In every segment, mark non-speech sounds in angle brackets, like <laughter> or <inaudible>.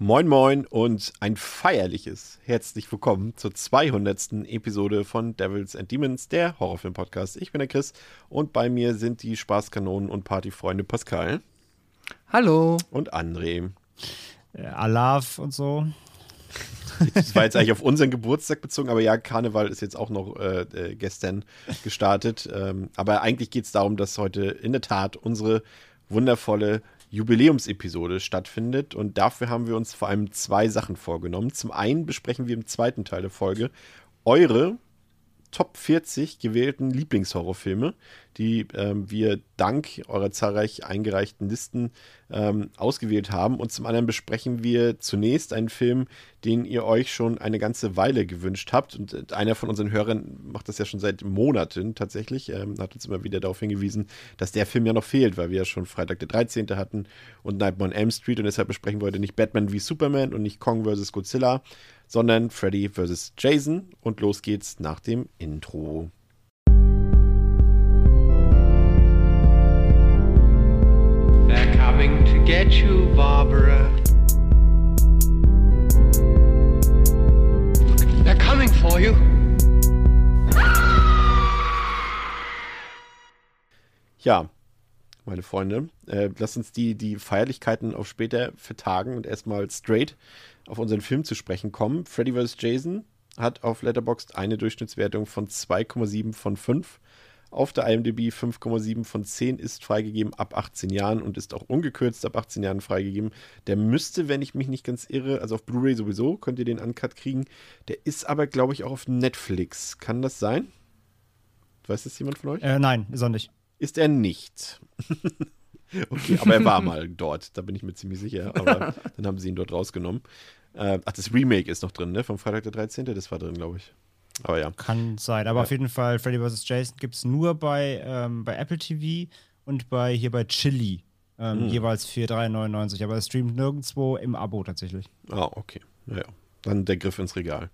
Moin Moin und ein feierliches herzlich willkommen zur 200. Episode von Devils and Demons, der Horrorfilm-Podcast. Ich bin der Chris und bei mir sind die Spaßkanonen und Partyfreunde Pascal. Hallo. Und André. Äh, Alav und so. Das war jetzt <laughs> eigentlich auf unseren Geburtstag bezogen, aber ja, Karneval ist jetzt auch noch äh, äh gestern gestartet. Ähm, aber eigentlich geht es darum, dass heute in der Tat unsere wundervolle Jubiläumsepisode stattfindet. Und dafür haben wir uns vor allem zwei Sachen vorgenommen. Zum einen besprechen wir im zweiten Teil der Folge eure Top 40 gewählten Lieblingshorrorfilme, die ähm, wir dank eurer zahlreich eingereichten Listen ähm, ausgewählt haben. Und zum anderen besprechen wir zunächst einen Film, den ihr euch schon eine ganze Weile gewünscht habt. Und äh, einer von unseren Hörern macht das ja schon seit Monaten tatsächlich, ähm, hat uns immer wieder darauf hingewiesen, dass der Film ja noch fehlt, weil wir ja schon Freitag der 13. hatten und Nightmare on Elm Street. Und deshalb besprechen wir heute nicht Batman wie Superman und nicht Kong vs. Godzilla, sondern Freddy vs. Jason. Und los geht's nach dem Intro. They're coming to get you, Barbara. They're coming for you. Ja, meine Freunde, äh, lasst uns die, die Feierlichkeiten auf später vertagen und erstmal straight auf unseren Film zu sprechen kommen. Freddy vs. Jason hat auf Letterboxd eine Durchschnittswertung von 2,7 von 5. Auf der IMDb 5,7 von 10 ist freigegeben ab 18 Jahren und ist auch ungekürzt ab 18 Jahren freigegeben. Der müsste, wenn ich mich nicht ganz irre, also auf Blu-ray sowieso, könnt ihr den Uncut kriegen. Der ist aber, glaube ich, auch auf Netflix. Kann das sein? Weiß das jemand von euch? Äh, nein, ist er nicht. Ist er nicht. <laughs> okay, aber er war mal dort, da bin ich mir ziemlich sicher. Aber <laughs> dann haben sie ihn dort rausgenommen. Äh, ach, das Remake ist noch drin, ne? Vom Freitag der 13. Das war drin, glaube ich. Aber ja. Kann sein. Aber Ja. auf jeden Fall, Freddy vs. Jason gibt es nur bei, ähm, bei Apple TV und bei hier bei Chili. Ähm, Hm. Jeweils für 3,99. Aber es streamt nirgendwo im Abo tatsächlich. Ah, okay. Ja, ja. Dann der Griff ins Regal.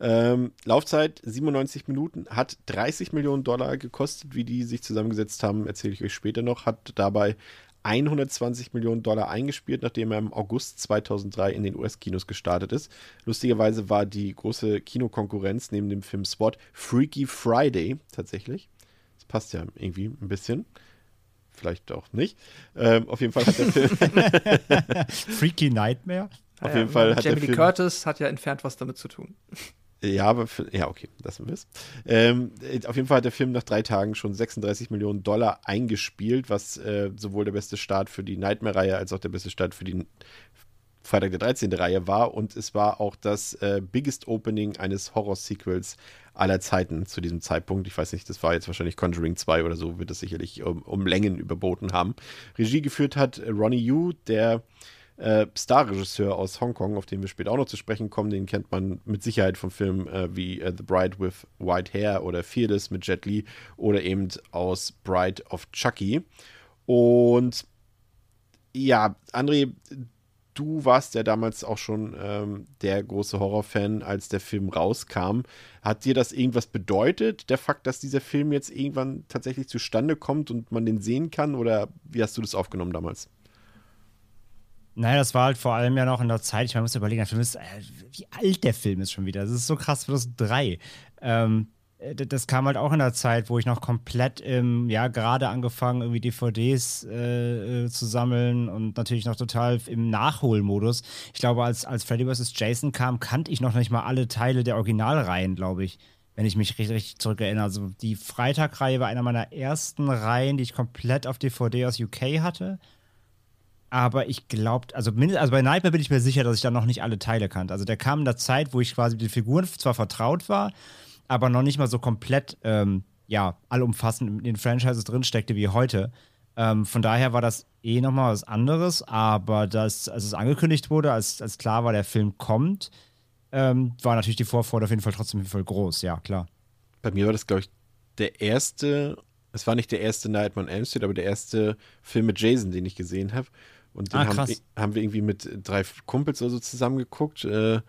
Ähm, Laufzeit 97 Minuten, hat 30 Millionen Dollar gekostet. Wie die sich zusammengesetzt haben, erzähle ich euch später noch. Hat dabei 120 Millionen Dollar eingespielt, nachdem er im August 2003 in den US-Kinos gestartet ist. Lustigerweise war die große Kinokonkurrenz neben dem Film SWAT Freaky Friday tatsächlich. Das passt ja irgendwie ein bisschen. Vielleicht auch nicht. Ähm, auf jeden Fall hat der Film. <laughs> Freaky Nightmare? Auf jeden Fall hat der Jamie Lee Film- Curtis hat ja entfernt was damit zu tun. Ja, aber für, ja, okay, lassen wir es. Ähm, äh, auf jeden Fall hat der Film nach drei Tagen schon 36 Millionen Dollar eingespielt, was äh, sowohl der beste Start für die Nightmare-Reihe als auch der beste Start für die Freitag der 13. Reihe war. Und es war auch das äh, biggest Opening eines Horror-Sequels aller Zeiten zu diesem Zeitpunkt. Ich weiß nicht, das war jetzt wahrscheinlich Conjuring 2 oder so, wird das sicherlich um, um Längen überboten haben. Regie geführt hat Ronnie Yu, der äh, Starregisseur aus Hongkong, auf den wir später auch noch zu sprechen kommen. Den kennt man mit Sicherheit von Filmen äh, wie äh, The Bride with White Hair oder Fearless mit Jet Li oder eben aus Bride of Chucky. Und ja, André, du warst ja damals auch schon ähm, der große Horrorfan, als der Film rauskam. Hat dir das irgendwas bedeutet, der Fakt, dass dieser Film jetzt irgendwann tatsächlich zustande kommt und man den sehen kann? Oder wie hast du das aufgenommen damals? Naja, das war halt vor allem ja noch in der Zeit, ich meine, man muss überlegen, der Film ist, äh, wie alt der Film ist schon wieder. Das ist so krass, 2003. Ähm, äh, das kam halt auch in der Zeit, wo ich noch komplett im, ja, gerade angefangen, irgendwie DVDs äh, äh, zu sammeln und natürlich noch total im Nachholmodus. Ich glaube, als, als Freddy vs. Jason kam, kannte ich noch nicht mal alle Teile der Originalreihen, glaube ich. Wenn ich mich richtig, richtig zurückerinnere. Also die Freitag-Reihe war einer meiner ersten Reihen, die ich komplett auf DVD aus UK hatte. Aber ich glaube, also, also bei Nightmare bin ich mir sicher, dass ich da noch nicht alle Teile kannte. Also der kam in der Zeit, wo ich quasi mit den Figuren zwar vertraut war, aber noch nicht mal so komplett, ähm, ja, allumfassend in den Franchises drinsteckte wie heute. Ähm, von daher war das eh nochmal was anderes, aber das, als es angekündigt wurde, als, als klar war, der Film kommt, ähm, war natürlich die Vorfreude auf jeden Fall trotzdem voll groß, ja, klar. Bei mir war das, glaube ich, der erste Es war nicht der erste Nightmare on Elm Street, aber der erste Film mit Jason, den ich gesehen habe. Und den Ah, haben, haben wir irgendwie mit drei Kumpels oder so zusammengeguckt. Äh,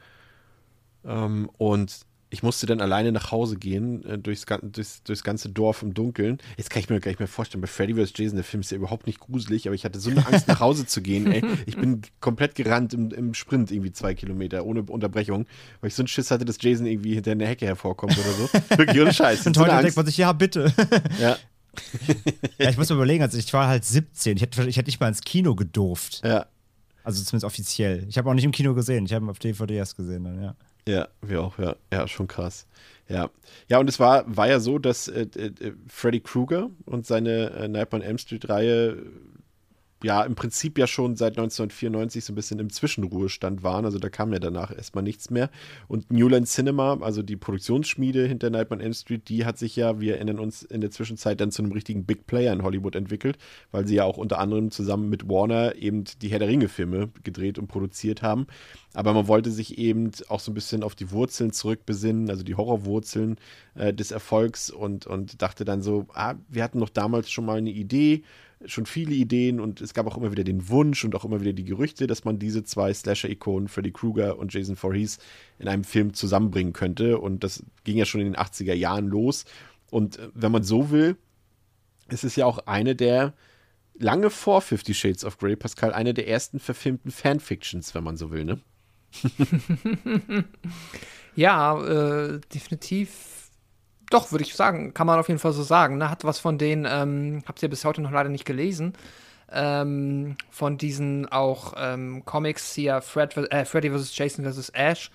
ähm, und ich musste dann alleine nach Hause gehen, äh, durchs, durchs, durchs ganze Dorf im Dunkeln. Jetzt kann ich mir gar nicht mehr vorstellen, bei Freddy vs. Jason, der Film ist ja überhaupt nicht gruselig, aber ich hatte so eine Angst, nach Hause zu gehen. Ey. <laughs> Ich bin komplett gerannt im, im Sprint, irgendwie zwei Kilometer, ohne Unterbrechung, weil ich so einen Schiss hatte, dass Jason irgendwie hinter einer Hecke hervorkommt oder so. <laughs> Wirklich ohne Scheiß. Und heute denkt man sich, ja, bitte. Ja, <laughs> ja, ich muss mir überlegen, also ich war halt 17. Ich hätte, ich hätte nicht mal ins Kino gedurft. ja. Also zumindest offiziell. Ich habe auch nicht im Kino gesehen. Ich habe ihn auf DVD erst gesehen dann, ja. Ja, wir auch, ja. Ja, schon krass. Ja. Ja, und es war, war ja so, dass äh, äh, Freddy Krueger und seine äh, Nightmare on Elm Street-Reihe ja im Prinzip ja schon seit 1994 so ein bisschen im Zwischenruhestand waren. Also da kam ja danach erstmal nichts mehr. Und Newland Cinema, also die Produktionsschmiede hinter Nightmare on Elm Street, die hat sich ja, wir erinnern uns, in der Zwischenzeit dann zu einem richtigen Big Player in Hollywood entwickelt, weil sie ja auch unter anderem zusammen mit Warner eben die Herr der Ringe-Filme gedreht und produziert haben. Aber man wollte sich eben auch so ein bisschen auf die Wurzeln zurückbesinnen, also die Horrorwurzeln äh, des Erfolgs und, und dachte dann so, ah, wir hatten doch damals schon mal eine Idee, schon viele Ideen und es gab auch immer wieder den Wunsch und auch immer wieder die Gerüchte, dass man diese zwei Slasher-Ikonen, Freddy Krueger und Jason Voorhees, in einem Film zusammenbringen könnte. Und das ging ja schon in den 80er Jahren los. Und äh, wenn man so will, ist es ja auch eine der, lange vor Fifty Shades of Grey, Pascal, eine der ersten verfilmten Fanfictions, wenn man so will, ne? <laughs> Ja, äh, definitiv. Doch, würde ich sagen, kann man auf jeden Fall so sagen. Ne? Hat was von den, ähm, habt ihr bis heute noch leider nicht gelesen, ähm, von diesen auch ähm, Comics hier, Fred, äh, Freddy vs. Jason vs. Ash.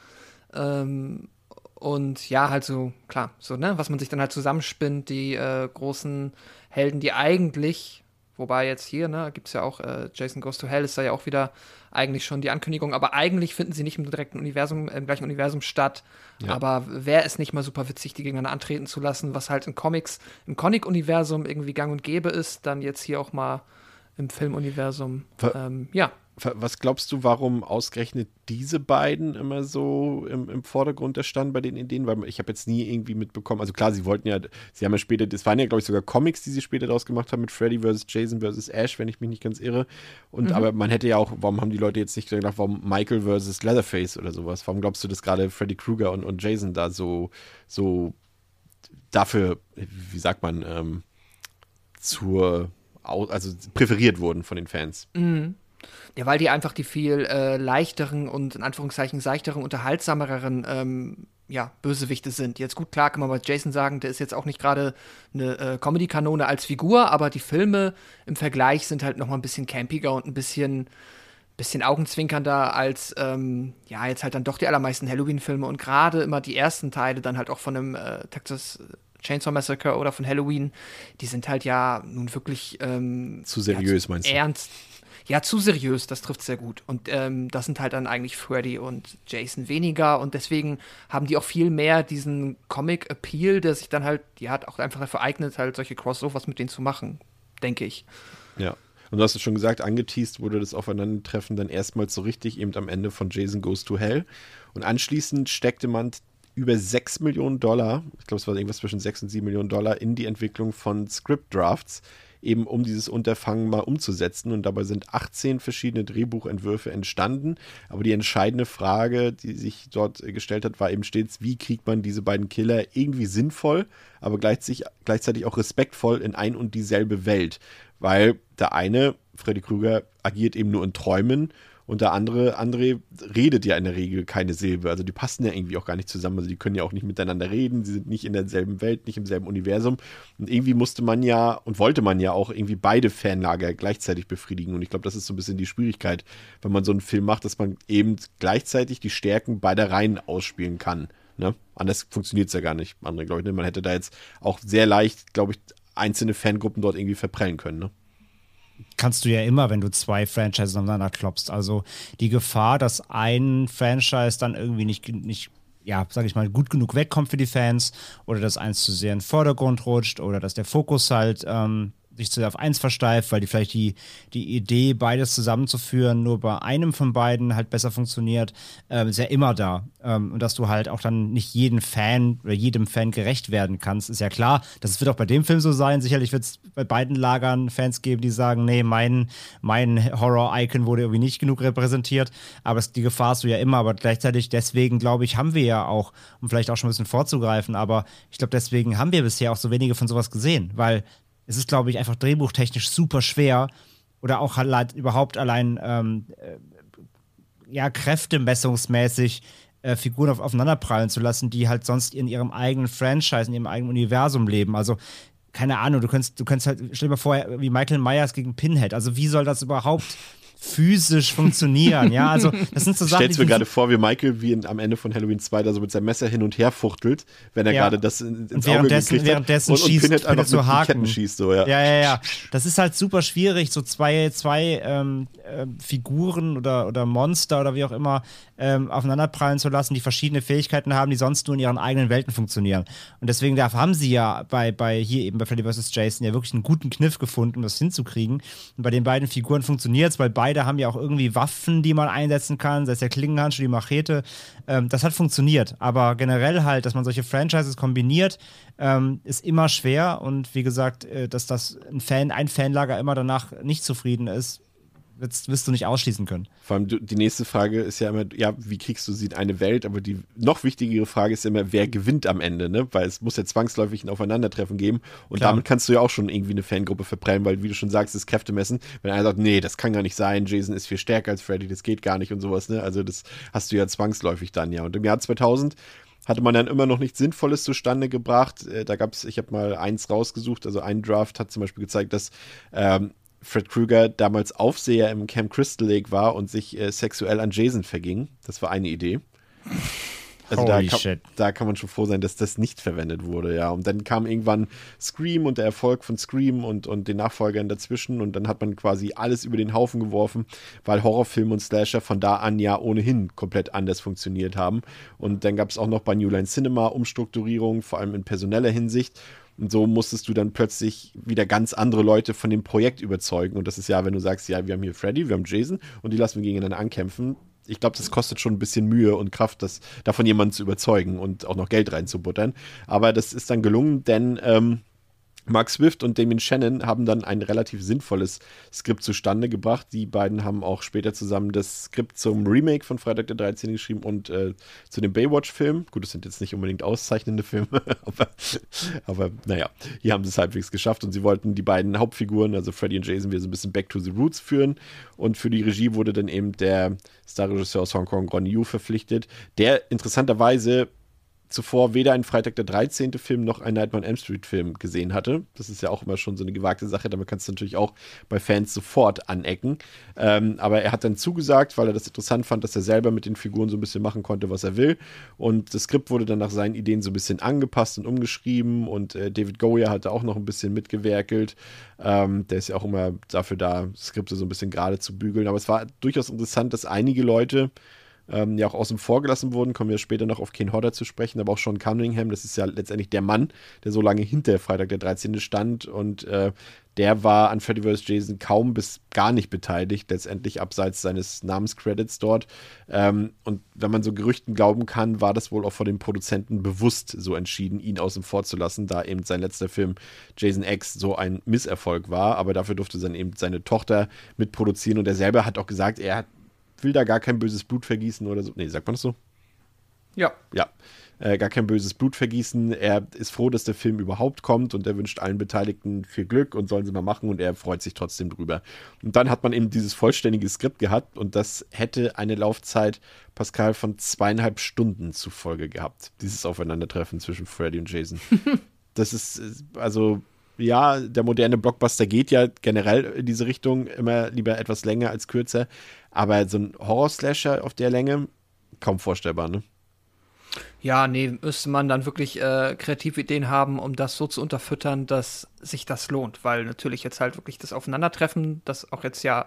Ähm, und ja, halt so, klar, so, ne, was man sich dann halt zusammenspinnt, die äh, großen Helden, die eigentlich, wobei jetzt hier, ne, gibt es ja auch äh, Jason Goes to Hell, ist da ja auch wieder eigentlich schon die Ankündigung, aber eigentlich finden sie nicht im direkten Universum, im gleichen Universum statt. Ja. Aber wäre es nicht mal super witzig, die gegeneinander antreten zu lassen, was halt in Comics, im Comic-Universum irgendwie gang und gäbe ist, dann jetzt hier auch mal im Filmuniversum. Ähm, ja. Was glaubst du, warum ausgerechnet diese beiden immer so im, im Vordergrund der standen bei den Ideen? Weil ich habe jetzt nie irgendwie mitbekommen, also klar, sie wollten ja, sie haben ja später, das waren ja, glaube ich, sogar Comics, die sie später daraus gemacht haben mit Freddy vs. Jason vs. Ash, wenn ich mich nicht ganz irre. Und aber man hätte ja auch, warum haben die Leute jetzt nicht gedacht, warum Michael vs. Leatherface oder sowas? Warum glaubst du, dass gerade Freddy Krueger und, und Jason da so, so dafür, wie sagt man, ähm, zur, also präferiert wurden von den Fans? Ja, weil die einfach die viel äh, leichteren und in Anführungszeichen seichteren, unterhaltsameren ähm, ja, Bösewichte sind. Jetzt gut, klar kann man bei Jason sagen, der ist jetzt auch nicht gerade eine äh, Comedy-Kanone als Figur, aber die Filme im Vergleich sind halt noch mal ein bisschen campiger und ein bisschen, bisschen augenzwinkernder als, ähm, ja, jetzt halt dann doch die allermeisten Halloween-Filme und gerade immer die ersten Teile dann halt auch von einem äh, Texas Chainsaw Massacre oder von Halloween, die sind halt ja nun wirklich ähm, Zu seriös, ja, meinst du? Ernst. Ja, zu seriös, das trifft sehr gut. Und ähm, das sind halt dann eigentlich Freddy und Jason weniger. Und deswegen haben die auch viel mehr diesen Comic-Appeal, der sich dann halt, die hat auch einfach dafür eignet, halt solche Crossovers mit denen zu machen, denke ich. Ja. Und du hast es schon gesagt, angeteased wurde das Aufeinandertreffen dann erstmals so richtig eben am Ende von Jason Goes to Hell. Und anschließend steckte man über 6 Millionen Dollar, ich glaube, es war irgendwas zwischen 6 und 7 Millionen Dollar, in die Entwicklung von Script Drafts, eben um dieses Unterfangen mal umzusetzen. Und dabei sind 18 verschiedene Drehbuchentwürfe entstanden. Aber die entscheidende Frage, die sich dort gestellt hat, war eben stets, wie kriegt man diese beiden Killer irgendwie sinnvoll, aber gleichzeitig, gleichzeitig auch respektvoll in ein und dieselbe Welt. Weil der eine, Freddy Krüger, agiert eben nur in Träumen und der andere, André, redet ja in der Regel keine Silbe. Also die passen ja irgendwie auch gar nicht zusammen. Also die können ja auch nicht miteinander reden. Sie sind nicht in derselben Welt, nicht im selben Universum. Und irgendwie musste man ja und wollte man ja auch irgendwie beide Fanlager gleichzeitig befriedigen. Und ich glaube, das ist so ein bisschen die Schwierigkeit, wenn man so einen Film macht, dass man eben gleichzeitig die Stärken beider Reihen ausspielen kann. Ne? Anders funktioniert es ja gar nicht, André, ich. Ne? Man hätte da jetzt auch sehr leicht, glaube ich, einzelne Fangruppen dort irgendwie verprellen können. Ne? Kannst du ja immer, wenn du zwei Franchises aneinander klopfst. Also die Gefahr, dass ein Franchise dann irgendwie nicht, nicht ja, sag ich mal, gut genug wegkommt für die Fans oder dass eins zu sehr in den Vordergrund rutscht oder dass der Fokus halt ähm, sich zu sehr auf eins versteift, weil die vielleicht die, die Idee, beides zusammenzuführen, nur bei einem von beiden halt besser funktioniert, ähm, ist ja immer da. Ähm, und dass du halt auch dann nicht jeden Fan oder jedem Fan gerecht werden kannst, ist ja klar. Das wird auch bei dem Film so sein. Sicherlich wird es bei beiden Lagern Fans geben, die sagen, nee, mein, mein Horror-Icon wurde irgendwie nicht genug repräsentiert. Aber die Gefahr hast du ja immer. Aber gleichzeitig deswegen, glaube ich, haben wir ja auch, um vielleicht auch schon ein bisschen vorzugreifen, aber ich glaube, deswegen haben wir bisher auch so wenige von sowas gesehen, weil es ist, glaube ich, einfach drehbuchtechnisch super schwer oder auch halt überhaupt allein ähm, äh, ja, kräftemessungsmäßig äh, Figuren auf, aufeinanderprallen zu lassen, die halt sonst in ihrem eigenen Franchise, in ihrem eigenen Universum leben. Also keine Ahnung, du kannst, du kannst halt, stell dir mal vor, wie Michael Myers gegen Pinhead. Also wie soll das überhaupt physisch funktionieren. Ja, also das sind so Sachen. Stellst mir gerade vor, wie Michael wie in, am Ende von Halloween 2 da so mit seinem Messer hin und her fuchtelt, wenn er ja. gerade das in, ins Auge gekriegt währenddessen hat und, schießt, und Pinhead einfach so Haken. Ketten schießt. So, ja. ja, ja, ja. Das ist halt super schwierig, so zwei, zwei ähm, äh, Figuren oder, oder Monster oder wie auch immer ähm, aufeinanderprallen zu lassen, die verschiedene Fähigkeiten haben, die sonst nur in ihren eigenen Welten funktionieren. Und deswegen dafür haben sie ja bei, bei hier eben bei Freddy vs. Jason ja wirklich einen guten Kniff gefunden, um das hinzukriegen. Und bei den beiden Figuren funktioniert es, weil beide haben ja auch irgendwie Waffen, die man einsetzen kann, sei es der Klingenhandschuh, die Machete. Ähm, das hat funktioniert. Aber generell halt, dass man solche Franchises kombiniert, ähm, ist immer schwer. Und wie gesagt, äh, dass das ein Fan, ein Fanlager immer danach nicht zufrieden ist, wirst, wirst du nicht ausschließen können. Vor allem die nächste Frage ist ja immer, ja, wie kriegst du sie in eine Welt? Aber die noch wichtigere Frage ist immer, wer gewinnt am Ende, ne? Weil es muss ja zwangsläufig ein Aufeinandertreffen geben. Und Klar. damit kannst du ja auch schon irgendwie eine Fangruppe verprellen, weil, wie du schon sagst, das Kräftemessen. Wenn einer sagt, nee, das kann gar nicht sein, Jason ist viel stärker als Freddy, das geht gar nicht und sowas, ne? Also das hast du ja zwangsläufig dann, ja. Und im Jahr 2000 hatte man dann immer noch nichts Sinnvolles zustande gebracht. Äh, da gab es, ich habe mal eins rausgesucht, also ein Draft hat zum Beispiel gezeigt, dass ähm, Fred Krueger damals Aufseher im Camp Crystal Lake war und sich äh, sexuell an Jason verging. Das war eine Idee. Also da kann, da kann, man schon froh sein, dass das nicht verwendet wurde, ja. Und dann kam irgendwann Scream und der Erfolg von Scream und, und den Nachfolgern dazwischen und dann hat man quasi alles über den Haufen geworfen, weil Horrorfilm und Slasher von da an ja ohnehin komplett anders funktioniert haben. Und dann gab es auch noch bei New Line Cinema Umstrukturierungen, vor allem in personeller Hinsicht. Und so musstest du dann plötzlich wieder ganz andere Leute von dem Projekt überzeugen. Und das ist ja, wenn du sagst, ja, wir haben hier Freddy, wir haben Jason und die lassen wir gegeneinander ankämpfen. Ich glaube, das kostet schon ein bisschen Mühe und Kraft, das, davon jemanden zu überzeugen und auch noch Geld reinzubuttern. Aber das ist dann gelungen, denn ähm, Mark Swift und Damien Shannon haben dann ein relativ sinnvolles Skript zustande gebracht. Die beiden haben auch später zusammen das Skript zum Remake von Freitag der 13. geschrieben und äh, zu dem Baywatch-Film. Gut, das sind jetzt nicht unbedingt auszeichnende Filme, <laughs> aber, aber naja, hier haben sie es halbwegs geschafft und sie wollten die beiden Hauptfiguren, also Freddy und Jason, wieder so ein bisschen back to the roots führen. Und für die Regie wurde dann eben der Starregisseur aus Hongkong, Ron Yu, verpflichtet, der interessanterweise zuvor weder einen Freitag der 13. Film noch einen Nightmare on Elm Street Film gesehen hatte. Das ist ja auch immer schon so eine gewagte Sache. Damit kannst du natürlich auch bei Fans sofort anecken. Ähm, aber er hat dann zugesagt, weil er das interessant fand, dass er selber mit den Figuren so ein bisschen machen konnte, was er will. Und das Skript wurde dann nach seinen Ideen so ein bisschen angepasst und umgeschrieben. Und äh, David Goya hatte auch noch ein bisschen mitgewerkelt. Ähm, der ist ja auch immer dafür da, Skripte so ein bisschen gerade zu bügeln. Aber es war durchaus interessant, dass einige Leute ähm, ja auch außen vor gelassen wurden. Kommen wir später noch auf Kane Hodder zu sprechen, aber auch Sean Cunningham, das ist ja letztendlich der Mann, der so lange hinter Freitag der 13. stand und äh, der war an Freddy vs. Jason kaum bis gar nicht beteiligt, letztendlich abseits seines Namenscredits dort. Ähm, und wenn man so Gerüchten glauben kann, war das wohl auch von den Produzenten bewusst so entschieden, ihn außen vor zu lassen, da eben sein letzter Film Jason X so ein Misserfolg war. Aber dafür durfte dann eben seine Tochter mitproduzieren und er selber hat auch gesagt, er hat will da gar kein böses Blut vergießen oder so. Nee, sagt man das so? Ja. Ja. Äh, gar kein böses Blut vergießen. Er ist froh, dass der Film überhaupt kommt und er wünscht allen Beteiligten viel Glück und sollen sie mal machen und er freut sich trotzdem drüber. Und dann hat man eben dieses vollständige Skript gehabt und das hätte eine Laufzeit, Pascal, von zweieinhalb Stunden zufolge gehabt. Dieses Aufeinandertreffen zwischen Freddy und Jason. <laughs> das ist, also ja, der moderne Blockbuster geht ja generell in diese Richtung immer lieber etwas länger als kürzer. Aber so ein Horror-Slasher auf der Länge, kaum vorstellbar, ne? Ja, nee, müsste man dann wirklich äh, kreative Ideen haben, um das so zu unterfüttern, dass sich das lohnt. Weil natürlich jetzt halt wirklich das Aufeinandertreffen, das auch jetzt ja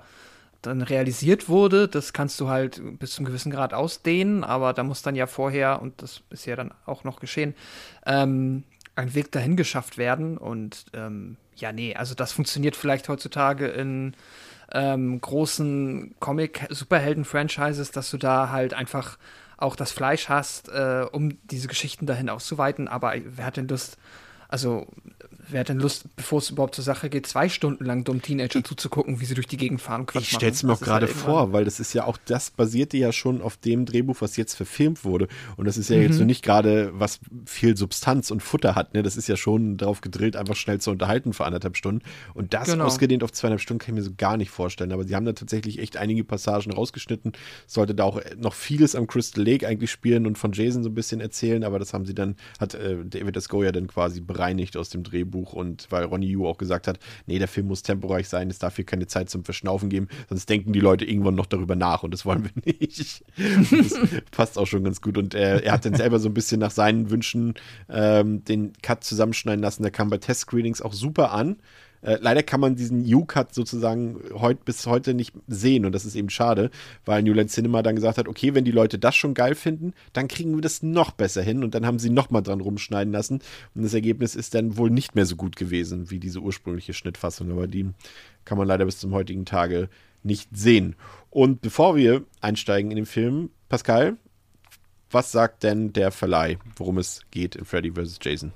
dann realisiert wurde, das kannst du halt bis zum gewissen Grad ausdehnen, aber da muss dann ja vorher, und das ist ja dann auch noch geschehen, ähm, ein Weg dahin geschafft werden. Und ähm, ja, nee, also das funktioniert vielleicht heutzutage in ähm, großen Comic-Superhelden-Franchises, dass du da halt einfach auch das Fleisch hast, äh, um diese Geschichten dahin auszuweiten. Aber wer hat denn Lust, also wer hat denn Lust, bevor es überhaupt zur Sache geht, zwei Stunden lang dummen Teenager zuzugucken, wie sie durch die Gegend fahren? Quatsch ich stell's mir auch gerade halt vor, weil das ist ja auch, das basierte ja schon auf dem Drehbuch, was jetzt verfilmt wurde. Und das ist ja mhm. jetzt so nicht gerade, was viel Substanz und Futter hat. Ne? Das ist ja schon darauf gedrillt, einfach schnell zu unterhalten für anderthalb Stunden. Und das genau. ausgedehnt auf zweieinhalb Stunden kann ich mir so gar nicht vorstellen. Aber sie haben da tatsächlich echt einige Passagen rausgeschnitten. Sollte da auch noch vieles am Crystal Lake eigentlich spielen und von Jason so ein bisschen erzählen. Aber das haben sie dann, hat äh, David ja dann quasi bereinigt aus dem Drehbuch und weil Ronnie Yu auch gesagt hat, nee, der Film muss temporeich sein, es darf hier keine Zeit zum Verschnaufen geben, sonst denken die Leute irgendwann noch darüber nach und das wollen wir <laughs> nicht. das passt auch schon ganz gut. Und er, er hat dann selber so ein bisschen nach seinen Wünschen ähm, den Cut zusammenschneiden lassen. Der kam bei Test-Screenings auch super an. Äh, leider kann man diesen U-Cut sozusagen heut, bis heute nicht sehen und das ist eben schade, weil New Line Cinema dann gesagt hat, okay, wenn die Leute das schon geil finden, dann kriegen wir das noch besser hin und dann haben sie nochmal dran rumschneiden lassen und das Ergebnis ist dann wohl nicht mehr so gut gewesen wie diese ursprüngliche Schnittfassung, aber die kann man leider bis zum heutigen Tage nicht sehen. Und bevor wir einsteigen in den Film, Pascal, was sagt denn der Verleih, worum es geht in Freddy vs. Jason?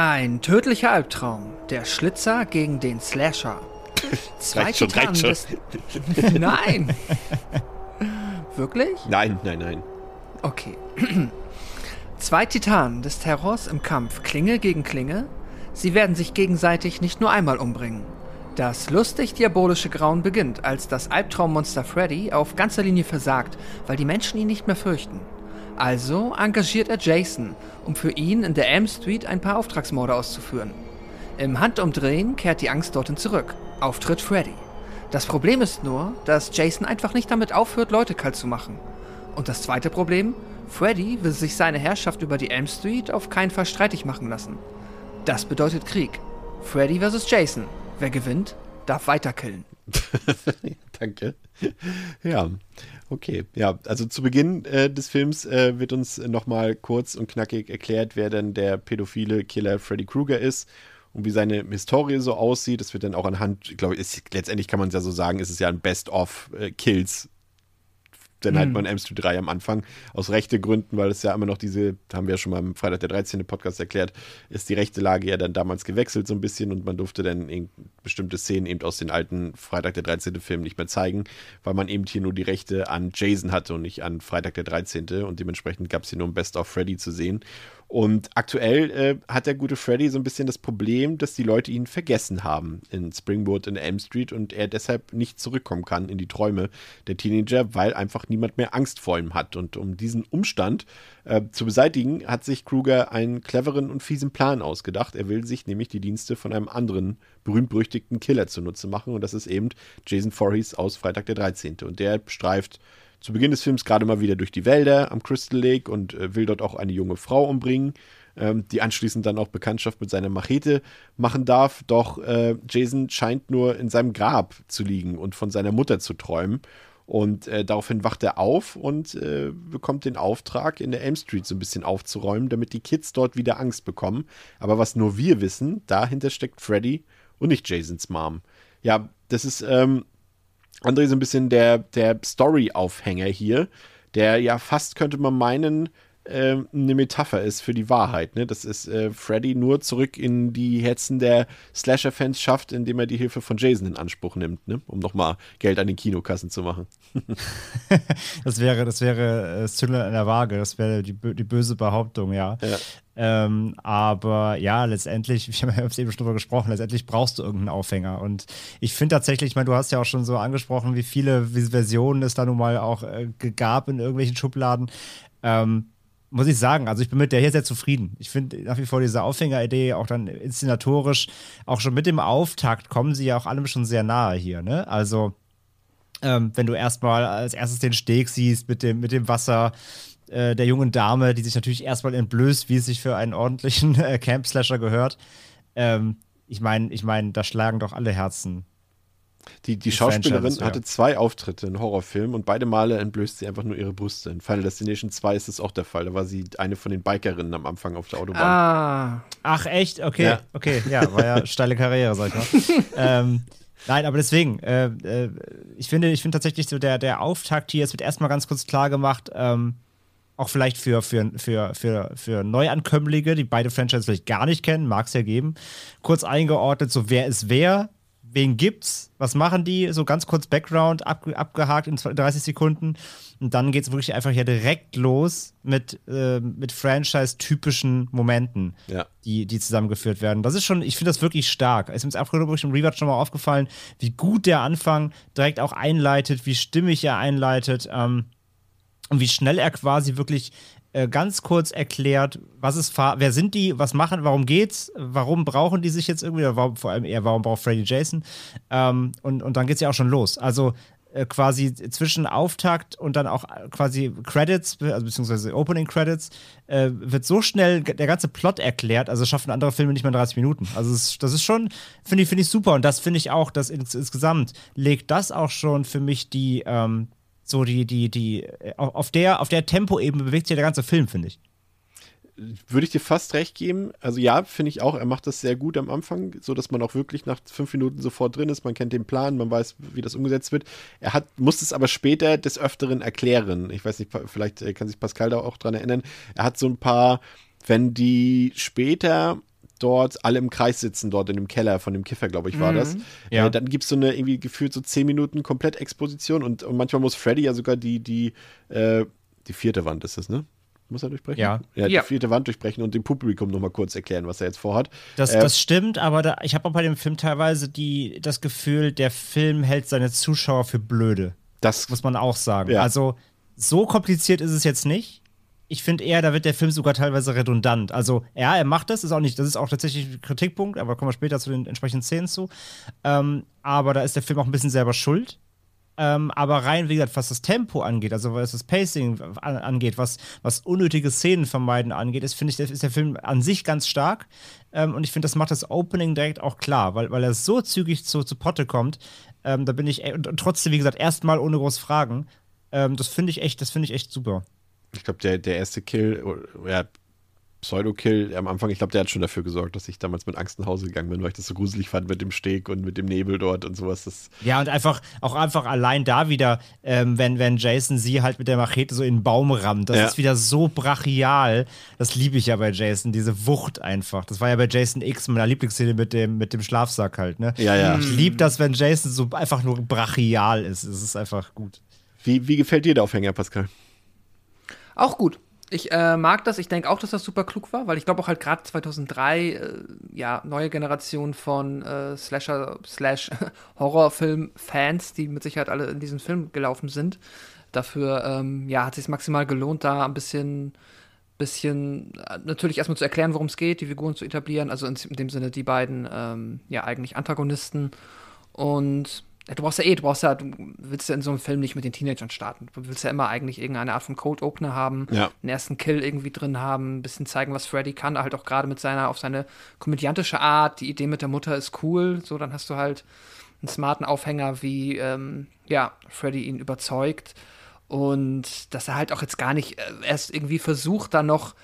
Ein tödlicher Albtraum. Der Schlitzer gegen den Slasher. <laughs> Zwei reicht schon, reicht schon. <laughs> Nein. Wirklich? Nein, nein, nein. Okay. <clears throat> Zwei Titanen des Terrors im Kampf Klinge gegen Klinge. Sie werden sich gegenseitig nicht nur einmal umbringen. Das lustig-diabolische Grauen beginnt, als das Albtraummonster Freddy auf ganzer Linie versagt, weil die Menschen ihn nicht mehr fürchten. Also engagiert er Jason, um für ihn in der Elm Street ein paar Auftragsmorde auszuführen. Im Handumdrehen kehrt die Angst dorthin zurück. Auftritt Freddy. Das Problem ist nur, dass Jason einfach nicht damit aufhört, Leute kalt zu machen. Und das zweite Problem? Freddy will sich seine Herrschaft über die Elm Street auf keinen Fall streitig machen lassen. Das bedeutet Krieg. Freddy vs. Jason. Wer gewinnt, darf weiter killen. <laughs> Danke. <laughs> Ja, okay. Ja, also zu Beginn äh, des Films äh, wird uns nochmal kurz und knackig erklärt, wer denn der pädophile Killer Freddy Krueger ist und wie seine Historie so aussieht. Das wird dann auch anhand, glaube ich, letztendlich kann man es ja so sagen, ist es ja ein Best-of-Kills dann halt mhm. man M3 am Anfang. Aus rechte Gründen, weil es ja immer noch diese, haben wir ja schon mal am Freitag der 13. Podcast erklärt, ist die rechte Lage ja dann damals gewechselt so ein bisschen und man durfte dann bestimmte Szenen eben aus den alten Freitag der 13. Filmen nicht mehr zeigen, weil man eben hier nur die Rechte an Jason hatte und nicht an Freitag der 13. und dementsprechend gab es hier nur ein Best of Freddy zu sehen. Und aktuell äh, hat der gute Freddy so ein bisschen das Problem, dass die Leute ihn vergessen haben in Springwood in Elm Street und er deshalb nicht zurückkommen kann in die Träume der Teenager, weil einfach niemand mehr Angst vor ihm hat. Und um diesen Umstand äh, zu beseitigen, hat sich Kruger einen cleveren und fiesen Plan ausgedacht. Er will sich nämlich die Dienste von einem anderen berühmt-berüchtigten Killer zunutze machen und das ist eben Jason Voorhees aus Freitag der 13. Und der streift zu Beginn des Films gerade mal wieder durch die Wälder am Crystal Lake und äh, will dort auch eine junge Frau umbringen, ähm, die anschließend dann auch Bekanntschaft mit seiner Machete machen darf. Doch äh, Jason scheint nur in seinem Grab zu liegen und von seiner Mutter zu träumen. Und äh, daraufhin wacht er auf und äh, bekommt den Auftrag, in der Elm Street so ein bisschen aufzuräumen, damit die Kids dort wieder Angst bekommen. Aber was nur wir wissen, dahinter steckt Freddy und nicht Jasons Mom. Ja, das ist ähm, André so ein bisschen der, der Story-Aufhänger hier, der ja fast könnte man meinen, äh, eine Metapher ist für die Wahrheit. Ne? Das ist äh, Freddy nur zurück in die Herzen der Slasher-Fans schafft, indem er die Hilfe von Jason in Anspruch nimmt, ne? um nochmal Geld an den Kinokassen zu machen. <laughs> das wäre, das wäre äh, Zündler in der Waage, das wäre die, die böse Behauptung, ja. ja. Ähm, aber ja, letztendlich, <laughs> wir haben ja eben schon drüber gesprochen, letztendlich brauchst du irgendeinen Aufhänger. Und ich finde tatsächlich, ich meine, du hast ja auch schon so angesprochen, wie viele Versionen es da nun mal auch äh, gab in irgendwelchen Schubladen. Ähm, muss ich sagen, also ich bin mit der hier sehr zufrieden. Ich finde nach wie vor diese Aufhängeridee, auch dann inszenatorisch, auch schon mit dem Auftakt kommen sie ja auch allem schon sehr nahe hier, ne? Also, ähm, wenn du erstmal als erstes den Steg siehst mit dem, mit dem Wasser äh, der jungen Dame, die sich natürlich erstmal entblößt, wie es sich für einen ordentlichen äh, Camp-Slasher gehört. Ähm, ich meine, ich meine, da schlagen doch alle Herzen Die, die Schauspielerin hatte zwei Auftritte in Horrorfilmen und beide Male entblößt sie einfach nur ihre Brüste. In Final Destination 2 ist es auch der Fall. Da war sie eine von den Bikerinnen am Anfang auf der Autobahn. Ah. Ach, echt? Okay, Ja. okay, ja, war ja <laughs> steile Karriere, sag ich mal. ähm, nein, aber deswegen, äh, äh, ich finde, ich finde tatsächlich so der, der Auftakt hier, es wird erstmal ganz kurz klar gemacht, ähm, auch vielleicht für, für, für, für, für Neuankömmlinge, die beide Franchises vielleicht gar nicht kennen, mag es ja geben, kurz eingeordnet, so wer ist wer, wen gibt's, was machen die, so ganz kurz Background, ab, abgehakt in 30 Sekunden und dann geht's wirklich einfach hier direkt los mit, äh, mit Franchise-typischen Momenten Ja. die, die zusammengeführt werden. Das ist schon, ich finde das wirklich stark. Es ist mir durch im Rewatch schon mal aufgefallen, wie gut der Anfang direkt auch einleitet, wie stimmig er einleitet ähm, und wie schnell er quasi wirklich äh, ganz kurz erklärt, was ist, Fa- wer sind die, was machen, warum geht's, warum brauchen die sich jetzt irgendwie, oder warum, vor allem eher, warum braucht Freddy Jason? Ähm, und, und dann geht's ja auch schon los. Also äh, quasi zwischen Auftakt und dann auch äh, quasi Credits, also beziehungsweise Opening Credits, äh, wird so schnell der ganze Plot erklärt, also schaffen andere Filme nicht mehr 30 Minuten. Also es, das ist schon, finde ich, finde ich super. Und das finde ich auch, dass ins, insgesamt legt das auch schon für mich die, ähm, so die, die, die, äh, auf der, auf der Tempoebene bewegt sich der ganze Film, finde ich. Würde ich dir fast recht geben. Also ja, finde ich auch, er macht das sehr gut am Anfang, so dass man auch wirklich nach fünf Minuten sofort drin ist. Man kennt den Plan, man weiß, wie das umgesetzt wird. Er hat, muss es aber später des Öfteren erklären. Ich weiß nicht, vielleicht äh, kann sich Pascal da auch dran erinnern. Er hat so ein paar, wenn die später dort alle im Kreis sitzen, dort in dem Keller von dem Kiffer, glaube ich, war das. Ja. Äh, dann gibt es so eine irgendwie gefühlt so zehn Minuten Komplett-Exposition und, und manchmal muss Freddy ja sogar die, die, äh, die vierte Wand ist es, ne? Muss er durchbrechen? Ja. ja die Ja. vierte Wand durchbrechen und dem Publikum nochmal kurz erklären, was er jetzt vorhat. Das, Äh, das stimmt, aber da, ich habe auch bei dem Film teilweise die, das Gefühl, der Film hält seine Zuschauer für blöde. Das, muss man auch sagen. Ja. Also, so kompliziert ist es jetzt nicht. Ich finde eher, da wird der Film sogar teilweise redundant. Also, ja, er macht das, ist auch nicht, das ist auch tatsächlich ein Kritikpunkt, aber kommen wir später zu den entsprechenden Szenen zu. Ähm, aber da ist der Film auch ein bisschen selber schuld. Ähm, aber rein, wie gesagt, was das Tempo angeht, also was das Pacing an, angeht, was, was unnötige Szenen vermeiden angeht, ist, finde ich, ist der Film an sich ganz stark. Ähm, und ich finde, das macht das Opening direkt auch klar, weil, weil er so zügig zu, zu Potte kommt. Ähm, da bin ich, und, und trotzdem, wie gesagt, erstmal ohne groß Fragen. Ähm, das finde ich echt, das finde ich echt super. Ich glaube, der, der erste Kill, oder, ja, Pseudo-Kill am Anfang, ich glaube, der hat schon dafür gesorgt, dass ich damals mit Angst nach Hause gegangen bin, weil ich das so gruselig fand mit dem Steg und mit dem Nebel dort und sowas. Das, Ja, und einfach, auch einfach allein da wieder, ähm, wenn, wenn Jason sie halt mit der Machete so in den Baum rammt, das Ja. ist wieder so brachial. Das liebe ich ja bei Jason, diese Wucht einfach. Das war ja bei Jason X meiner Lieblingsszene mit dem, mit dem Schlafsack halt, ne? Ja, ja. Ich liebe das, wenn Jason so einfach nur brachial ist. Es ist einfach gut. wie, wie gefällt dir der Aufhänger, Pascal? Auch gut. Ich äh, mag das. Ich denke auch, dass das super klug war, weil ich glaube auch halt gerade 2003, äh, ja, neue Generation von äh, Slasher, Slash <laughs> Horrorfilm-Fans, die mit Sicherheit alle in diesen Film gelaufen sind. Dafür, ähm, ja, hat sich maximal gelohnt, da ein bisschen, bisschen, äh, natürlich erstmal zu erklären, worum es geht, die Figuren zu etablieren. Also in, in dem Sinne die beiden, ähm, ja, eigentlich Antagonisten. Und du brauchst ja eh, du brauchst ja, du willst ja in so einem Film nicht mit den Teenagern starten. Du willst ja immer eigentlich irgendeine Art von Cold Opener haben, Ja. einen ersten Kill irgendwie drin haben, ein bisschen zeigen, was Freddy kann, halt auch gerade mit seiner, auf seine komödiantische Art. Die Idee mit der Mutter ist cool, so dann hast du halt einen smarten Aufhänger, wie, ähm, ja, Freddy ihn überzeugt. Und dass er halt auch jetzt gar nicht äh, erst irgendwie versucht, da noch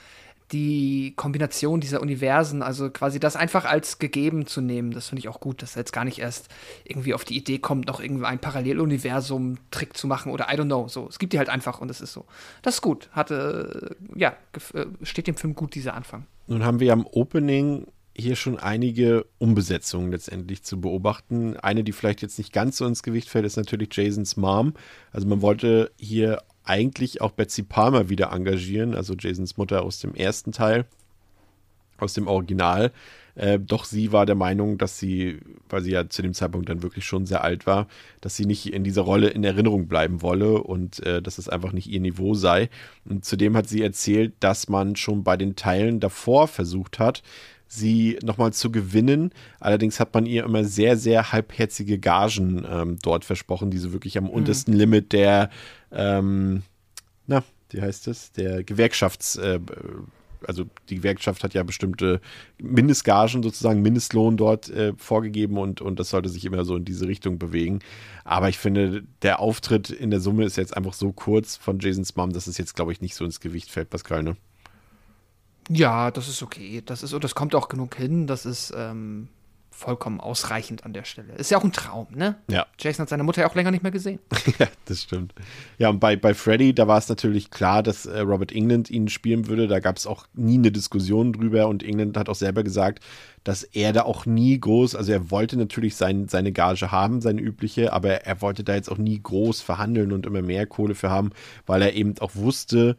die Kombination dieser Universen, also quasi das einfach als gegeben zu nehmen, das finde ich auch gut, dass er jetzt gar nicht erst irgendwie auf die Idee kommt, noch irgendwie ein Paralleluniversum-Trick zu machen oder I don't know, so. Es gibt die halt einfach und es ist so. Das ist gut. Hatte, äh, ja, äh, steht dem Film gut, dieser Anfang. Nun haben wir am Opening hier schon einige Umbesetzungen letztendlich zu beobachten. Eine, die vielleicht jetzt nicht ganz so ins Gewicht fällt, ist natürlich Jasons Mom. Also man wollte hier eigentlich auch Betsy Palmer wieder engagieren, also Jasons Mutter aus dem ersten Teil, aus dem Original. Äh, doch sie war der Meinung, dass sie, weil sie ja zu dem Zeitpunkt dann wirklich schon sehr alt war, dass sie nicht in dieser Rolle in Erinnerung bleiben wolle und äh, dass es einfach nicht ihr Niveau sei. Und zudem hat sie erzählt, dass man schon bei den Teilen davor versucht hat, sie nochmal zu gewinnen. Allerdings hat man ihr immer sehr, sehr halbherzige Gagen ähm, dort versprochen, die so wirklich am untersten Limit der, ähm, na, wie heißt es, der Gewerkschafts, äh, also die Gewerkschaft hat ja bestimmte Mindestgagen sozusagen, Mindestlohn dort äh, vorgegeben und, und das sollte sich immer so in diese Richtung bewegen. Aber ich finde, der Auftritt in der Summe ist jetzt einfach so kurz von Jasons Mom, dass es jetzt, glaube ich, nicht so ins Gewicht fällt, Pascal, ne? Ja, das ist okay. Das ist, und das kommt auch genug hin. Das ist ähm, vollkommen ausreichend an der Stelle. Ist ja auch ein Traum, ne? Ja. Jason hat seine Mutter ja auch länger nicht mehr gesehen. <laughs> ja, das stimmt. Ja, und bei, bei Freddy, da war es natürlich klar, dass äh, Robert England ihn spielen würde. Da gab es auch nie eine Diskussion drüber und England hat auch selber gesagt, dass er da auch nie groß, also er wollte natürlich sein, seine Gage haben, seine übliche, aber er wollte da jetzt auch nie groß verhandeln und immer mehr Kohle für haben, weil er eben auch wusste,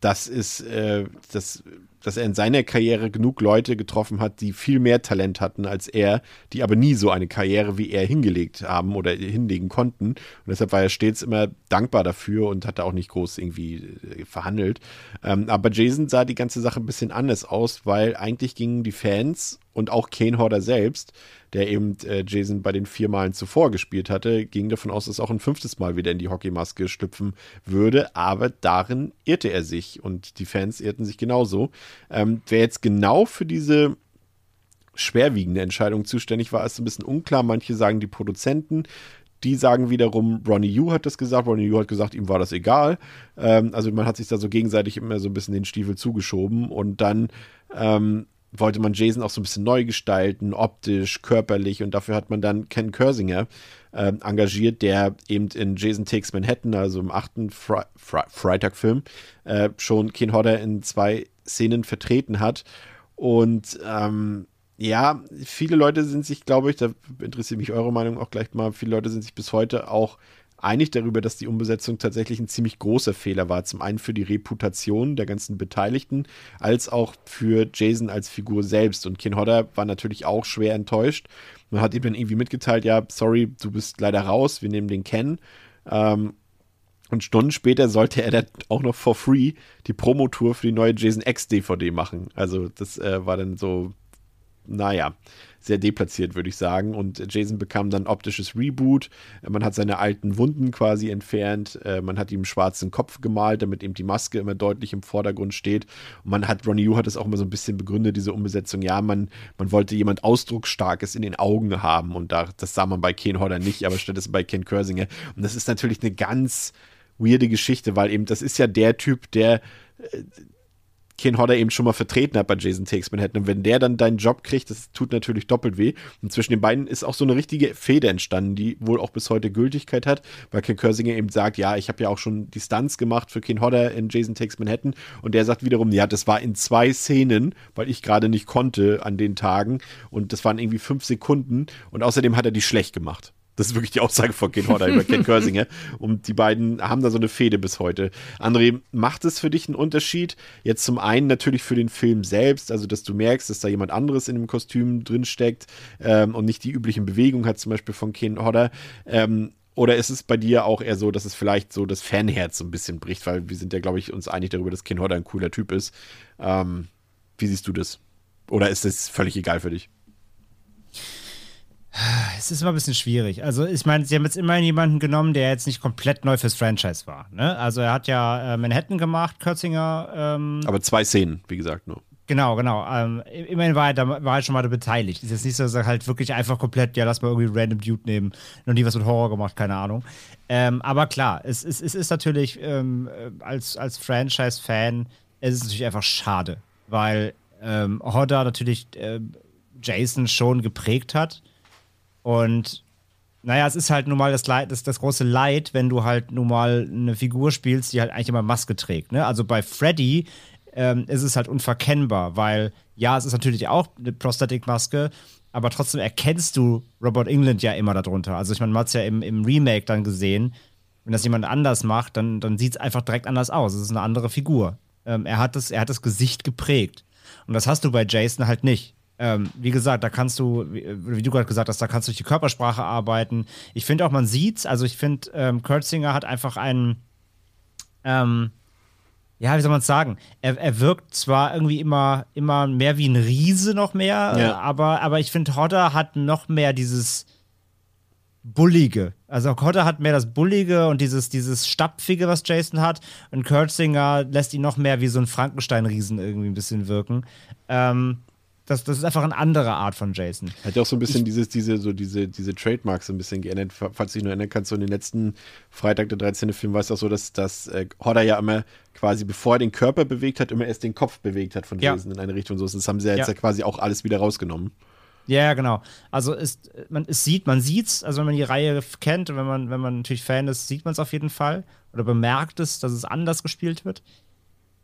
dass es, äh, dass dass er in seiner Karriere genug Leute getroffen hat, die viel mehr Talent hatten als er, die aber nie so eine Karriere wie er hingelegt haben oder hinlegen konnten. Und deshalb war er stets immer dankbar dafür und hat da auch nicht groß irgendwie äh, verhandelt. Ähm, aber Jason sah die ganze Sache ein bisschen anders aus, weil eigentlich gingen die Fans und auch Kane Horder selbst, der eben äh, Jason bei den vier Malen zuvor gespielt hatte, ging davon aus, dass auch ein fünftes Mal wieder in die Hockeymaske schlüpfen würde. Aber darin irrte er sich und die Fans irrten sich genauso. Ähm, wer jetzt genau für diese schwerwiegende Entscheidung zuständig war, ist ein bisschen unklar. Manche sagen die Produzenten, die sagen wiederum, Ronnie Yu hat das gesagt. Ronnie Yu hat gesagt, ihm war das egal. Ähm, also man hat sich da so gegenseitig immer so ein bisschen den Stiefel zugeschoben und dann ähm, wollte man Jason auch so ein bisschen neu gestalten, optisch, körperlich. Und dafür hat man dann Ken Kersinger äh, engagiert, der eben in Jason Takes Manhattan, also im achten Fre Fre Freitag-Film, äh, schon Ken Hodder in zwei Szenen vertreten hat. Und ähm, ja, viele Leute sind sich, glaube ich, da interessiert mich eure Meinung auch gleich mal, viele Leute sind sich bis heute auch einig darüber, dass die Umbesetzung tatsächlich ein ziemlich großer Fehler war. Zum einen für die Reputation der ganzen Beteiligten, als auch für Jason als Figur selbst. Und Ken Hodder war natürlich auch schwer enttäuscht. Man hat ihm dann irgendwie mitgeteilt, ja, sorry, du bist leider raus, wir nehmen den Ken. Ähm, und Stunden später sollte er dann auch noch for free die Promotour für die neue Jason X DVD machen. Also das äh, war dann so, naja sehr deplatziert, würde ich sagen. Und Jason bekam dann optisches Reboot. Man hat seine alten Wunden quasi entfernt. Äh, man hat ihm schwarzen Kopf gemalt, damit eben die Maske immer deutlich im Vordergrund steht. Und man hat, Ronnie Yu hat es auch immer so ein bisschen begründet, diese Umbesetzung. Ja, man, man wollte jemand Ausdrucksstarkes in den Augen haben. Und da, das sah man bei Ken Hodder nicht, aber stattdessen bei Ken Kersinger. Und das ist natürlich eine ganz weirde Geschichte, weil eben das ist ja der Typ, der äh, Ken Hodder eben schon mal vertreten hat bei Jason Takes Manhattan. Und wenn der dann deinen Job kriegt, das tut natürlich doppelt weh. Und zwischen den beiden ist auch so eine richtige Fehde entstanden, die wohl auch bis heute Gültigkeit hat, weil Ken Kersinger eben sagt, ja, ich habe ja auch schon die Stunts gemacht für Ken Hodder in Jason Takes Manhattan. Und der sagt wiederum, ja, das war in zwei Szenen, weil ich gerade nicht konnte an den Tagen. Und das waren irgendwie fünf Sekunden. Und außerdem hat er die schlecht gemacht. Das ist wirklich die Aussage von Ken Hodder über Ken <laughs> Kersinger. Und die beiden haben da so eine Fehde bis heute. André, macht es für dich einen Unterschied? Jetzt zum einen natürlich für den Film selbst, also dass du merkst, dass da jemand anderes in dem Kostüm drinsteckt ähm, und nicht die üblichen Bewegungen hat, zum Beispiel von Ken Hodder. Ähm, oder ist es bei dir auch eher so, dass es vielleicht so das Fanherz so ein bisschen bricht? Weil wir sind ja, glaube ich, uns einig darüber, dass Ken Hodder ein cooler Typ ist. Ähm, wie siehst du das? Oder ist es völlig egal für dich? Es ist immer ein bisschen schwierig. Also, ich meine, sie haben jetzt immerhin jemanden genommen, der jetzt nicht komplett neu fürs Franchise war. Ne? Also, er hat ja äh, Manhattan gemacht, Kürzinger. Ähm, Aber zwei Szenen, wie gesagt, nur. Genau, genau. Ähm, immerhin war er, da, war er schon mal beteiligt. Ist jetzt nicht so, dass er halt wirklich einfach komplett, ja, lass mal irgendwie random Dude nehmen. Noch nie was mit Horror gemacht, keine Ahnung. Ähm, aber klar, es, es, es ist natürlich ähm, als, als Franchise-Fan, es ist natürlich einfach schade, weil ähm, Hodder natürlich äh, Jason schon geprägt hat und naja, es ist halt nun mal das, Leid, das, das große Leid, wenn du halt nun mal eine Figur spielst, die halt eigentlich immer Maske trägt. Ne? Also bei Freddy ähm, ist es halt unverkennbar, weil ja, es ist natürlich auch eine Prosthetic-Maske, aber trotzdem erkennst du Robert England ja immer darunter. Also ich meine, man hat es ja im, im Remake dann gesehen, wenn das jemand anders macht, dann, dann sieht es einfach direkt anders aus. Es ist eine andere Figur. Ähm, er, hat das, er hat das Gesicht geprägt. Und das hast du bei Jason halt nicht. Ähm, wie gesagt, da kannst du, wie, wie du gerade gesagt hast, da kannst du durch die Körpersprache arbeiten. Ich finde auch, man sieht's. Also ich finde, ähm, Kurtzinger hat einfach einen, ähm, ja, wie soll man es sagen? Er, er wirkt zwar irgendwie immer, immer mehr wie ein Riese noch mehr, Ja. aber, aber ich finde, Hodder hat noch mehr dieses, Bullige. Also Hodder hat mehr das Bullige und dieses, dieses Stapfige, was Jason hat. Und Kurtzinger lässt ihn noch mehr wie so ein Frankenstein-Riesen irgendwie ein bisschen wirken. Ähm, das, das ist einfach eine andere Art von Jason. Hat ja auch so ein bisschen ich, dieses, diese, so diese, diese Trademarks ein bisschen geändert. Falls du dich nur erinnern kannst, so in den letzten Freitag der 13. Film war es auch so, dass, dass äh, Hodder ja immer quasi, bevor er den Körper bewegt hat, immer erst den Kopf bewegt hat von Jason ja. in eine Richtung. So, das haben sie ja jetzt ja. ja quasi auch alles wieder rausgenommen. Ja, genau. Also ist, man es sieht, man sieht's, also wenn man die Reihe kennt und wenn man, wenn man natürlich Fan ist, sieht man es auf jeden Fall oder bemerkt es, dass es anders gespielt wird.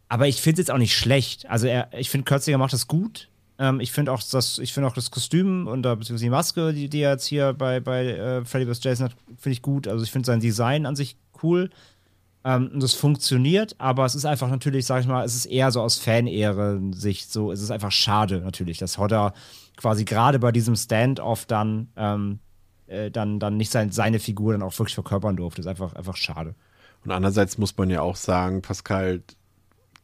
Aber ich finde es jetzt auch nicht schlecht. Also er, ich finde, Kürziger macht das gut. Ähm, ich finde auch das, ich finde auch das Kostüm und da beziehungsweise die Maske, die, die er jetzt hier bei, bei äh, Freddy vs. Jason hat, finde ich gut. Also ich finde sein Design an sich cool. Ähm, und das funktioniert, aber es ist einfach natürlich, sag ich mal, es ist eher so aus Fan-Ehre-Sicht so, es ist einfach schade natürlich, dass Hodder quasi gerade bei diesem Stand-off dann, ähm, äh, dann, dann nicht sein, seine Figur dann auch wirklich verkörpern durfte. Das ist einfach, einfach schade. Und andererseits muss man ja auch sagen, Pascal,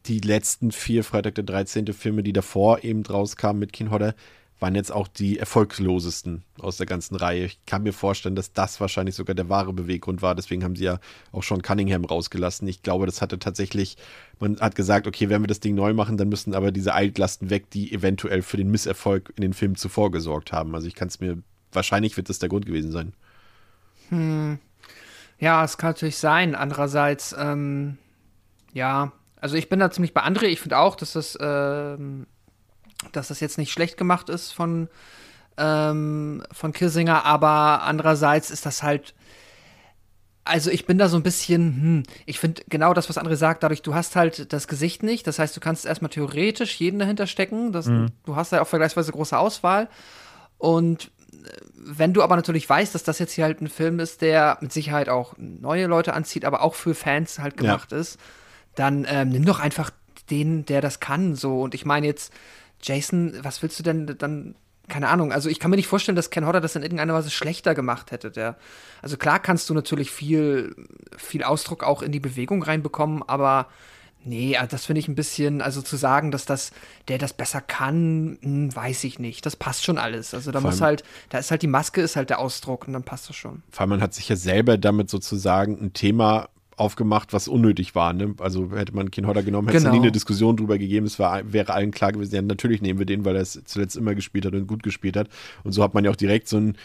die letzten vier Freitag der 13. Filme, die davor eben rauskamen mit King Hodder, waren jetzt auch die erfolgslosesten aus der ganzen Reihe. Ich kann mir vorstellen, dass das wahrscheinlich sogar der wahre Beweggrund war. Deswegen haben sie ja auch schon Cunningham rausgelassen. Ich glaube, das hatte tatsächlich, man hat gesagt, okay, wenn wir das Ding neu machen, dann müssen aber diese Altlasten weg, die eventuell für den Misserfolg in den Filmen zuvor gesorgt haben. Also ich kann es mir, wahrscheinlich wird das der Grund gewesen sein. Hm. Ja, es kann natürlich sein. Andererseits, ähm, ja, also ich bin da ziemlich bei André. Ich finde auch, dass das, ähm, dass das jetzt nicht schlecht gemacht ist von, ähm, von Kissinger, aber andererseits ist das halt. Also ich bin da so ein bisschen, hm, ich finde genau das, was André sagt, dadurch, du hast halt das Gesicht nicht. Das heißt, du kannst erstmal theoretisch jeden dahinter stecken. Das, mhm. Du hast ja auch vergleichsweise große Auswahl. Und äh, wenn du aber natürlich weißt, dass das jetzt hier halt ein Film ist, der mit Sicherheit auch neue Leute anzieht, aber auch für Fans halt gemacht ja. ist, dann ähm, nimm doch einfach den, der das kann, so. Und ich meine jetzt, Jason, was willst du denn dann keine Ahnung, also ich kann mir nicht vorstellen, dass Ken Hodder das in irgendeiner Weise schlechter gemacht hätte. Der, also klar kannst du natürlich viel, viel Ausdruck auch in die Bewegung reinbekommen, aber nee, also das finde ich ein bisschen, also zu sagen, dass das, der das besser kann, hm, weiß ich nicht. Das passt schon alles. Also da muss halt, da ist halt die Maske, ist halt der Ausdruck und dann passt das schon. Vor allem man hat sich ja selber damit sozusagen ein Thema aufgemacht, was unnötig war. Ne? Also hätte man Ken Hodder genommen, hätte es genau. nie eine Diskussion drüber gegeben. Es war, wäre allen klar gewesen, ja, natürlich nehmen wir den, weil er es zuletzt immer gespielt hat und gut gespielt hat. Und so hat man ja auch direkt so ein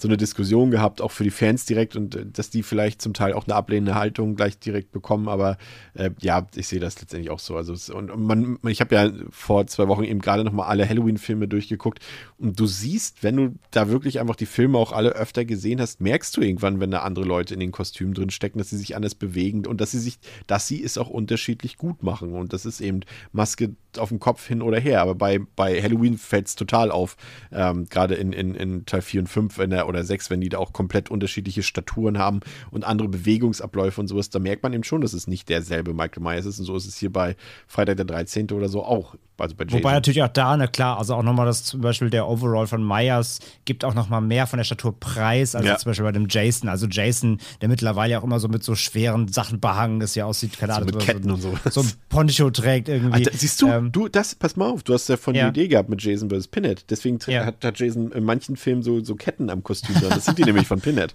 so eine Diskussion gehabt, auch für die Fans direkt und äh, dass die vielleicht zum Teil auch eine ablehnende Haltung gleich direkt bekommen, aber äh, ja, ich sehe das letztendlich auch so. Also und, und man, ich habe ja vor zwei Wochen eben gerade nochmal alle Halloween-Filme durchgeguckt und du siehst, wenn du da wirklich einfach die Filme auch alle öfter gesehen hast, merkst du irgendwann, wenn da andere Leute in den Kostümen drin stecken, dass sie sich anders bewegen und dass sie sich, dass sie es auch unterschiedlich gut machen und das ist eben Maske auf dem Kopf hin oder her, aber bei, bei Halloween fällt es total auf, ähm, gerade in, in, in Teil 4 und 5, wenn er oder sechs, wenn die da auch komplett unterschiedliche Staturen haben und andere Bewegungsabläufe und sowas, da merkt man eben schon, dass es nicht derselbe Michael Myers ist. Und so ist es hier bei Freitag der 13. oder so auch. Also bei Wobei natürlich auch da, na klar, also auch nochmal das zum Beispiel der Overall von Myers gibt auch nochmal mehr von der Statur preis, als ja. zum Beispiel bei dem Jason. Also Jason, der mittlerweile auch immer so mit so schweren Sachen behangen ist, ja aussieht, keine Ahnung. So mit Ketten so, und so. So ein Poncho trägt irgendwie. Ach, siehst du, ähm, du, das, pass mal auf, du hast ja von ja. die Idee gehabt mit Jason vs. Pinhead. Deswegen ja. hat, hat, Jason in manchen Filmen so, so Ketten am Kostüm. Das sind die <laughs> nämlich von Pinhead.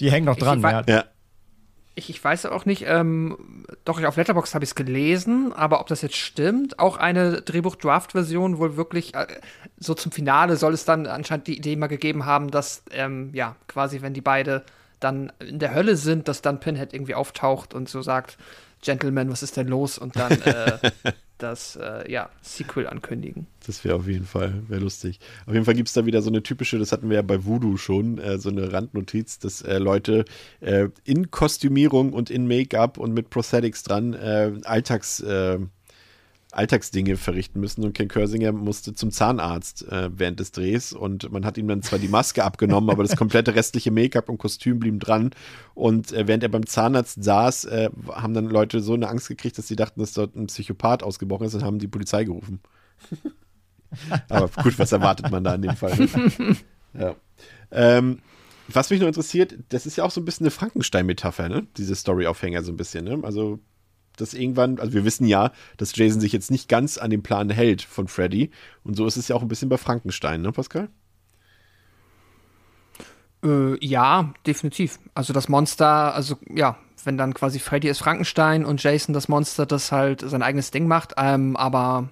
Die hängen noch dran, ich, ja. ja ich, ich weiß auch nicht, ähm, doch auf Letterboxd habe ich es gelesen, aber ob das jetzt stimmt, auch eine Drehbuch-Draft-Version wohl wirklich äh, so zum Finale soll es dann anscheinend die Idee mal gegeben haben, dass ähm, ja quasi wenn die beide dann in der Hölle sind, dass dann Pinhead irgendwie auftaucht und so sagt, Gentleman, was ist denn los? Und dann äh, <laughs> das äh, ja, Sequel ankündigen. Das wäre auf jeden Fall, wäre lustig. Auf jeden Fall gibt es da wieder so eine typische, das hatten wir ja bei Voodoo schon, äh, so eine Randnotiz, dass äh, Leute äh, in Kostümierung und in Make-up und mit Prosthetics dran äh, Alltags Alltagsdinge verrichten müssen. Und Ken Körsinger musste zum Zahnarzt äh, während des Drehs und man hat ihm dann zwar die Maske abgenommen, aber das komplette restliche Make-up und Kostüm blieben dran. Und äh, während er beim Zahnarzt saß, äh, haben dann Leute so eine Angst gekriegt, dass sie dachten, dass dort ein Psychopath ausgebrochen ist und haben die Polizei gerufen. aber gut, was erwartet man da in dem Fall? <laughs> Ja. Ähm, was mich noch interessiert, das ist ja auch so ein bisschen eine Frankenstein-Metapher, ne? Diese Story-Aufhänger so ein bisschen, ne? Also dass irgendwann, also wir wissen ja, dass Jason sich jetzt nicht ganz an den Plan hält von Freddy. Und so ist es ja auch ein bisschen bei Frankenstein, ne, Pascal? Äh, ja, definitiv. Also das Monster, also ja, wenn dann quasi Freddy ist Frankenstein und Jason das Monster, das halt sein eigenes Ding macht. Ähm, aber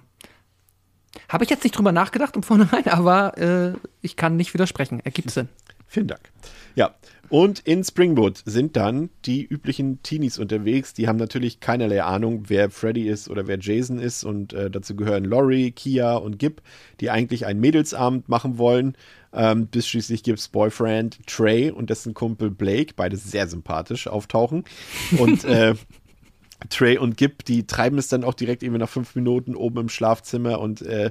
habe ich jetzt nicht drüber nachgedacht um vornherein, <laughs> aber äh, ich kann nicht widersprechen. Ergibt Sinn. Vielen Dank. Ja, und in Springwood sind dann die üblichen Teenies unterwegs. Die haben natürlich keinerlei Ahnung, wer Freddy ist oder wer Jason ist. Und äh, dazu gehören Laurie, Kia und Gib, die eigentlich einen Mädelsabend machen wollen. Ähm, bis schließlich Gibbs Boyfriend Trey und dessen Kumpel Blake, beide sehr sympathisch, auftauchen. Und äh, <laughs> Trey und Gib, die treiben es dann auch direkt irgendwie nach fünf Minuten oben im Schlafzimmer und äh,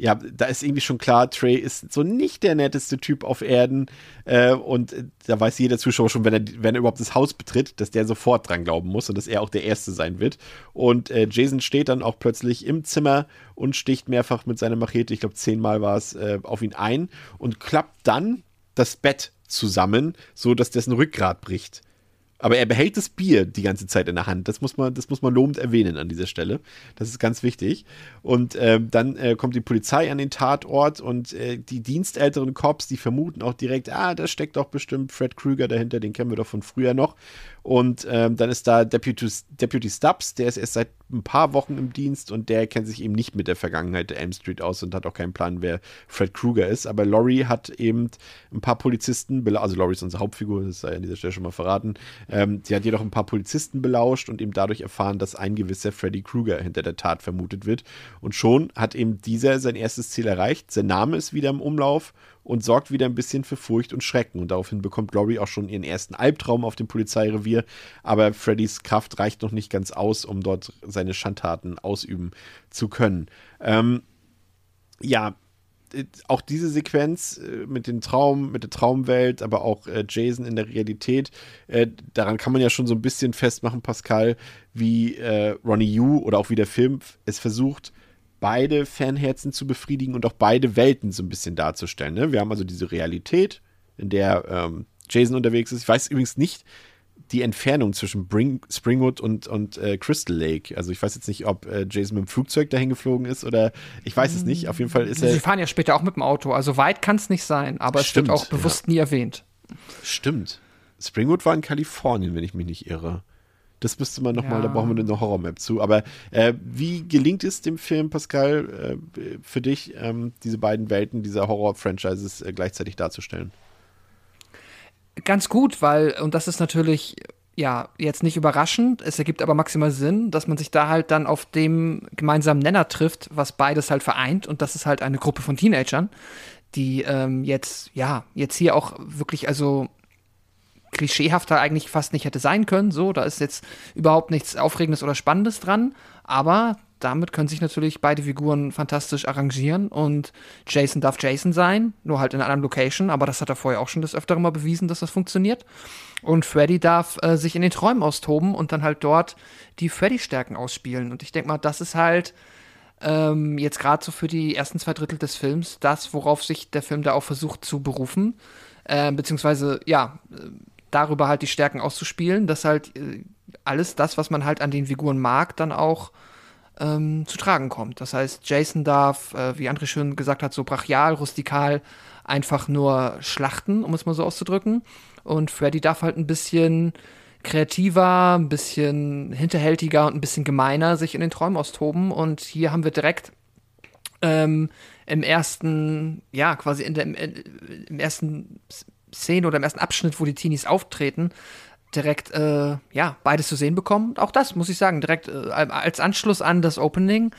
ja, da ist irgendwie schon klar, Trey ist so nicht der netteste Typ auf Erden. Äh, und da weiß jeder Zuschauer schon, wenn er, wenn er überhaupt das Haus betritt, dass der sofort dran glauben muss und dass er auch der Erste sein wird. Und äh, Jason steht dann auch plötzlich im Zimmer und sticht mehrfach mit seiner Machete, ich glaube zehnmal war es, äh, auf ihn ein und klappt dann das Bett zusammen, so dass dessen Rückgrat bricht. Aber er behält das Bier die ganze Zeit in der Hand. Das muss man, das muss man lobend erwähnen an dieser Stelle. Das ist ganz wichtig. Und äh, dann äh, kommt die Polizei an den Tatort und äh, die dienstälteren Cops, die vermuten auch direkt, ah, da steckt doch bestimmt Fred Krüger dahinter, den kennen wir doch von früher noch. Und ähm, dann ist da Deputy, Deputy Stubbs, der ist erst seit ein paar Wochen im Dienst und der kennt sich eben nicht mit der Vergangenheit der Elm Street aus und hat auch keinen Plan, wer Fred Krueger ist. Aber Laurie hat eben ein paar Polizisten, also Laurie ist unsere Hauptfigur, das sei an dieser Stelle schon mal verraten. Ähm, sie hat jedoch ein paar Polizisten belauscht und eben dadurch erfahren, dass ein gewisser Freddy Krueger hinter der Tat vermutet wird. Und schon hat eben dieser sein erstes Ziel erreicht. Sein Name ist wieder im Umlauf und sorgt wieder ein bisschen für Furcht und Schrecken. Und daraufhin bekommt Laurie auch schon ihren ersten Albtraum auf dem Polizeirevier. Aber Freddys Kraft reicht noch nicht ganz aus, um dort seine Schandtaten ausüben zu können. Ähm, ja, auch diese Sequenz äh, mit dem Traum, mit der Traumwelt, aber auch äh, Jason in der Realität, äh, daran kann man ja schon so ein bisschen festmachen, Pascal, wie äh, Ronnie Yu oder auch wie der Film es versucht, beide Fanherzen zu befriedigen und auch beide Welten so ein bisschen darzustellen. Ne? Wir haben also diese Realität, in der ähm, Jason unterwegs ist. Ich weiß übrigens nicht die Entfernung zwischen Bring, Springwood und, und äh, Crystal Lake. Also ich weiß jetzt nicht, ob äh, Jason mit dem Flugzeug dahin geflogen ist oder ich weiß es nicht. Auf jeden Fall ist er. Sie fahren ja später auch mit dem Auto. Also weit kann es nicht sein, aber Stimmt, es wird auch bewusst ja. nie erwähnt. Stimmt. Springwood war in Kalifornien, wenn ich mich nicht irre. Das müsste man nochmal, ja. da brauchen wir eine Horror-Map zu. Aber äh, wie gelingt es dem Film, Pascal, äh, für dich, ähm, diese beiden Welten dieser Horror-Franchises äh, gleichzeitig darzustellen? Ganz gut, weil, und das ist natürlich ja, jetzt nicht überraschend, es ergibt aber maximal Sinn, dass man sich da halt dann auf dem gemeinsamen Nenner trifft, was beides halt vereint und das ist halt eine Gruppe von Teenagern, die ähm, jetzt, ja, jetzt hier auch wirklich, also klischeehafter eigentlich fast nicht hätte sein können. So, da ist jetzt überhaupt nichts Aufregendes oder Spannendes dran. Aber damit können sich natürlich beide Figuren fantastisch arrangieren und Jason darf Jason sein, nur halt in einer anderen Location, aber das hat er vorher auch schon des Öfteren mal bewiesen, dass das funktioniert. Und Freddy darf äh, sich in den Träumen austoben und dann halt dort die Freddy-Stärken ausspielen. Und ich denke mal, das ist halt ähm, jetzt gerade so für die ersten zwei Drittel des Films das, worauf sich der Film da auch versucht zu berufen. Äh, beziehungsweise, ja, darüber halt die Stärken auszuspielen, dass halt äh, alles das, was man halt an den Figuren mag, dann auch ähm, zu tragen kommt. Das heißt, Jason darf, äh, wie André schön gesagt hat, so brachial, rustikal einfach nur schlachten, um es mal so auszudrücken. Und Freddy darf halt ein bisschen kreativer, ein bisschen hinterhältiger und ein bisschen gemeiner sich in den Träumen austoben. Und hier haben wir direkt ähm, im ersten, ja, quasi in der, im, im ersten Szene oder im ersten Abschnitt, wo die Teenies auftreten, direkt äh, ja beides zu sehen bekommen. Auch das muss ich sagen, direkt äh, als Anschluss an das Opening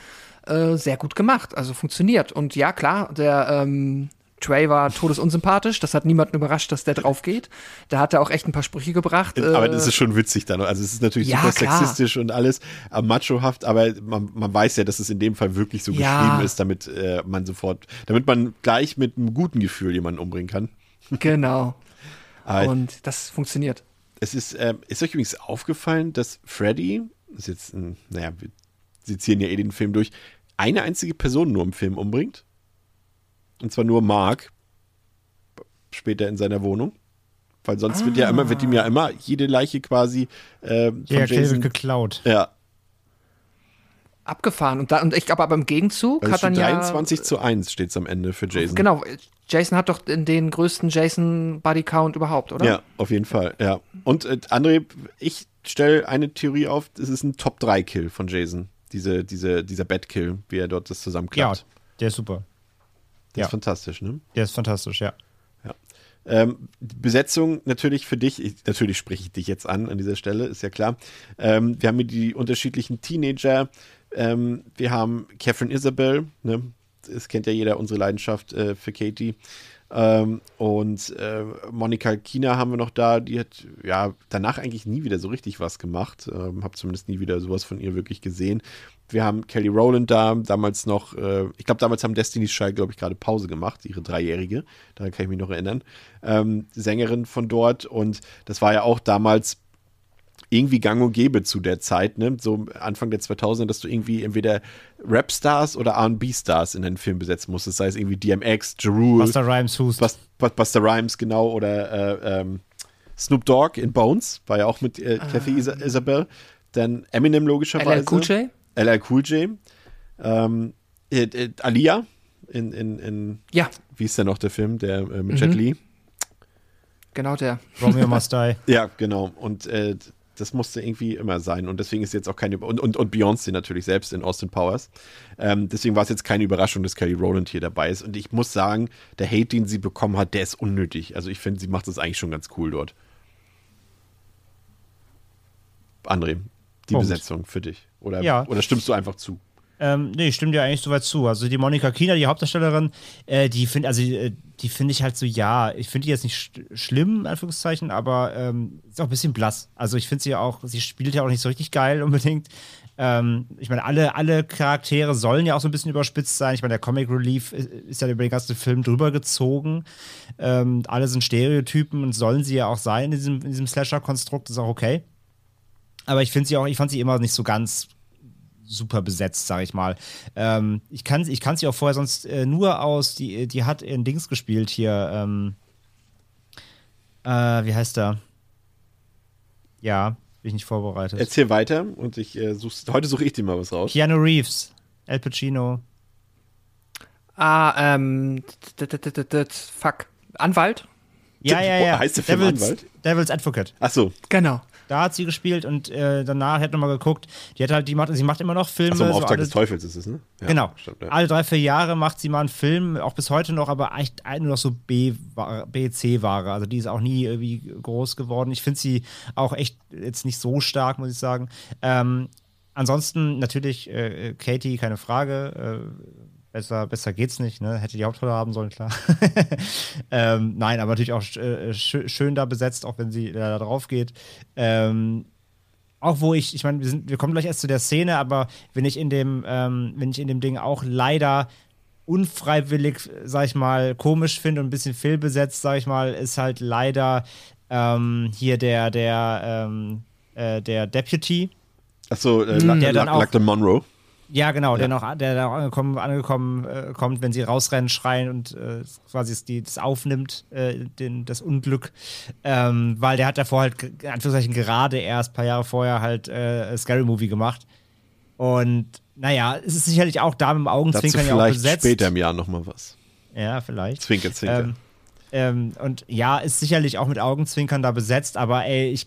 äh, sehr gut gemacht. Also funktioniert. Und ja, klar, der ähm, Trey war todesunsympathisch. Das hat niemanden überrascht, dass der drauf geht. Da hat er auch echt ein paar Sprüche gebracht. Aber das ist schon witzig dann. Also es ist natürlich ja, super klar. sexistisch und alles äh, machohaft, aber man, man, weiß ja, dass es in dem Fall wirklich so ja. geschrieben ist, damit äh, man sofort, damit man gleich mit einem guten Gefühl jemanden umbringen kann. Genau. Und das funktioniert. Es ist, äh, ist euch übrigens aufgefallen, dass Freddy, ist jetzt, ein, naja, wir sezieren ja eh den Film durch, eine einzige Person nur im Film umbringt? Und zwar nur Mark. Später in seiner Wohnung. Weil sonst ah. wird ja immer, wird ihm ja immer jede Leiche quasi äh, von ja, Jason geklaut. Ja. Abgefahren. Und, da, und ich glaube, aber im Gegenzug Also hat dann steht ja. 23 zu 1 steht es am Ende für Jason. Genau, Jason hat doch den größten Jason-Body-Count überhaupt, oder? Ja, auf jeden Fall, ja. Und äh, André, ich stelle eine Theorie auf, es ist ein Top-3-Kill von Jason. Diese, diese, dieser Bad-Kill, wie er dort das Ja, zusammenklappt. der ist super. das ja. ist fantastisch, ne? Der ist fantastisch, ja. Ähm, Besetzung natürlich für dich, ich, natürlich spreche ich dich jetzt an an dieser Stelle, ist ja klar. Ähm, wir haben hier die unterschiedlichen Teenager. Ähm, wir haben Catherine Isabel, ne? Das kennt ja jeder unsere Leidenschaft äh, für Katie. Ähm, und äh, Monika Kina haben wir noch da, die hat ja danach eigentlich nie wieder so richtig was gemacht. Ähm, hab zumindest nie wieder sowas von ihr wirklich gesehen. Wir haben Kelly Rowland da, damals noch, äh, ich glaube, damals haben Destiny's Child, glaube ich, gerade Pause gemacht, ihre Dreijährige. Da kann ich mich noch erinnern. Ähm, Sängerin von dort und das war ja auch damals irgendwie gang und gäbe zu der Zeit, ne? So Anfang der 2000er, dass du irgendwie entweder Rap-Stars oder R&B-Stars in deinen Film besetzen musstest, sei es irgendwie DMX, Ja Rule, Buster Rhymes Hust. Bust, Bust, Buster Rhymes, genau, oder äh, ähm, Snoop Dogg in Bones, war ja auch mit äh, Kathy Isa Isabel. Dann Eminem logischerweise. LL Cool J? LL Cool J. Ähm, äh, äh, Alia in, in, in, Ja, wie ist denn noch der Film, der äh, mit Jet Mhm. Li? genau der. Romeo Must <laughs> Die. Ja, genau. Und äh, das musste irgendwie immer sein. Und deswegen ist jetzt auch keine. Und, und, und Beyoncé natürlich selbst in Austin Powers. Ähm, deswegen war es jetzt keine Überraschung, dass Kelly Rowland hier dabei ist. Und ich muss sagen, der Hate, den sie bekommen hat, der ist unnötig. Also ich finde, sie macht das eigentlich schon ganz cool dort. André, die Punkt. Besetzung für dich. Oder, Ja. oder stimmst du einfach zu? Ähm, nee, stimme dir eigentlich soweit zu. Also die Monika Kina, die Hauptdarstellerin, äh, die finde also äh, die finde ich halt so, ja, ich finde die jetzt nicht sch schlimm, in Anführungszeichen, aber ähm, ist auch ein bisschen blass. Also ich finde sie auch, sie spielt ja auch nicht so richtig geil <laughs> unbedingt. Ähm, ich meine, alle, alle Charaktere sollen ja auch so ein bisschen überspitzt sein. Ich meine, der Comic Relief ist, ist ja über den ganzen Film drüber gezogen. Ähm, alle sind Stereotypen und sollen sie ja auch sein in diesem, diesem Slasher-Konstrukt, ist auch okay. Aber ich finde sie auch, ich fand sie immer nicht so ganz super besetzt, sag ich mal. Ähm, ich kann ich kann sie auch vorher sonst äh, nur aus, die, die hat in Dings gespielt hier, ähm, äh, wie heißt der? Ja, bin ich nicht vorbereitet. Erzähl weiter und ich äh, such's, heute suche ich dir mal was raus. Keanu Reeves, El Pacino. Ah, ähm, fuck. Anwalt? Ja, ja, ja. Heißt der Film Devil's, Anwalt? Devil's Advocate. Ach so, Genau. Da hat sie gespielt und äh, danach hat nochmal geguckt. Die hat halt, die macht, sie macht immer noch Filme. Ach so, im so Auftrag alle- des Teufels ist es, ne? Ja, genau. Stimmt, ja. Alle drei, vier Jahre macht sie mal einen Film, auch bis heute noch, aber echt nur noch so B-C-Ware. Also die ist auch nie irgendwie groß geworden. Ich finde sie auch echt jetzt nicht so stark, muss ich sagen. Ähm, ansonsten natürlich äh, Katie, keine Frage. Äh, besser, besser geht's nicht, ne? Hätte die Hauptrolle haben sollen, klar. ähm, nein, aber natürlich auch äh, schö schön da besetzt, auch wenn sie äh, da drauf geht. Ähm, auch wo ich, ich meine, wir, sind- wir kommen gleich erst zu der Szene, aber wenn ich in dem, ähm, wenn ich in dem Ding auch leider unfreiwillig, sag ich mal, komisch finde und ein bisschen fehlbesetzt, sag ich mal, ist halt leider ähm, hier der, der, ähm, äh, der Deputy. Ach so, äh, Der dann auch- Lackton Monroe. Ja, genau, der noch, der da auch angekommen, angekommen äh, kommt, wenn sie rausrennen, schreien und äh, quasi es- die, das aufnimmt, äh, den, das Unglück. Ähm, weil der hat davor halt, in Anführungszeichen, gerade erst ein paar Jahre vorher halt äh, Scary Movie gemacht. Und naja, es ist sicherlich auch da mit dem Augenzwinkern ja auch vielleicht besetzt. später im Jahr nochmal was. Ja, vielleicht. Zwinker, zwinker. Ähm, ähm, und ja, ist sicherlich auch mit Augenzwinkern da besetzt, aber ey, ich,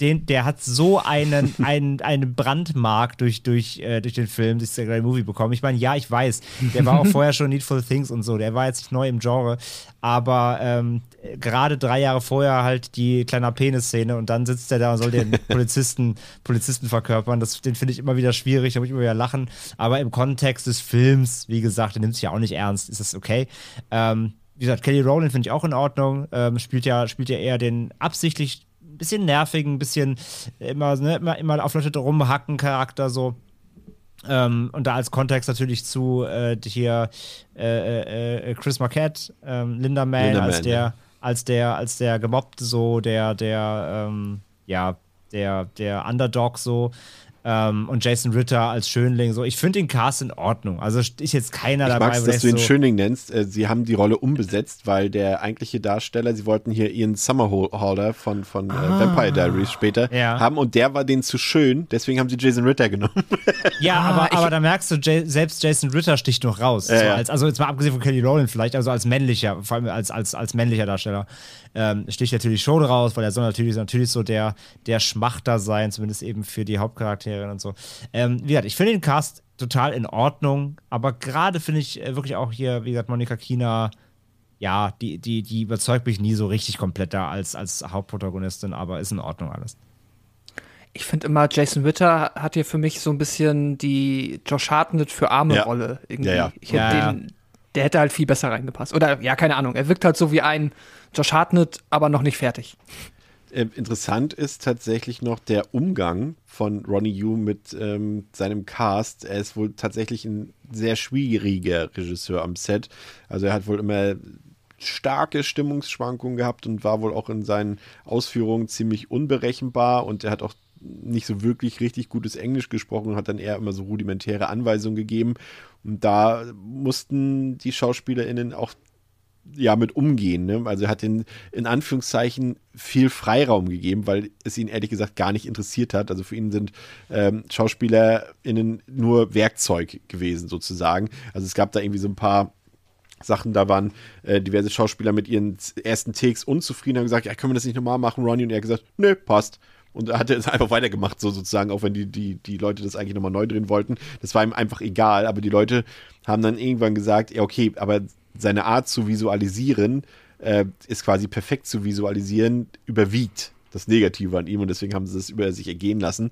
den, der hat so einen, <laughs> einen, einen Brandmark durch, durch, äh, durch den Film, durch Scary Movie bekommen. Ich meine, ja, ich weiß, der war auch <laughs> vorher schon Needful Things und so, der war jetzt nicht neu im Genre, aber ähm, gerade drei Jahre vorher halt die kleine Penis-Szene und dann sitzt er da und soll den <laughs> Polizisten, Polizisten verkörpern. Das, den finde ich immer wieder schwierig, da muss ich immer wieder lachen. Aber im Kontext des Films, wie gesagt, der nimmt sich ja auch nicht ernst, ist das okay. Ähm, wie gesagt, Kelly Rowland finde ich auch in Ordnung. Ähm, spielt, ja, spielt ja eher den absichtlich bisschen nervigen, ein bisschen immer, ne, immer, immer auf Leute rumhacken Charakter so. Ähm, und da als Kontext natürlich zu äh, hier äh, äh, Chris Marquette, ähm, Linda Mann, Linda als Mann, der, ja. als der, als der gemobbte so, der, der, ähm, ja, der, der Underdog so. Ähm, und Jason Ritter als Schönling. So, ich finde den Cast in Ordnung. Also ist jetzt keiner ich dabei. Mag's, dass du ihn so Schönling nennst. Äh, sie haben die Rolle umbesetzt, weil der eigentliche Darsteller, sie wollten hier Ian Summerholder von, von äh, ah. äh, Vampire Diaries später ja. haben und der war denen zu schön, deswegen haben sie Jason Ritter genommen. Ja, ah, <laughs> aber, aber da merkst du, J selbst Jason Ritter sticht noch raus. Ja, so als, also jetzt mal abgesehen von Kelly Rowland vielleicht, also als männlicher, vor allem als, als, als männlicher Darsteller, ähm, sticht natürlich schon raus, weil er soll natürlich, natürlich so der, der Schmachter sein, zumindest eben für die Hauptcharaktere und so. Ähm, wie gesagt, ich finde den Cast total in Ordnung, aber gerade finde ich äh, wirklich auch hier, wie gesagt, Monika Kina, ja, die, die, die überzeugt mich nie so richtig komplett da als, als Hauptprotagonistin, aber ist in Ordnung alles. Ich finde immer, Jason Ritter hat hier für mich so ein bisschen die Josh Hartnett für arme ja. Rolle. Irgendwie. Ja, ja. Ich ja, den, der hätte halt viel besser reingepasst. Oder ja, keine Ahnung. Er wirkt halt so wie ein Josh Hartnett, aber noch nicht fertig. Äh, interessant ist tatsächlich noch der Umgang von Ronnie Yu mit ähm, seinem Cast. Er ist wohl tatsächlich ein sehr schwieriger Regisseur am Set. Also er hat wohl immer starke Stimmungsschwankungen gehabt und war wohl auch in seinen Ausführungen ziemlich unberechenbar und er hat auch nicht so wirklich richtig gutes Englisch gesprochen und hat dann eher immer so rudimentäre Anweisungen gegeben. Und da mussten die SchauspielerInnen auch ja mit umgehen. Ne? Also er hat den in Anführungszeichen viel Freiraum gegeben, weil es ihn ehrlich gesagt gar nicht interessiert hat. Also für ihn sind ähm, SchauspielerInnen nur Werkzeug gewesen, sozusagen. Also es gab da irgendwie so ein paar Sachen, da waren äh, diverse Schauspieler mit ihren ersten Takes unzufrieden, haben gesagt, ja, können wir das nicht nochmal machen, Ronnie? Und er hat gesagt, nö, passt. Und er hat es <laughs> einfach weitergemacht, so sozusagen, auch wenn die, die, die Leute das eigentlich nochmal neu drehen wollten. Das war ihm einfach egal, aber die Leute haben dann irgendwann gesagt, ja, okay, aber seine Art zu visualisieren äh, ist quasi perfekt zu visualisieren, überwiegt das Negative an ihm und deswegen haben sie es über sich ergehen lassen.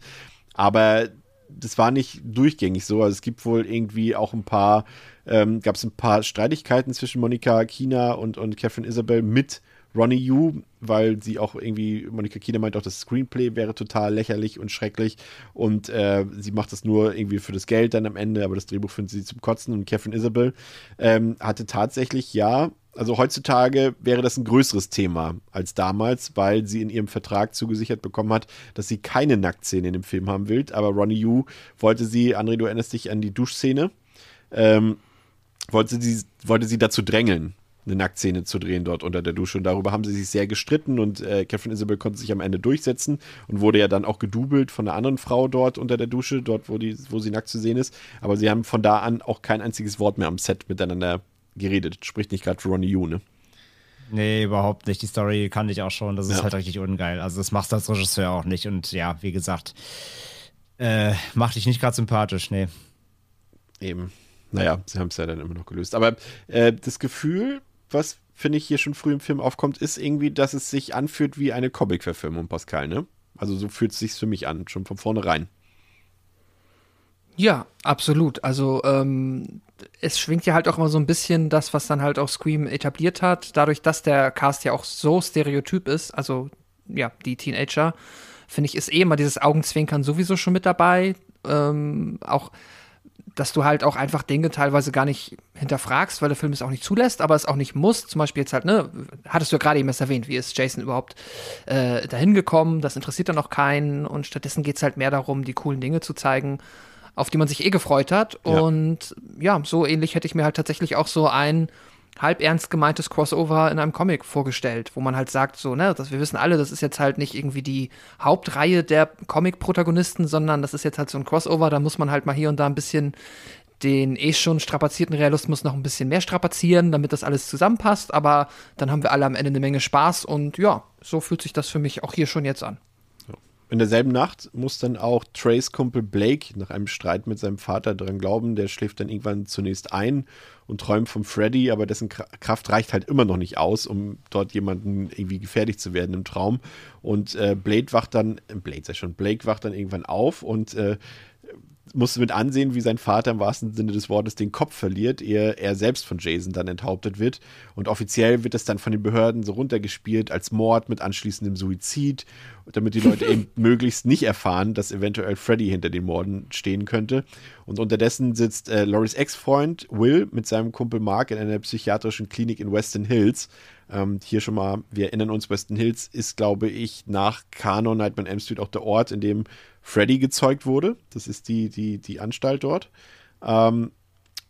Aber das war nicht durchgängig so. Also es gibt wohl irgendwie auch ein paar, ähm, gab es ein paar Streitigkeiten zwischen Monika Kina und, und Catherine Isabel mit Ronnie Yu, weil sie auch irgendwie, Monika Kina meint auch, das Screenplay wäre total lächerlich und schrecklich. Und äh, sie macht das nur irgendwie für das Geld dann am Ende, aber das Drehbuch findet sie zum Kotzen. Und Catherine Isabel ähm, hatte tatsächlich, ja, also heutzutage wäre das ein größeres Thema als damals, weil sie in ihrem Vertrag zugesichert bekommen hat, dass sie keine Nacktszene in dem Film haben will, aber Ronnie Yu wollte sie, André, du erinnerst dich an die Duschszene, ähm, wollte sie, wollte sie dazu drängeln, eine Nacktszene zu drehen dort unter der Dusche. Und darüber haben sie sich sehr gestritten und äh, Catherine Isabel konnte sich am Ende durchsetzen und wurde ja dann auch gedoubelt von einer anderen Frau dort unter der Dusche, dort, wo, die, wo sie nackt zu sehen ist. Aber sie haben von da an auch kein einziges Wort mehr am Set miteinander geredet. Spricht nicht gerade Ronnie Yu, ne? Nee, überhaupt nicht. Die Story kann ich auch schon. Das ist ja. halt richtig ungeil. Also, das machst du als Regisseur auch nicht. Und ja, wie gesagt, äh, macht dich nicht gerade sympathisch, nee. Eben. Naja, sie haben es ja dann immer noch gelöst. Aber äh, das Gefühl, was finde ich hier schon früh im Film aufkommt, ist irgendwie, dass es sich anfühlt wie eine Comic-Verfilmung, Pascal, ne? Also so fühlt es sich für mich an, schon von vornherein. Ja, absolut. Also ähm, es schwingt ja halt auch immer so ein bisschen das, was dann halt auch Scream etabliert hat. Dadurch, dass der Cast ja auch so stereotyp ist, also ja, die Teenager, finde ich, ist eh immer dieses Augenzwinkern sowieso schon mit dabei. Ähm, auch dass du halt auch einfach Dinge teilweise gar nicht hinterfragst, weil der Film es auch nicht zulässt, aber es auch nicht muss. Zum Beispiel jetzt halt, ne, hattest du ja gerade eben erst erwähnt, wie ist Jason überhaupt äh, dahin gekommen? Das interessiert dann noch keinen und stattdessen geht es halt mehr darum, die coolen Dinge zu zeigen, auf die man sich eh gefreut hat. Ja. Und ja, so ähnlich hätte ich mir halt tatsächlich auch so ein halb ernst gemeintes Crossover in einem Comic vorgestellt, wo man halt sagt, so, ne, dass wir wissen alle, das ist jetzt halt nicht irgendwie die Hauptreihe der Comic-Protagonisten, sondern das ist jetzt halt so ein Crossover, da muss man halt mal hier und da ein bisschen den eh schon strapazierten Realismus noch ein bisschen mehr strapazieren, damit das alles zusammenpasst, aber dann haben wir alle am Ende eine Menge Spaß und ja, so fühlt sich das für mich auch hier schon jetzt an. In derselben Nacht muss dann auch Trace Kumpel Blake nach einem Streit mit seinem Vater daran glauben. Der schläft dann irgendwann zunächst ein und träumt vom Freddy, aber dessen Kraft reicht halt immer noch nicht aus, um dort jemanden irgendwie gefährlich zu werden im Traum. Und äh, Blade wacht dann, Blade sei schon, Blake wacht dann irgendwann auf und äh, musste mit ansehen, wie sein Vater im wahrsten Sinne des Wortes den Kopf verliert, ehe er selbst von Jason dann enthauptet wird. Und offiziell wird es dann von den Behörden so runtergespielt als Mord mit anschließendem Suizid, damit die Leute <laughs> eben möglichst nicht erfahren, dass eventuell Freddy hinter den Morden stehen könnte. Und unterdessen sitzt äh, Loris Ex-Freund Will mit seinem Kumpel Mark in einer psychiatrischen Klinik in Weston Hills Ähm, hier schon mal, wir erinnern uns, Weston Hills ist, glaube ich, nach Kanon Nightmare on Elm Street auch der Ort, in dem Freddy gezeugt wurde. Das ist die, die, die Anstalt dort. Ähm,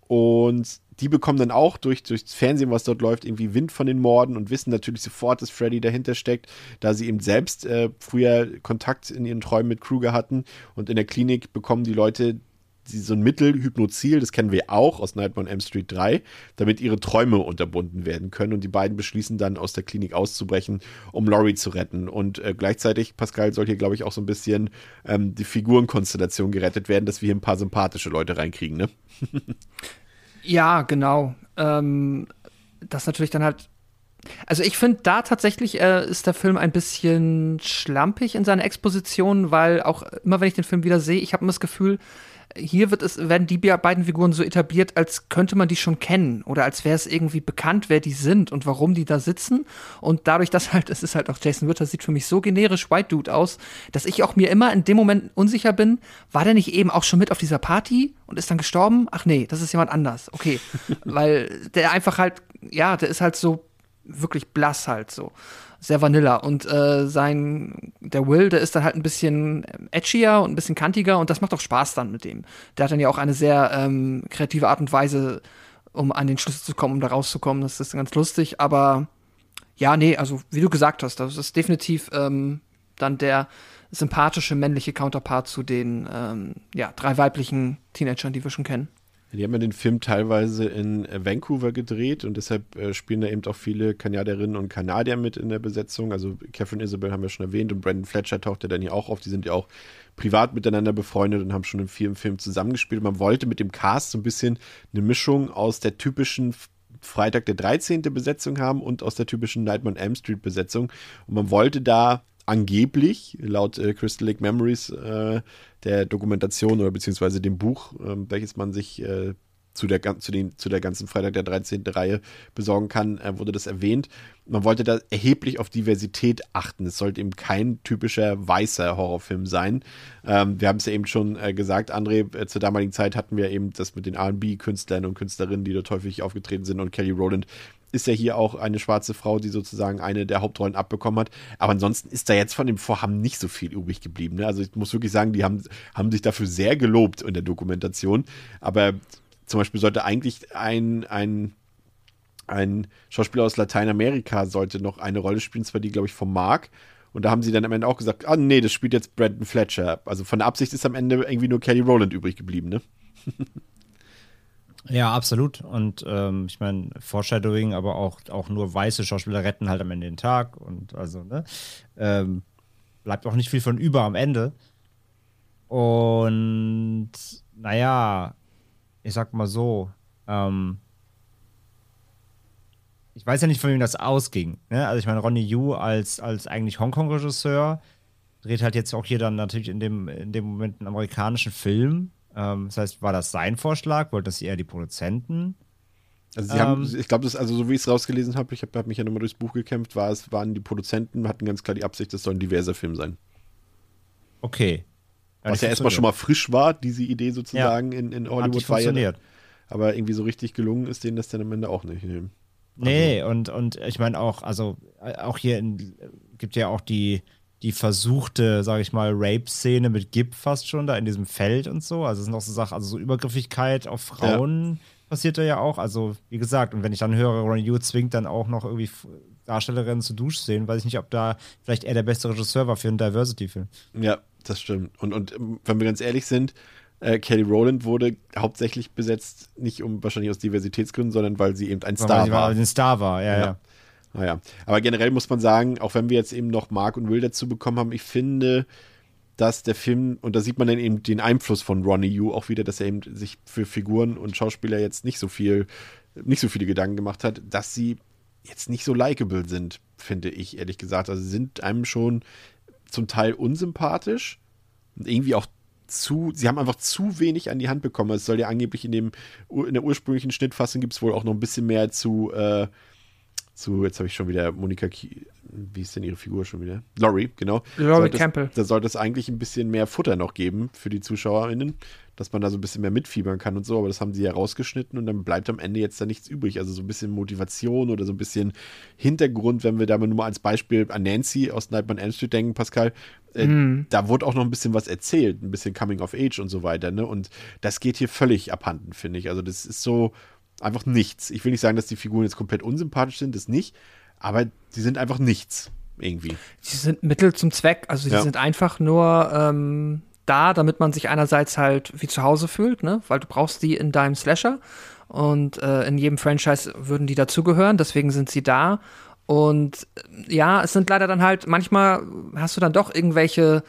und die bekommen dann auch durch, durchs Fernsehen, was dort läuft, irgendwie Wind von den Morden und wissen natürlich sofort, dass Freddy dahinter steckt, da sie eben selbst äh, früher Kontakt in ihren Träumen mit Kruger hatten. Und in der Klinik bekommen die Leute so ein Mittel, Hypnozil, das kennen wir auch aus Nightmare on M Street 3, damit ihre Träume unterbunden werden können. Und die beiden beschließen dann, aus der Klinik auszubrechen, um Laurie zu retten. Und äh, gleichzeitig, Pascal, soll hier, glaube ich, auch so ein bisschen ähm, die Figurenkonstellation gerettet werden, dass wir hier ein paar sympathische Leute reinkriegen, ne? <laughs> Ja, genau. Ähm, das natürlich dann halt. Also ich finde, da tatsächlich äh, ist der Film ein bisschen schlampig in seiner Exposition, weil auch immer, wenn ich den Film wieder sehe, ich habe immer das Gefühl, hier wird es, werden die beiden Figuren so etabliert, als könnte man die schon kennen oder als wäre es irgendwie bekannt, wer die sind und warum die da sitzen. Und dadurch, dass halt, es ist halt auch Jason Witter, sieht für mich so generisch White Dude aus, dass ich auch mir immer in dem Moment unsicher bin, war der nicht eben auch schon mit auf dieser Party und ist dann gestorben? Ach nee, das ist jemand anders. Okay. <laughs> Weil der einfach halt, ja, der ist halt so wirklich blass halt so sehr vanilla. Und äh, sein, der Will, der ist dann halt ein bisschen edgier und ein bisschen kantiger und das macht auch Spaß dann mit dem. Der hat dann ja auch eine sehr ähm, kreative Art und Weise, um an den Schlüssel zu kommen, um da rauszukommen. Das ist ganz lustig, aber ja, nee, also wie du gesagt hast, das ist definitiv ähm, dann der sympathische männliche Counterpart zu den ähm, ja, drei weiblichen Teenagern, die wir schon kennen. Die haben ja den Film teilweise in äh, Vancouver gedreht und deshalb äh, spielen da eben auch viele Kanadierinnen und Kanadier mit in der Besetzung. Also Catherine Isabel haben wir schon erwähnt und Brandon Fletcher taucht ja dann hier auch auf. Die sind ja auch privat miteinander befreundet und haben schon in vielen Filmen zusammengespielt. Man wollte mit dem Cast so ein bisschen eine Mischung aus der typischen Freitag der 13. Besetzung haben und aus der typischen Nightmare on Elm Street Besetzung. Und man wollte da angeblich, laut äh, Crystal Lake Memories, äh, der Dokumentation oder beziehungsweise dem Buch, äh, welches man sich äh, zu der, zu, den, zu der ganzen Freitag der 13. Reihe besorgen kann, äh, wurde das erwähnt. Man wollte da erheblich auf Diversität achten. Es sollte eben kein typischer weißer Horrorfilm sein. Ähm, wir haben es ja eben schon äh, gesagt, André, äh, zur damaligen Zeit hatten wir eben das mit den RB-Künstlern und Künstlerinnen, die dort häufig aufgetreten sind und Kelly Rowland ist ja hier auch eine schwarze Frau, die sozusagen eine der Hauptrollen abbekommen hat. Aber ansonsten ist da jetzt von dem Vorhaben nicht so viel übrig geblieben. Ne? Also ich muss wirklich sagen, die haben, haben sich dafür sehr gelobt in der Dokumentation. Aber zum Beispiel sollte eigentlich ein, ein, ein Schauspieler aus Lateinamerika sollte noch eine Rolle spielen, zwar die, glaube ich, vom Mark. Und da haben sie dann am Ende auch gesagt, ah nee, das spielt jetzt Brandon Fletcher. Also von der Absicht ist am Ende irgendwie nur Kelly Rowland übrig geblieben, ne? <laughs> Ja, absolut. Und ähm, ich meine, Foreshadowing, aber auch, auch nur weiße Schauspieler retten halt am Ende den Tag. Und also, ne? Ähm, bleibt auch nicht viel von über am Ende. Und naja, ich sag mal so, ähm, ich weiß ja nicht, von wem das ausging. Ne? Also ich meine, Ronnie Yu als, als eigentlich Hongkong-Regisseur dreht halt jetzt auch hier dann natürlich in dem, in dem Moment einen amerikanischen Film ähm, das heißt, war das sein Vorschlag? Wollten das eher die Produzenten? Also sie ähm, haben, ich glaube, das, also so wie ich es rausgelesen habe, ich habe hab mich ja nochmal durchs Buch gekämpft, war es, waren die Produzenten, hatten ganz klar die Absicht, das soll ein diverser Film sein. Okay. Was ja erstmal schon mal frisch war, diese Idee sozusagen ja, in, in Hollywood war ja, aber irgendwie so richtig gelungen ist denen das dann am Ende auch nicht. Also, nee, und, und ich meine auch, also auch hier in, gibt ja auch die, die versuchte, sage ich mal, Rape-Szene mit Gib fast schon da in diesem Feld und so. Also es sind auch so Sachen, also so Übergriffigkeit auf Frauen ja. passiert da ja auch. Also wie gesagt, und wenn ich dann höre, Ronnie Yu zwingt dann auch noch irgendwie Darstellerinnen zu Duschszenen, weiß ich nicht, ob da vielleicht er der beste Regisseur war für einen Diversity-Film. Ja, das stimmt. Und, und ähm, wenn wir ganz ehrlich sind, äh, Kelly Rowland wurde hauptsächlich besetzt, nicht um wahrscheinlich aus Diversitätsgründen, sondern weil sie eben ein Star war. Weil sie ein Star war, ja. ja. ja. Naja, aber generell muss man sagen, auch wenn wir jetzt eben noch Mark und Will dazu bekommen haben, ich finde, dass der Film, und da sieht man dann eben den Einfluss von Ronnie Yu auch wieder, dass er eben sich für Figuren und Schauspieler jetzt nicht so viel, nicht so viele Gedanken gemacht hat, dass sie jetzt nicht so likable sind, finde ich, ehrlich gesagt. Also sind einem schon zum Teil unsympathisch und irgendwie auch zu, sie haben einfach zu wenig an die Hand bekommen. Es soll ja angeblich in dem, in der ursprünglichen Schnittfassung gibt es wohl auch noch ein bisschen mehr zu, äh, zu, jetzt habe ich schon wieder Monika, wie ist denn ihre Figur schon wieder? Laurie, genau. Laurie Campbell. Da sollte es eigentlich ein bisschen mehr Futter noch geben für die ZuschauerInnen, dass man da so ein bisschen mehr mitfiebern kann und so, aber das haben sie ja rausgeschnitten und dann bleibt am Ende jetzt da nichts übrig. Also so ein bisschen Motivation oder so ein bisschen Hintergrund, wenn wir da mal nur mal als Beispiel an Nancy aus Nightmare on Elm Street denken, Pascal, äh, Mhm. da wurde auch noch ein bisschen was erzählt, ein bisschen Coming of Age und so weiter, ne? Und das geht hier völlig abhanden, finde ich. Also das ist so einfach nichts. Ich will nicht sagen, dass die Figuren jetzt komplett unsympathisch sind, das nicht, aber die sind einfach nichts irgendwie. Die sind Mittel zum Zweck. Also die Ja. sind einfach nur ähm, da, damit man sich einerseits halt wie zu Hause fühlt, ne? Weil du brauchst die in deinem Slasher und äh, in jedem Franchise würden die dazugehören, deswegen sind sie da. Und ja, es sind leider dann halt, manchmal hast du dann doch irgendwelche,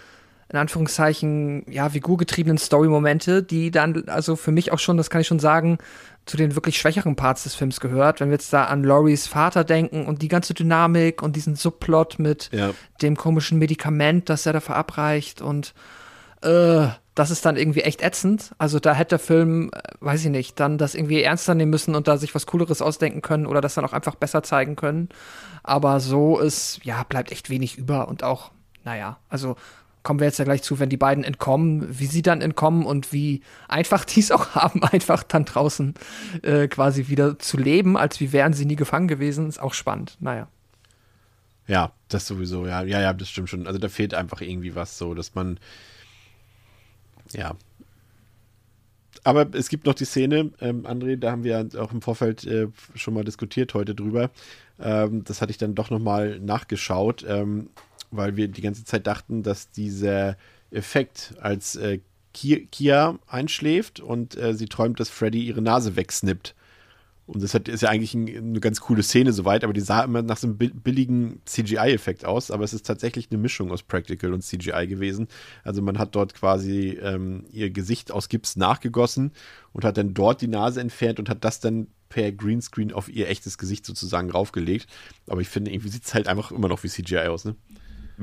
in Anführungszeichen, ja, figurgetriebenen Story-Momente, die dann, also für mich auch schon, das kann ich schon sagen, zu den wirklich schwächeren Parts des Films gehört. Wenn wir jetzt da an Loris Vater denken und die ganze Dynamik und diesen Subplot mit Ja. dem komischen Medikament, das er da verabreicht und äh, das ist dann irgendwie echt ätzend. Also da hätte der Film, äh, weiß ich nicht, dann das irgendwie ernster nehmen müssen und da sich was Cooleres ausdenken können oder das dann auch einfach besser zeigen können. Aber so ist, ja, bleibt echt wenig über und auch, naja, also kommen wir jetzt ja gleich zu, wenn die beiden entkommen, wie sie dann entkommen und wie einfach <laughs> die es auch haben, einfach dann draußen äh, quasi wieder zu leben, als wie wären sie nie gefangen gewesen, ist auch spannend. Naja. Ja, das sowieso, ja, ja, ja, das stimmt schon. Also da fehlt einfach irgendwie was so, dass man, ja. Aber es gibt noch die Szene, ähm, André, da haben wir auch im Vorfeld äh, schon mal diskutiert heute drüber. Ähm, das hatte ich dann doch nochmal nachgeschaut, ähm, weil wir die ganze Zeit dachten, dass dieser Effekt, als äh, Ki Kia einschläft und äh, sie träumt, dass Freddy ihre Nase wegsnippt. Und das hat, ist ja eigentlich ein, eine ganz coole Szene soweit, aber die sah immer nach so einem bi- billigen CGI-Effekt aus. Aber es ist tatsächlich eine Mischung aus Practical und CGI gewesen. Also man hat dort quasi ähm, ihr Gesicht aus Gips nachgegossen und hat dann dort die Nase entfernt und hat das dann per Greenscreen auf ihr echtes Gesicht sozusagen raufgelegt. Aber ich finde, irgendwie sieht es halt einfach immer noch wie CGI aus, ne?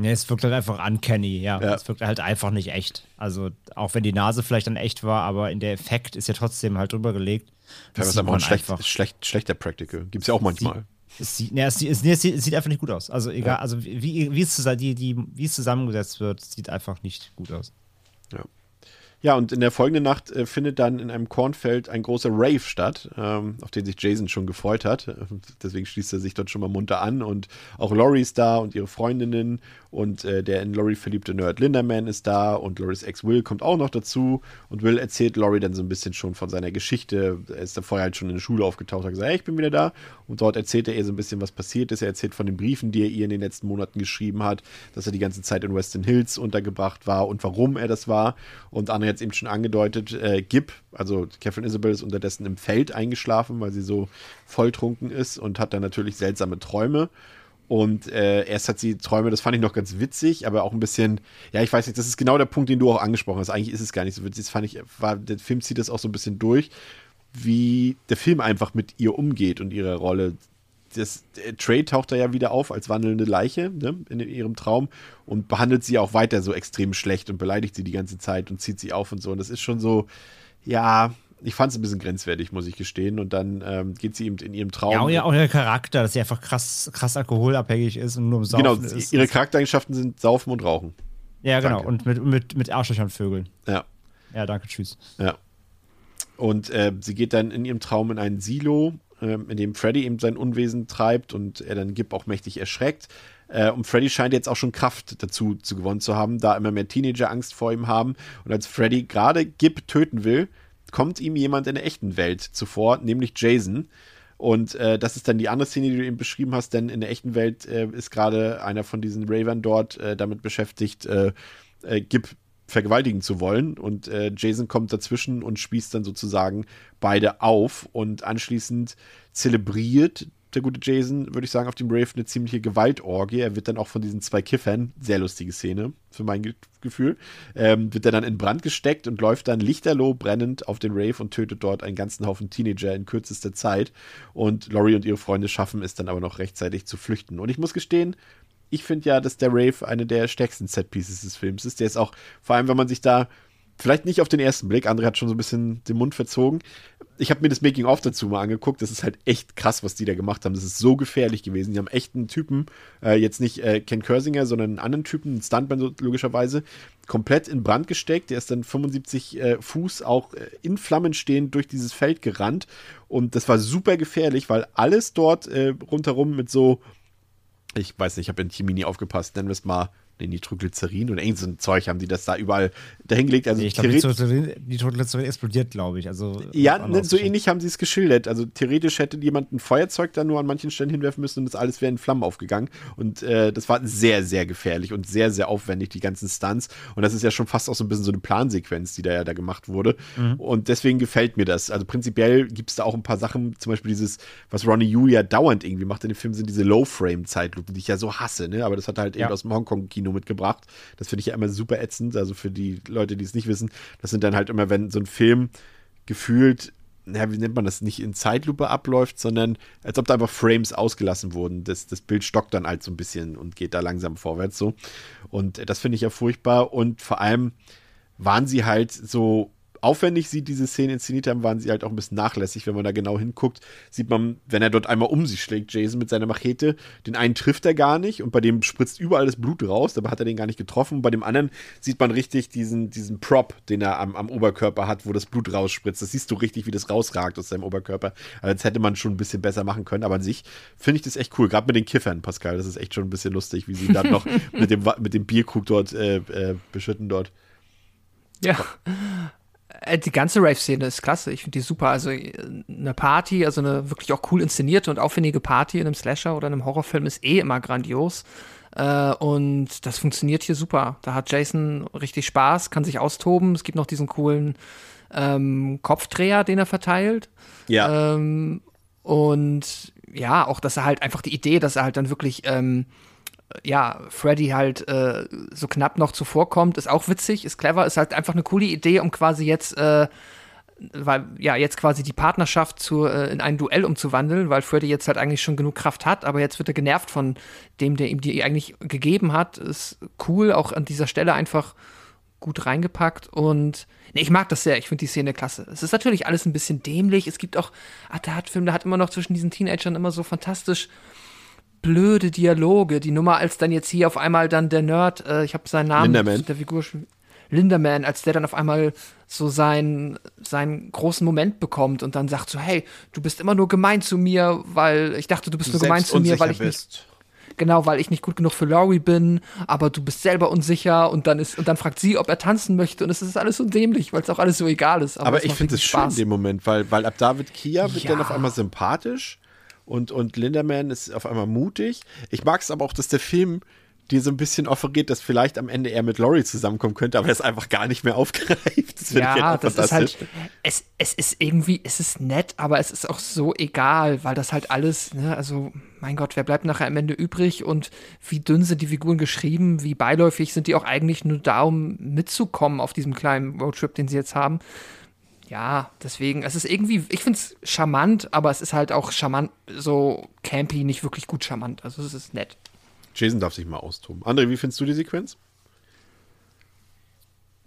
Nee, es wirkt halt einfach uncanny, ja. Ja. Es wirkt halt einfach nicht echt. Also, auch wenn die Nase vielleicht dann echt war, aber in der Effekt ist ja trotzdem halt drüber gelegt. Das ist einfach ein schlecht, schlecht, schlechter Practical. Gibt es ja auch manchmal. Es sieht, nee, es, sieht, es, nee, es, sieht, es sieht einfach nicht gut aus. Also egal, also wie, wie, es, die, die, wie es zusammengesetzt wird, sieht einfach nicht gut aus. Ja, und in der folgenden Nacht äh, findet dann in einem Kornfeld ein großer Rave statt, ähm, auf den sich Jason schon gefreut hat. Äh, Deswegen schließt er sich dort schon mal munter an. Und auch Laurie ist da und ihre Freundinnen und äh, der in Laurie verliebte Nerd Linderman ist da und Loris Ex Will kommt auch noch dazu. Und Will erzählt Laurie dann so ein bisschen schon von seiner Geschichte. Er ist da vorher halt schon in der Schule aufgetaucht, hat gesagt, hey, ich bin wieder da. Und dort erzählt er ihr so ein bisschen, was passiert ist. Er erzählt von den Briefen, die er ihr in den letzten Monaten geschrieben hat, dass er die ganze Zeit in Weston Hills untergebracht war und warum er das war. Und Anne hat es eben schon angedeutet, äh, Gib, also Catherine Isabel ist unterdessen im Feld eingeschlafen, weil sie so volltrunken ist und hat dann natürlich seltsame Träume. Und äh, erst hat sie Träume, das fand ich noch ganz witzig, aber auch ein bisschen, ja, ich weiß nicht, das ist genau der Punkt, den du auch angesprochen hast. Eigentlich ist es gar nicht so witzig. Das fand ich, war, der Film zieht das auch so ein bisschen durch, wie der Film einfach mit ihr umgeht und ihrer Rolle. Das, der Trey taucht da ja wieder auf als wandelnde Leiche ne, in ihrem Traum und behandelt sie auch weiter so extrem schlecht und beleidigt sie die ganze Zeit und zieht sie auf und so. Und das ist schon so, ja, ich fand es ein bisschen grenzwertig, muss ich gestehen. Und dann ähm, geht sie eben in ihrem Traum. Ja, und ja, auch ihr Charakter, dass sie einfach krass, krass alkoholabhängig ist und nur im Saufen genau, ist. ihre Charaktereigenschaften sind Saufen und Rauchen. ja, genau. Danke. Und mit, mit, mit Arschlöchern Vögeln. Ja. Ja, danke, tschüss. Ja. Und äh, sie geht dann in ihrem Traum in ein Silo, ähm, in dem Freddy eben sein Unwesen treibt und er dann Gib auch mächtig erschreckt. Äh, und Freddy scheint jetzt auch schon Kraft dazu zu gewonnen zu haben, da immer mehr Teenager Angst vor ihm haben. Und als Freddy gerade Gib töten will, kommt ihm jemand in der echten Welt zuvor, nämlich Jason. Und äh, das ist dann die andere Szene, die du eben beschrieben hast, denn in der echten Welt äh, ist gerade einer von diesen Ravern dort äh, damit beschäftigt, äh, äh, Gib vergewaltigen zu wollen. Und äh, Jason kommt dazwischen und spießt dann sozusagen beide auf. Und anschließend zelebriert der gute Jason, würde ich sagen, auf dem Rave eine ziemliche Gewaltorgie. Er wird dann auch von diesen zwei Kiffern, sehr lustige Szene für mein Ge Gefühl, ähm, wird er dann in Brand gesteckt und läuft dann lichterloh brennend auf den Rave und tötet dort einen ganzen Haufen Teenager in kürzester Zeit. Und Laurie und ihre Freunde schaffen es dann aber noch rechtzeitig zu flüchten. Und ich muss gestehen, ich finde ja, dass der Rave eine der stärksten Setpieces des Films ist. Der ist auch, vor allem, wenn man sich da vielleicht nicht auf den ersten Blick, André hat schon so ein bisschen den Mund verzogen. Ich habe mir das Making-of dazu mal angeguckt. Das ist halt echt krass, was die da gemacht haben. Das ist so gefährlich gewesen. Die haben echt einen Typen, äh, jetzt nicht äh, Ken Kersinger, sondern einen anderen Typen, einen Stuntman logischerweise, komplett in Brand gesteckt. Der ist dann 75 äh, Fuß auch äh, in Flammen stehend durch dieses Feld gerannt. Und das war super gefährlich, weil alles dort äh, rundherum mit so ich weiß nicht, ich habe in Chemini aufgepasst, nennen wir es mal nee, Nitroglycerin oder irgend so ein Zeug haben die das da überall dahingelegt. Also Nee, ich glaube, Nitroglycerin explodiert, glaube ich. Also, ja, was ne, so ähnlich haben sie es geschildert. Also theoretisch hätte jemand ein Feuerzeug da nur an manchen Stellen hinwerfen müssen und das alles wäre in Flammen aufgegangen. Und äh, das war sehr, sehr gefährlich und sehr, sehr aufwendig, die ganzen Stunts. Und das ist ja schon fast auch so ein bisschen so eine Plansequenz, die da ja da gemacht wurde. Und deswegen gefällt mir das. Also prinzipiell gibt es da auch ein paar Sachen, zum Beispiel dieses, was Ronnie Yu ja dauernd irgendwie macht in dem Film, sind diese Low-Frame-Zeitlupen, die ich ja so hasse, ne? Aber das hat er halt Ja. eben aus dem Hongkong-Kino mitgebracht. Das finde ich ja immer super ätzend. Also für die Leute, die es nicht wissen, das sind dann halt immer, wenn so ein Film gefühlt, naja, wie nennt man das, nicht in Zeitlupe abläuft, sondern als ob da einfach Frames ausgelassen wurden. Das, das Bild stockt dann halt so ein bisschen und geht da langsam vorwärts so. Und das finde ich ja furchtbar. Und vor allem waren sie halt so aufwendig sie diese Szene inszeniert haben, waren sie halt auch ein bisschen nachlässig. Wenn man da genau hinguckt, sieht man, wenn er dort einmal um sich schlägt, Jason mit seiner Machete, den einen trifft er gar nicht und bei dem spritzt überall das Blut raus, dabei hat er den gar nicht getroffen. Und bei dem anderen sieht man richtig diesen, diesen Prop, den er am, am Oberkörper hat, wo das Blut rausspritzt. Das siehst du richtig, wie das rausragt aus seinem Oberkörper. Also das hätte man schon ein bisschen besser machen können, aber an sich finde ich das echt cool. Gerade mit den Kiffern, Pascal, das ist echt schon ein bisschen lustig, wie sie ihn dann noch <laughs> mit dem, mit dem Bierkrug dort äh, äh, beschütten dort. Ja. Äh, Die ganze Rave-Szene ist klasse. Ich finde die super. Also äh, eine Party, also eine wirklich auch cool inszenierte und aufwendige Party in einem Slasher oder einem Horrorfilm ist eh immer grandios. Äh, und das funktioniert hier super. Da hat Jason richtig Spaß, kann sich austoben. Es gibt noch diesen coolen ähm, Kopfdreher, den er verteilt. Ja. Ähm, und ja, auch, dass er halt einfach die Idee, dass er halt dann wirklich, ähm, ja, Freddy halt äh, so knapp noch zuvorkommt, ist auch witzig, ist clever, ist halt einfach eine coole Idee, um quasi jetzt, äh, weil, ja, jetzt quasi die Partnerschaft zu, äh, in ein Duell umzuwandeln, weil Freddy jetzt halt eigentlich schon genug Kraft hat, aber jetzt wird er genervt von dem, der ihm die eigentlich gegeben hat. Ist cool, auch an dieser Stelle einfach gut reingepackt und nee, ich mag das sehr. Ich finde die Szene klasse. Es ist natürlich alles ein bisschen dämlich. Es gibt auch, ah, der hat Film, der hat immer noch zwischen diesen Teenagern immer so fantastisch blöde Dialoge. Die Nummer, als dann jetzt hier auf einmal dann der Nerd, äh, ich habe seinen Namen Linderman. der Figur Linderman, als der dann auf einmal so seinen, seinen großen Moment bekommt und dann sagt so, hey, du bist immer nur gemein zu mir, weil ich dachte, du bist nur gemein zu mir, weil ich nicht Genau, weil ich nicht gut genug für Laurie bin, aber du bist selber unsicher und dann ist und dann fragt sie, ob er tanzen möchte und es ist alles so dämlich, weil es auch alles so egal ist. Aber es ich finde es schön in dem Moment, weil, weil ab da wird Kia wird Ja. dann auf einmal sympathisch und, und Linderman ist auf einmal mutig. Ich mag es aber auch, dass der Film dir so ein bisschen offeriert, dass vielleicht am Ende er mit Laurie zusammenkommen könnte, aber er ist einfach gar nicht mehr aufgreift. Das Ja, halt das ist halt, es, es ist irgendwie, es ist nett, aber es ist auch so egal, weil das halt alles, ne, also, mein Gott, wer bleibt nachher am Ende übrig und wie dünn sind die Figuren geschrieben, wie beiläufig sind die auch eigentlich nur da, um mitzukommen auf diesem kleinen Roadtrip, den sie jetzt haben. Ja, deswegen, es ist irgendwie, ich finde es charmant, aber es ist halt auch charmant, so campy, nicht wirklich gut charmant. Also es ist nett. Jason darf sich mal austoben. André, wie findest du die Sequenz?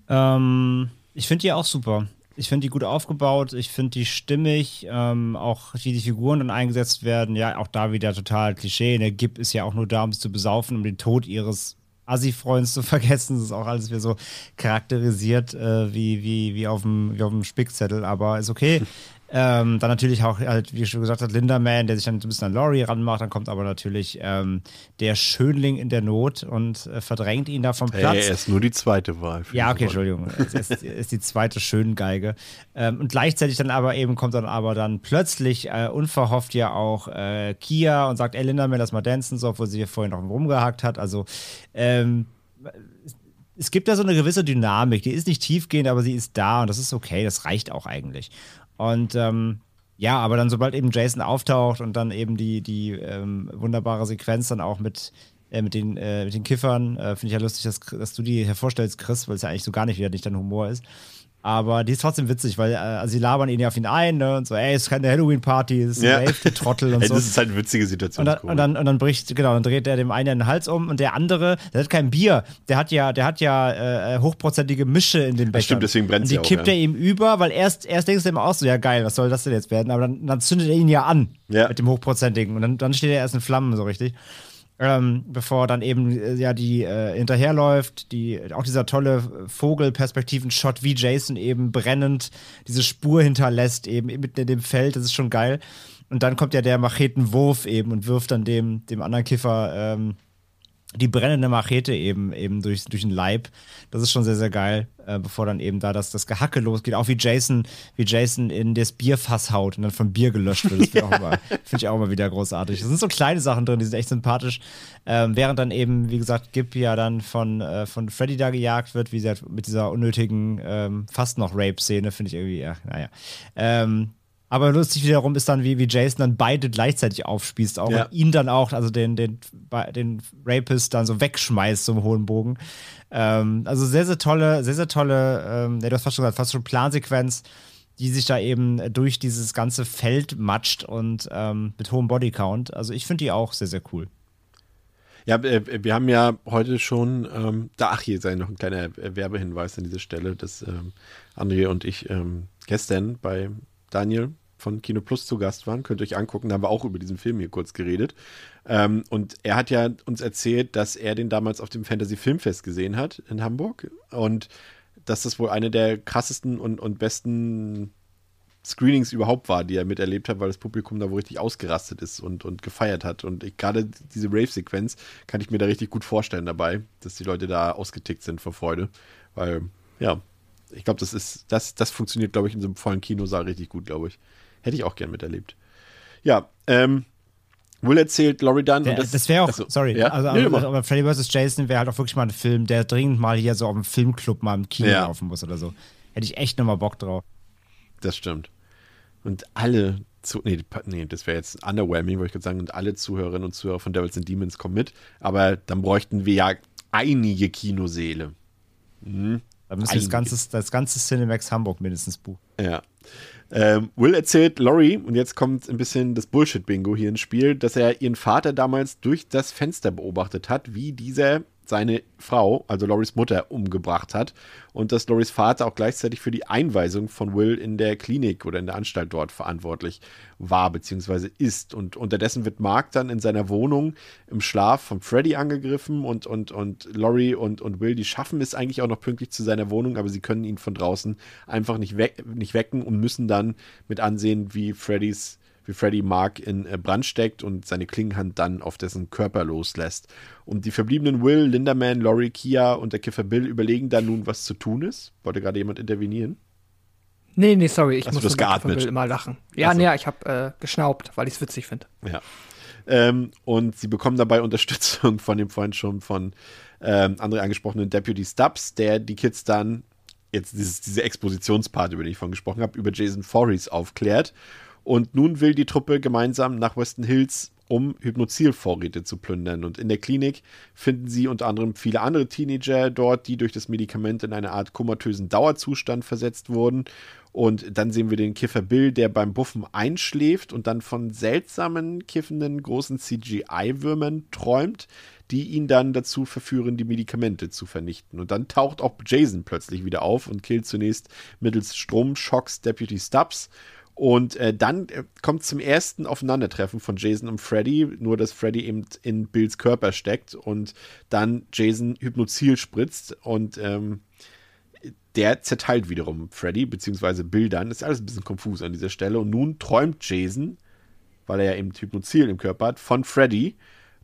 Ähm, ich finde die auch super. Ich finde die gut aufgebaut, ich finde die stimmig, ähm, auch wie die Figuren dann eingesetzt werden. Ja, auch da wieder total Klischee. Der Gip ist ja auch nur da, um sie zu besaufen, um den Tod ihres Assi-Freunds zu <laughs> vergessen. Das ist auch alles wieder so charakterisiert äh, wie, wie, wie, auf dem, Spickzettel, aber ist okay. Ähm, dann natürlich auch, halt, wie schon gesagt hat, Linderman, der sich dann so ein bisschen an Laurie ranmacht. Dann kommt aber natürlich ähm, der Schönling in der Not und äh, verdrängt ihn da vom Platz. er ist nur die zweite Wahl. Ja, okay. Entschuldigung. <laughs> Es ist, ist die zweite Schöngeige. Ähm, und gleichzeitig dann aber eben kommt dann aber dann plötzlich äh, unverhofft ja auch äh, Kia und sagt, ey Linderman, lass mal dancen, so, obwohl sie hier vorhin noch rumgehackt hat. Also, ähm, es gibt da so eine gewisse Dynamik, die ist nicht tiefgehend, aber sie ist da und das ist okay, das reicht auch eigentlich. Und ähm, ja, aber dann, sobald eben Jason auftaucht und dann eben die, die ähm, wunderbare Sequenz dann auch mit, äh, mit, den, äh, mit den Kiffern, äh, finde ich ja lustig, dass, dass du die hervorstellst, Chris, weil es ja eigentlich so gar nicht wieder nicht dein Humor ist. Aber die ist trotzdem witzig, weil äh, also sie labern ihn ja auf ihn ein ne, und so, ey, es ist keine Halloween-Party, es ist Ja. Rave, die Trottel und Ey, so. das ist halt eine witzige Situation. Und dann, und, dann, und dann bricht, genau, dann dreht er dem einen den Hals um und der andere, der hat kein Bier, der hat ja, der hat ja äh, hochprozentige Mische in den Bechern. stimmt, deswegen die ja auch, kippt ja. er ihm über, weil erst, erst denkst du ihm auch so, ja geil, was soll das denn jetzt werden? Aber dann, dann zündet er ihn ja an Ja. mit dem hochprozentigen und dann, dann steht er erst in Flammen so richtig. Ähm, bevor dann eben äh, ja die äh, hinterherläuft, die auch dieser tolle Vogelperspektiven-Shot wie Jason eben brennend diese Spur hinterlässt eben mitten in dem Feld, das ist schon geil. Und dann kommt ja der Machetenwurf eben und wirft dann dem, dem anderen Kiffer ähm, die brennende Machete eben, eben durch, durch den Leib. Das ist schon sehr, sehr geil, äh, bevor dann eben da das, das Gehacke losgeht. Auch wie Jason, wie Jason in das Bierfass haut und dann vom Bier gelöscht wird. Das finde ich, auch <laughs> immer- find ich auch immer wieder großartig. Das sind so kleine Sachen drin, die sind echt sympathisch. Ähm, während dann eben, wie gesagt, Gib ja dann von, äh, von Freddy da gejagt wird, wie gesagt, mit dieser unnötigen, ähm, fast noch Rape-Szene, finde ich irgendwie, ja, naja. Ähm, aber lustig wiederum ist dann, wie, wie Jason dann beide gleichzeitig aufspießt, auch Ja. und ihn dann auch, also den, den, den Rapist dann so wegschmeißt zum hohen Bogen. Ähm, also sehr, sehr tolle, sehr, sehr tolle, ähm, ja, du hast fast schon gesagt, fast schon Plansequenz, die sich da eben durch dieses ganze Feld matscht und ähm, mit hohem Bodycount. Also ich finde die auch sehr, sehr cool. Ja, äh, wir haben ja heute schon, ähm, da, ach, hier sei noch ein kleiner Werbehinweis an dieser Stelle, dass ähm, André und ich ähm, gestern bei Daniel von Kino Plus zu Gast waren. Könnt ihr euch angucken, da haben wir auch über diesen Film hier kurz geredet. Ähm, und er hat ja uns erzählt, dass er den damals auf dem Fantasy Filmfest gesehen hat in Hamburg und dass das wohl eine der krassesten und, und besten Screenings überhaupt war, die er miterlebt hat, weil das Publikum da wohl richtig ausgerastet ist und, und gefeiert hat. Und gerade diese Rave-Sequenz kann ich mir da richtig gut vorstellen dabei, dass die Leute da ausgetickt sind vor Freude. Weil, ja, ich glaube, das ist, das, das funktioniert, glaube ich, in so einem vollen Kinosaal richtig gut, glaube ich. Hätte ich auch gern miterlebt. Ja, ähm, Will erzählt Laurie Dunn. Der, und das, wäre auch, Achso, sorry, ja? also, Nee, aber, mach. aber Freddy vs. Jason wäre halt auch wirklich mal ein Film, der dringend mal hier so auf dem Filmclub mal im Kino Ja. laufen muss oder so. Hätte ich echt nochmal Bock drauf. Das stimmt. Und alle zu, nee, nee das wäre jetzt underwhelming, wollte ich gerade sagen, und alle Zuhörerinnen und Zuhörer von Devils and Demons kommen mit. Aber dann bräuchten wir ja einige Kinoseele. Mhm. Da müsste Einige. das ganze, das ganze Cinemax Hamburg mindestens buchen. Ja. Ähm, Will erzählt Laurie, und jetzt kommt ein bisschen das Bullshit-Bingo hier ins Spiel, dass er ihren Vater damals durch das Fenster beobachtet hat, wie dieser seine Frau, also Loris Mutter, umgebracht hat. Und dass Loris Vater auch gleichzeitig für die Einweisung von Will in der Klinik oder in der Anstalt dort verantwortlich war, beziehungsweise ist. Und unterdessen wird Mark dann in seiner Wohnung im Schlaf von Freddy angegriffen und, und, und Laurie und, und Will, die schaffen es eigentlich auch noch pünktlich zu seiner Wohnung, aber sie können ihn von draußen einfach nicht, weck, nicht wecken und müssen dann mit ansehen, wie Freddys wie Freddy Mark in äh, Brand steckt und seine Klingenhand dann auf dessen Körper loslässt. Und die verbliebenen Will, Linderman, Laurie, Kia und der Kiffer Bill überlegen dann nun, was zu tun ist. Wollte gerade jemand intervenieren? Nee, nee, sorry, ich Hast muss das immer lachen. Ja, Ach so. nee, ich habe äh, geschnaubt, weil ich es witzig finde. Ja. Ähm, und sie bekommen dabei <laughs> Unterstützung von dem vorhin schon von ähm, André angesprochenen Deputy Stubbs, der die Kids dann, jetzt dieses, diese Expositionspart, über den ich vorhin gesprochen habe, über Jason Voorhees aufklärt. Und nun will die Truppe gemeinsam nach Weston Hills, um Hypnozil-Vorräte zu plündern. Und in der Klinik finden sie unter anderem viele andere Teenager dort, die durch das Medikament in eine Art komatösen Dauerzustand versetzt wurden. Und dann sehen wir den Kiffer Bill, der beim Buffen einschläft und dann von seltsamen, kiffenden, großen CGI-Würmern träumt, die ihn dann dazu verführen, die Medikamente zu vernichten. Und dann taucht auch Jason plötzlich wieder auf und killt zunächst mittels Stromschocks Deputy Stubbs. Und äh, dann äh, kommt zum ersten Aufeinandertreffen von Jason und Freddy, nur dass Freddy eben in Bills Körper steckt und dann Jason Hypnozil spritzt und ähm, der zerteilt wiederum Freddy, beziehungsweise Bill dann. Ist alles ein bisschen konfus an dieser Stelle. Und nun träumt Jason, weil er ja eben Hypnozil im Körper hat, von Freddy.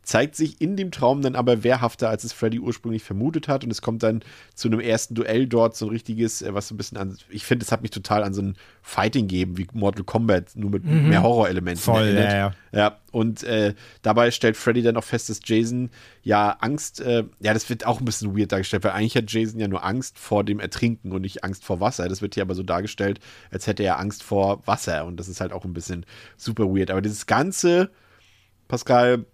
Zeigt sich in dem Traum dann aber wehrhafter, als es Freddy ursprünglich vermutet hat. Und es kommt dann zu einem ersten Duell dort, so ein richtiges, äh, was so ein bisschen an, ich finde, es hat mich total an so ein Fighting gegeben, wie Mortal Kombat, nur mit mehr Horrorelementen Voll, erinnert. ja, ja. Ja, und äh, dabei stellt Freddy dann auch fest, dass Jason ja Angst, äh, ja, das wird auch ein bisschen weird dargestellt, weil eigentlich hat Jason ja nur Angst vor dem Ertrinken und nicht Angst vor Wasser. Das wird hier aber so dargestellt, als hätte er Angst vor Wasser und das ist halt auch ein bisschen super weird. Aber dieses ganze, Pascal,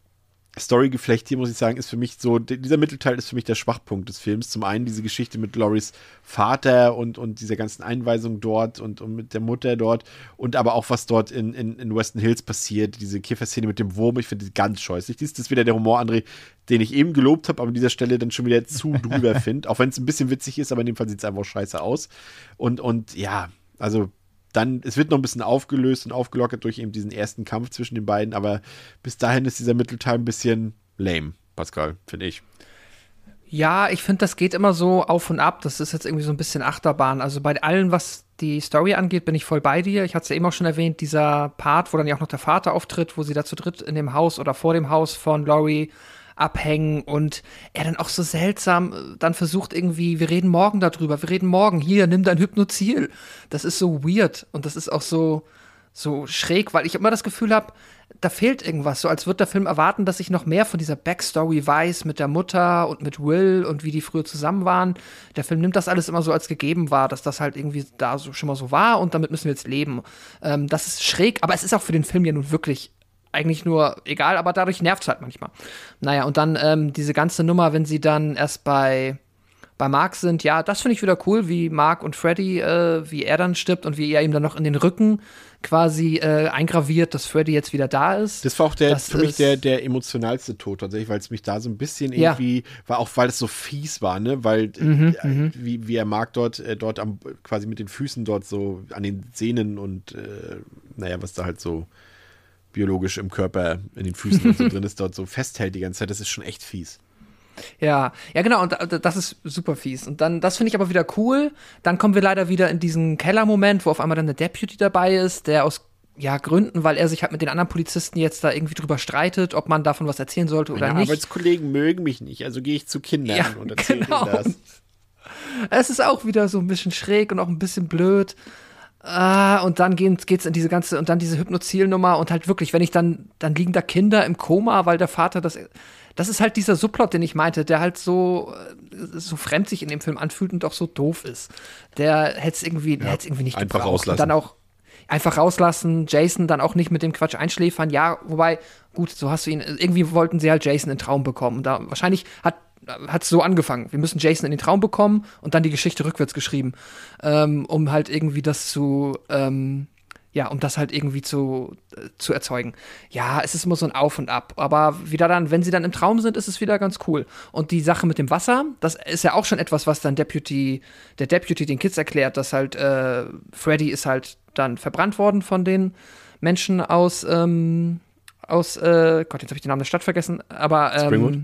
Storygeflecht hier, muss ich sagen, ist für mich so, dieser Mittelteil ist für mich der Schwachpunkt des Films. Zum einen diese Geschichte mit Loris Vater und, und dieser ganzen Einweisung dort und, und mit der Mutter dort und aber auch was dort in, in, in Weston Hills passiert, diese Käferszene mit dem Wurm, ich finde die ganz scheußlich. Dies ist wieder der Humor, André, den ich eben gelobt habe, aber an dieser Stelle dann schon wieder zu drüber <laughs> finde, auch wenn es ein bisschen witzig ist, aber in dem Fall sieht es einfach scheiße aus. Und, und ja, also dann, es wird noch ein bisschen aufgelöst und aufgelockert durch eben diesen ersten Kampf zwischen den beiden, aber bis dahin ist dieser Mittelteil ein bisschen lame, Pascal, finde ich. Ja, ich finde, das geht immer so auf und ab. Das ist jetzt irgendwie so ein bisschen Achterbahn. Also bei allem, was die Story angeht, bin ich voll bei dir. Ich hatte es ja eben auch schon erwähnt, dieser Part, wo dann ja auch noch der Vater auftritt, wo sie da zu dritt in dem Haus oder vor dem Haus von Laurie abhängen und er dann auch so seltsam äh, dann versucht irgendwie, wir reden morgen darüber, wir reden morgen, hier, nimm dein Hypnozil. Das ist so weird und das ist auch so, so schräg, weil ich immer das Gefühl habe, da fehlt irgendwas, so als wird der Film erwarten, dass ich noch mehr von dieser Backstory weiß mit der Mutter und mit Will und wie die früher zusammen waren. Der Film nimmt das alles immer so als gegeben wahr, dass das halt irgendwie da so schon mal so war und damit müssen wir jetzt leben. Ähm, das ist schräg, aber es ist auch für den Film ja nun wirklich eigentlich nur egal, aber dadurch nervt es halt manchmal. Naja, und dann ähm, diese ganze Nummer, wenn sie dann erst bei, bei Mark sind, ja, das finde ich wieder cool, wie Mark und Freddy, äh, wie er dann stirbt und wie er ihm dann noch in den Rücken quasi äh, eingraviert, dass Freddy jetzt wieder da ist. Das war auch der, das für mich der, der emotionalste Tod tatsächlich, weil es mich da so ein bisschen irgendwie, ja. war auch weil es so fies war, ne, weil mhm, äh, mhm. wie, wie er Mark dort, äh, dort am, quasi mit den Füßen dort so an den Sehnen und äh, naja, was da halt so biologisch im Körper, in den Füßen und so drin ist, dort so festhält die ganze Zeit, das ist schon echt fies. Ja, ja genau, und das ist super fies. Und dann, das finde ich aber wieder cool. Dann kommen wir leider wieder in diesen Keller-Moment, wo auf einmal dann der Deputy dabei ist, der aus ja, Gründen, weil er sich halt mit den anderen Polizisten jetzt da irgendwie drüber streitet, ob man davon was erzählen sollte oder Meine nicht. Arbeitskollegen mögen mich nicht, also gehe ich zu Kindern ja, und <laughs> erzähle genau. das. Es ist auch wieder so ein bisschen schräg und auch ein bisschen blöd. Ah, und dann geht, geht's in diese ganze, und dann diese Hypnozil-Nummer und halt wirklich, wenn ich dann, dann liegen da Kinder im Koma, weil der Vater das, das ist halt dieser Subplot, den ich meinte, der halt so, so fremd sich in dem Film anfühlt und auch so doof ist. Der hätte es irgendwie, ja, irgendwie nicht einfach gebraucht. rauslassen. Und dann auch einfach rauslassen, Jason dann auch nicht mit dem Quatsch einschläfern. Ja, wobei, gut, so hast du ihn, irgendwie wollten sie halt Jason in Traum bekommen. Da, wahrscheinlich hat hat es so angefangen. Wir müssen Jason in den Traum bekommen und dann die Geschichte rückwärts geschrieben, ähm, um halt irgendwie das zu, ähm, ja, um das halt irgendwie zu, äh, zu erzeugen. Ja, es ist immer so ein Auf und Ab. Aber wieder dann, wenn sie dann im Traum sind, ist es wieder ganz cool. Und die Sache mit dem Wasser, das ist ja auch schon etwas, was dann Deputy, der Deputy den Kids erklärt, dass halt äh, Freddy ist halt dann verbrannt worden von den Menschen aus, ähm, aus, äh, Gott, jetzt habe ich den Namen der Stadt vergessen, aber ähm, Springwood?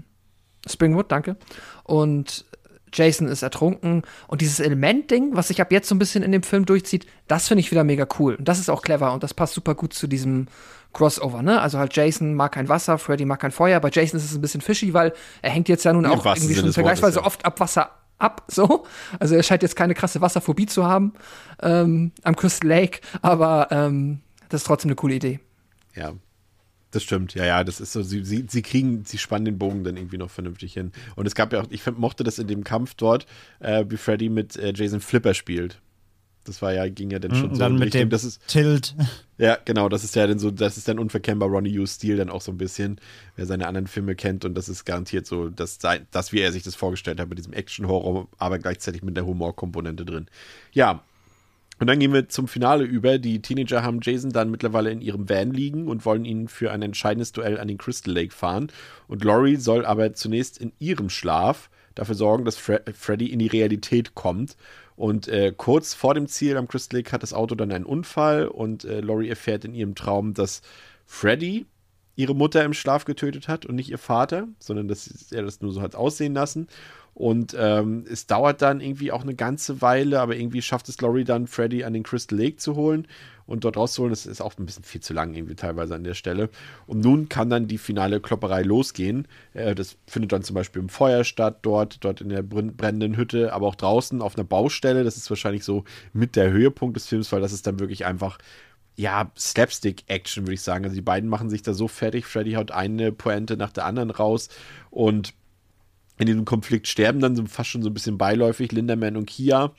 Springwood, danke. Und Jason ist ertrunken. Und dieses Element-Ding, was sich ab jetzt so ein bisschen in dem Film durchzieht, das finde ich wieder mega cool. Und das ist auch clever und das passt super gut zu diesem Crossover, ne? Also halt Jason mag kein Wasser, Freddy mag kein Feuer. Bei Jason ist es ein bisschen fishy, weil er hängt jetzt ja nun auch irgendwie Sinne schon vergleichsweise ja. oft ab Wasser ab, so. Also er scheint jetzt keine krasse Wasserphobie zu haben ähm, am Crystal Lake, aber ähm, das ist trotzdem eine coole Idee. Ja, das stimmt. Ja, ja, das ist so, sie, sie, sie kriegen, sie spannen den Bogen dann irgendwie noch vernünftig hin. Und es gab ja auch, ich mochte das in dem Kampf dort, äh, wie Freddy mit äh, Jason Flipper spielt. Das war ja, ging ja dann schon Und so dann mit Richtung, dem das ist, Tilt. ja, genau, das ist ja dann so, das ist dann unverkennbar Ronnie Hughes-Stil dann auch so ein bisschen, wer seine anderen Filme kennt und das ist garantiert so, dass sein- das, wie er sich das vorgestellt hat, mit diesem Action-Horror, aber gleichzeitig mit der Humorkomponente drin. Ja, und dann gehen wir zum Finale über. Die Teenager haben Jason dann mittlerweile in ihrem Van liegen und wollen ihn für ein entscheidendes Duell an den Crystal Lake fahren. Und Laurie soll aber zunächst in ihrem Schlaf dafür sorgen, dass Fre Freddy in die Realität kommt. Und äh, kurz vor dem Ziel am Crystal Lake hat das Auto dann einen Unfall und äh, Laurie erfährt in ihrem Traum, dass Freddy ihre Mutter im Schlaf getötet hat und nicht ihr Vater, sondern dass er das nur so hat aussehen lassen. Und ähm, es dauert dann irgendwie auch eine ganze Weile, aber irgendwie schafft es Laurie dann, Freddy an den Crystal Lake zu holen und dort rauszuholen. Das ist auch ein bisschen viel zu lang irgendwie teilweise an der Stelle. Und nun kann dann die finale Klopperei losgehen. Äh, das findet dann zum Beispiel im Feuer statt, dort, dort in der brenn- brennenden Hütte, aber auch draußen auf einer Baustelle. Das ist wahrscheinlich so mit der Höhepunkt des Films, weil das ist dann wirklich einfach ja, Slapstick-Action, würde ich sagen. Also die beiden machen sich da so fertig. Freddy haut eine Pointe nach der anderen raus und in diesem Konflikt sterben dann so fast schon so ein bisschen beiläufig Linderman und Kia.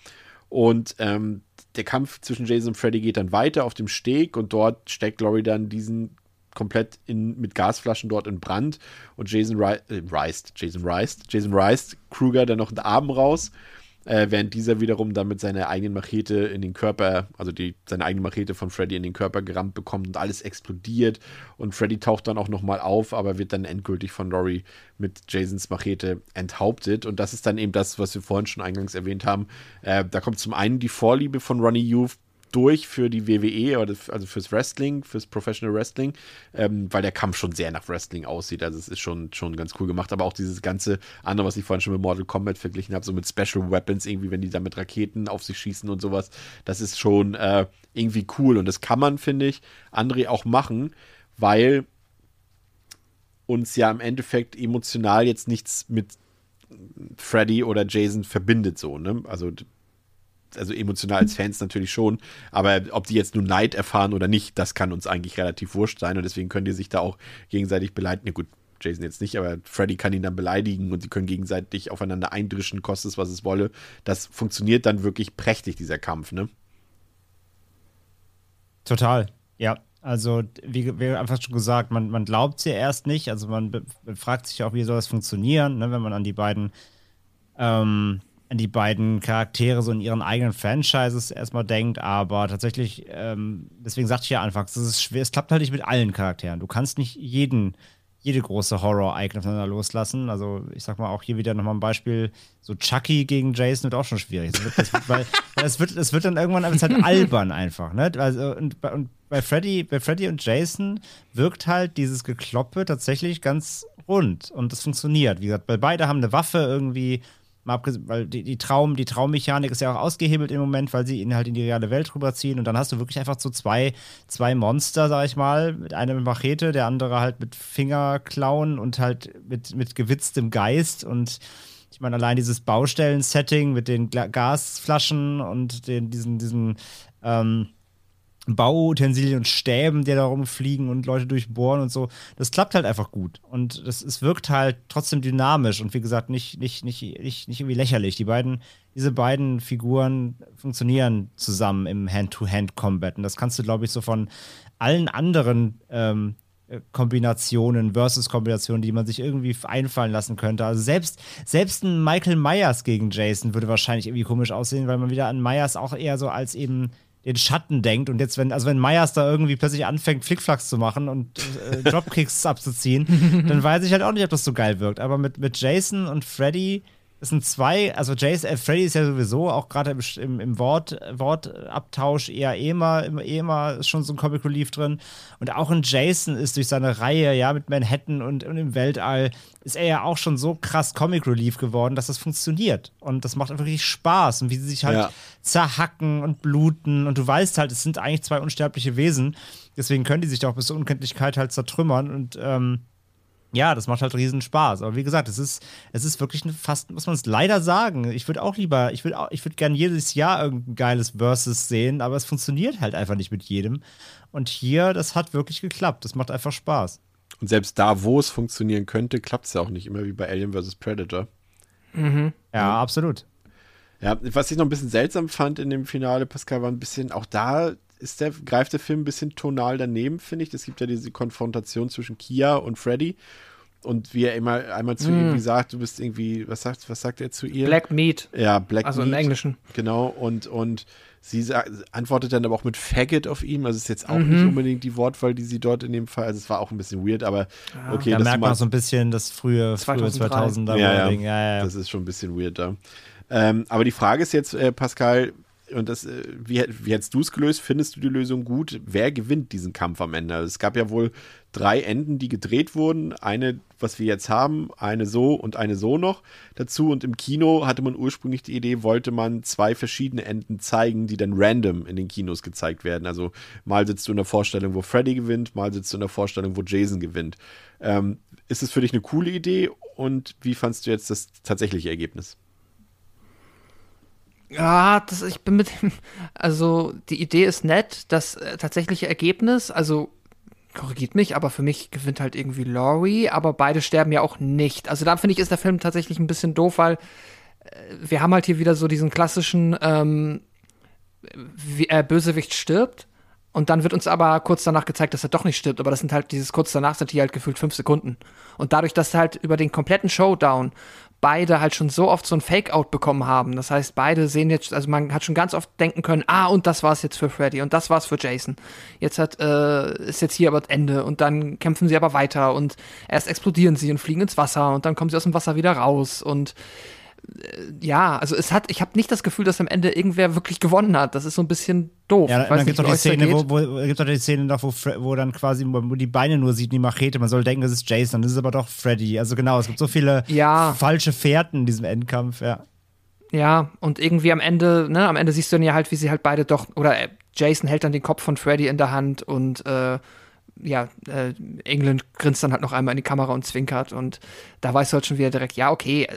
Und ähm, der Kampf zwischen Jason und Freddy geht dann weiter auf dem Steg und dort steckt Laurie dann diesen komplett in, mit Gasflaschen dort in Brand und Jason äh, Reist, Jason Reist, Jason Reist, Kruger dann noch einen Arm raus äh, während dieser wiederum dann mit seiner eigenen Machete in den Körper, also die, seine eigene Machete von Freddy in den Körper gerammt bekommt und alles explodiert und Freddy taucht dann auch nochmal auf, aber wird dann endgültig von Laurie mit Jasons Machete enthauptet und das ist dann eben das, was wir vorhin schon eingangs erwähnt haben. Äh, da kommt zum einen die Vorliebe von Ronnie Youth durch für die WWE, also fürs Wrestling, fürs Professional Wrestling, ähm, weil der Kampf schon sehr nach Wrestling aussieht. Also es ist schon, schon ganz cool gemacht. Aber auch dieses ganze andere, was ich vorhin schon mit Mortal Kombat verglichen habe, so mit Special Weapons, irgendwie, wenn die da mit Raketen auf sich schießen und sowas, das ist schon äh, irgendwie cool. Und das kann man, finde ich, André auch machen, weil uns ja im Endeffekt emotional jetzt nichts mit Freddy oder Jason verbindet, so, ne? Also also emotional als Fans natürlich schon, aber ob die jetzt nur Neid erfahren oder nicht, das kann uns eigentlich relativ wurscht sein und deswegen können die sich da auch gegenseitig beleidigen. Ja, gut, Jason jetzt nicht, aber Freddy kann ihn dann beleidigen und sie können gegenseitig aufeinander eindrischen, kostet es, was es wolle. Das funktioniert dann wirklich prächtig, dieser Kampf, ne? Total, ja. Also, wie, wie einfach schon gesagt, man, man glaubt es ja erst nicht. Also, man fragt sich auch, wie soll das funktionieren, ne, wenn man an die beiden ähm, die beiden Charaktere so in ihren eigenen Franchises erstmal denkt, aber tatsächlich, ähm, deswegen sagte ich ja anfangs, es ist schwer, es klappt halt nicht mit allen Charakteren. Du kannst nicht jeden, jede große Horror-Icon aufeinander loslassen. Also ich sag mal auch hier wieder nochmal ein Beispiel, so Chucky gegen Jason wird auch schon schwierig. Das wird, das wird, <laughs> weil es wird, wird dann irgendwann es halt albern einfach, ne? Also, und, und bei Freddy, bei Freddy und Jason wirkt halt dieses Gekloppe tatsächlich ganz rund und das funktioniert. Wie gesagt, weil beide haben eine Waffe irgendwie Mal weil die, die, Traum, die Traummechanik ist ja auch ausgehebelt im Moment, weil sie ihn halt in die reale Welt rüberziehen. Und dann hast du wirklich einfach so zwei, zwei Monster, sag ich mal. Mit einem mit Machete, der andere halt mit Fingerklauen und halt mit, mit gewitztem Geist. Und ich meine, allein dieses Baustellen-Setting mit den Gasflaschen und den, diesen, diesen ähm, Bauutensilien und Stäben, die da rumfliegen und Leute durchbohren und so. Das klappt halt einfach gut. Und das, es wirkt halt trotzdem dynamisch und wie gesagt, nicht, nicht, nicht, nicht, nicht irgendwie lächerlich. Die beiden, diese beiden Figuren funktionieren zusammen im Hand-to-Hand-Combat. Und das kannst du, glaube ich, so von allen anderen ähm, Kombinationen, Versus-Kombinationen, die man sich irgendwie einfallen lassen könnte. Also selbst, selbst ein Michael Myers gegen Jason würde wahrscheinlich irgendwie komisch aussehen, weil man wieder an Myers auch eher so als eben den Schatten denkt und jetzt, wenn, also wenn Myers da irgendwie plötzlich anfängt, Flickflacks zu machen und äh, Dropkicks <laughs> abzuziehen, dann weiß ich halt auch nicht, ob das so geil wirkt. Aber mit, mit Jason und Freddy es sind zwei, also Jason, äh, Freddy ist ja sowieso auch gerade im, im, Wort, Wortabtausch eher EMA, im EMA ist schon so ein Comic Relief drin. Und auch in Jason ist durch seine Reihe, ja, mit Manhattan und, und im Weltall, ist er ja auch schon so krass Comic Relief geworden, dass das funktioniert. Und das macht wirklich Spaß. Und wie sie sich halt ja. zerhacken und bluten. Und du weißt halt, es sind eigentlich zwei unsterbliche Wesen. Deswegen können die sich auch bis zur Unkenntlichkeit halt zertrümmern. Und ähm, ja, das macht halt riesen Spaß. Aber wie gesagt, es ist, es ist wirklich fast, muss man es leider sagen. Ich würde auch lieber, ich würde ich würde gerne jedes Jahr irgendein geiles Versus sehen, aber es funktioniert halt einfach nicht mit jedem. Und hier, das hat wirklich geklappt. Das macht einfach Spaß. Und selbst da, wo es funktionieren könnte, klappt es ja auch nicht immer wie bei Alien vs. Predator. Mhm. Ja, mhm. absolut. Ja, was ich noch ein bisschen seltsam fand in dem Finale, Pascal, war ein bisschen, auch da ist der, greift der Film ein bisschen tonal daneben, finde ich. Es gibt ja diese Konfrontation zwischen Kia und Freddy. Und wie er immer einmal zu mm. irgendwie sagt, du bist irgendwie, was sagt, was sagt er zu ihr? Black Meat. Ja, Black also Meat. Also im Englischen. Genau, und, und sie sagt, antwortet dann aber auch mit Faggot auf ihm. Also ist jetzt auch mhm. nicht unbedingt die Wortwahl, die sie dort in dem Fall, also es war auch ein bisschen weird, aber ah. okay. Da merkt man so ein bisschen das frühe, 2003. frühe 2000er. Ja, ja. ja, ja, das ist schon ein bisschen weird da. Ähm, aber die Frage ist jetzt, äh, Pascal, und das, äh, wie, wie hättest du es gelöst? Findest du die Lösung gut? Wer gewinnt diesen Kampf am Ende? Also es gab ja wohl drei Enden, die gedreht wurden. Eine, was wir jetzt haben, eine so und eine so noch dazu. Und im Kino hatte man ursprünglich die Idee, wollte man zwei verschiedene Enden zeigen, die dann random in den Kinos gezeigt werden. Also mal sitzt du in der Vorstellung, wo Freddy gewinnt, mal sitzt du in der Vorstellung, wo Jason gewinnt. Ähm, ist es für dich eine coole Idee? Und wie fandst du jetzt das tatsächliche Ergebnis? Ja, das, ich bin mit dem, also die Idee ist nett, das äh, tatsächliche Ergebnis, also korrigiert mich, aber für mich gewinnt halt irgendwie Laurie, aber beide sterben ja auch nicht. Also da finde ich, ist der Film tatsächlich ein bisschen doof, weil äh, wir haben halt hier wieder so diesen klassischen ähm, wie, äh, Bösewicht stirbt, Und dann wird uns aber kurz danach gezeigt, dass er doch nicht stirbt. Aber das sind halt, dieses kurz danach sind hier halt gefühlt fünf Sekunden. Und dadurch, dass halt über den kompletten Showdown beide halt schon so oft so ein Fake-Out bekommen haben. Das heißt, beide sehen jetzt, also man hat schon ganz oft denken können, ah, und das war's jetzt für Freddy und das war's für Jason. Jetzt hat, äh, ist jetzt hier aber das Ende und dann kämpfen sie aber weiter und erst explodieren sie und fliegen ins Wasser und dann kommen sie aus dem Wasser wieder raus und ja, also es hat, ich habe nicht das Gefühl, dass am Ende irgendwer wirklich gewonnen hat. Das ist so ein bisschen doof. Ja, dann gibt es doch die Szene, wo, wo, gibt's doch die Szene noch, wo, wo dann quasi, wo die Beine nur sieht, die Machete. Man soll denken, das ist Jason, das ist aber doch Freddy. Also genau, es gibt so viele ja. falsche Fährten in diesem Endkampf, ja. Ja, und irgendwie am Ende, ne, am Ende siehst du dann ja halt, wie sie halt beide doch, oder äh, Jason hält dann den Kopf von Freddy in der Hand und äh, ja, äh, England grinst dann halt noch einmal in die Kamera und zwinkert und da weißt du halt schon wieder direkt, ja, okay,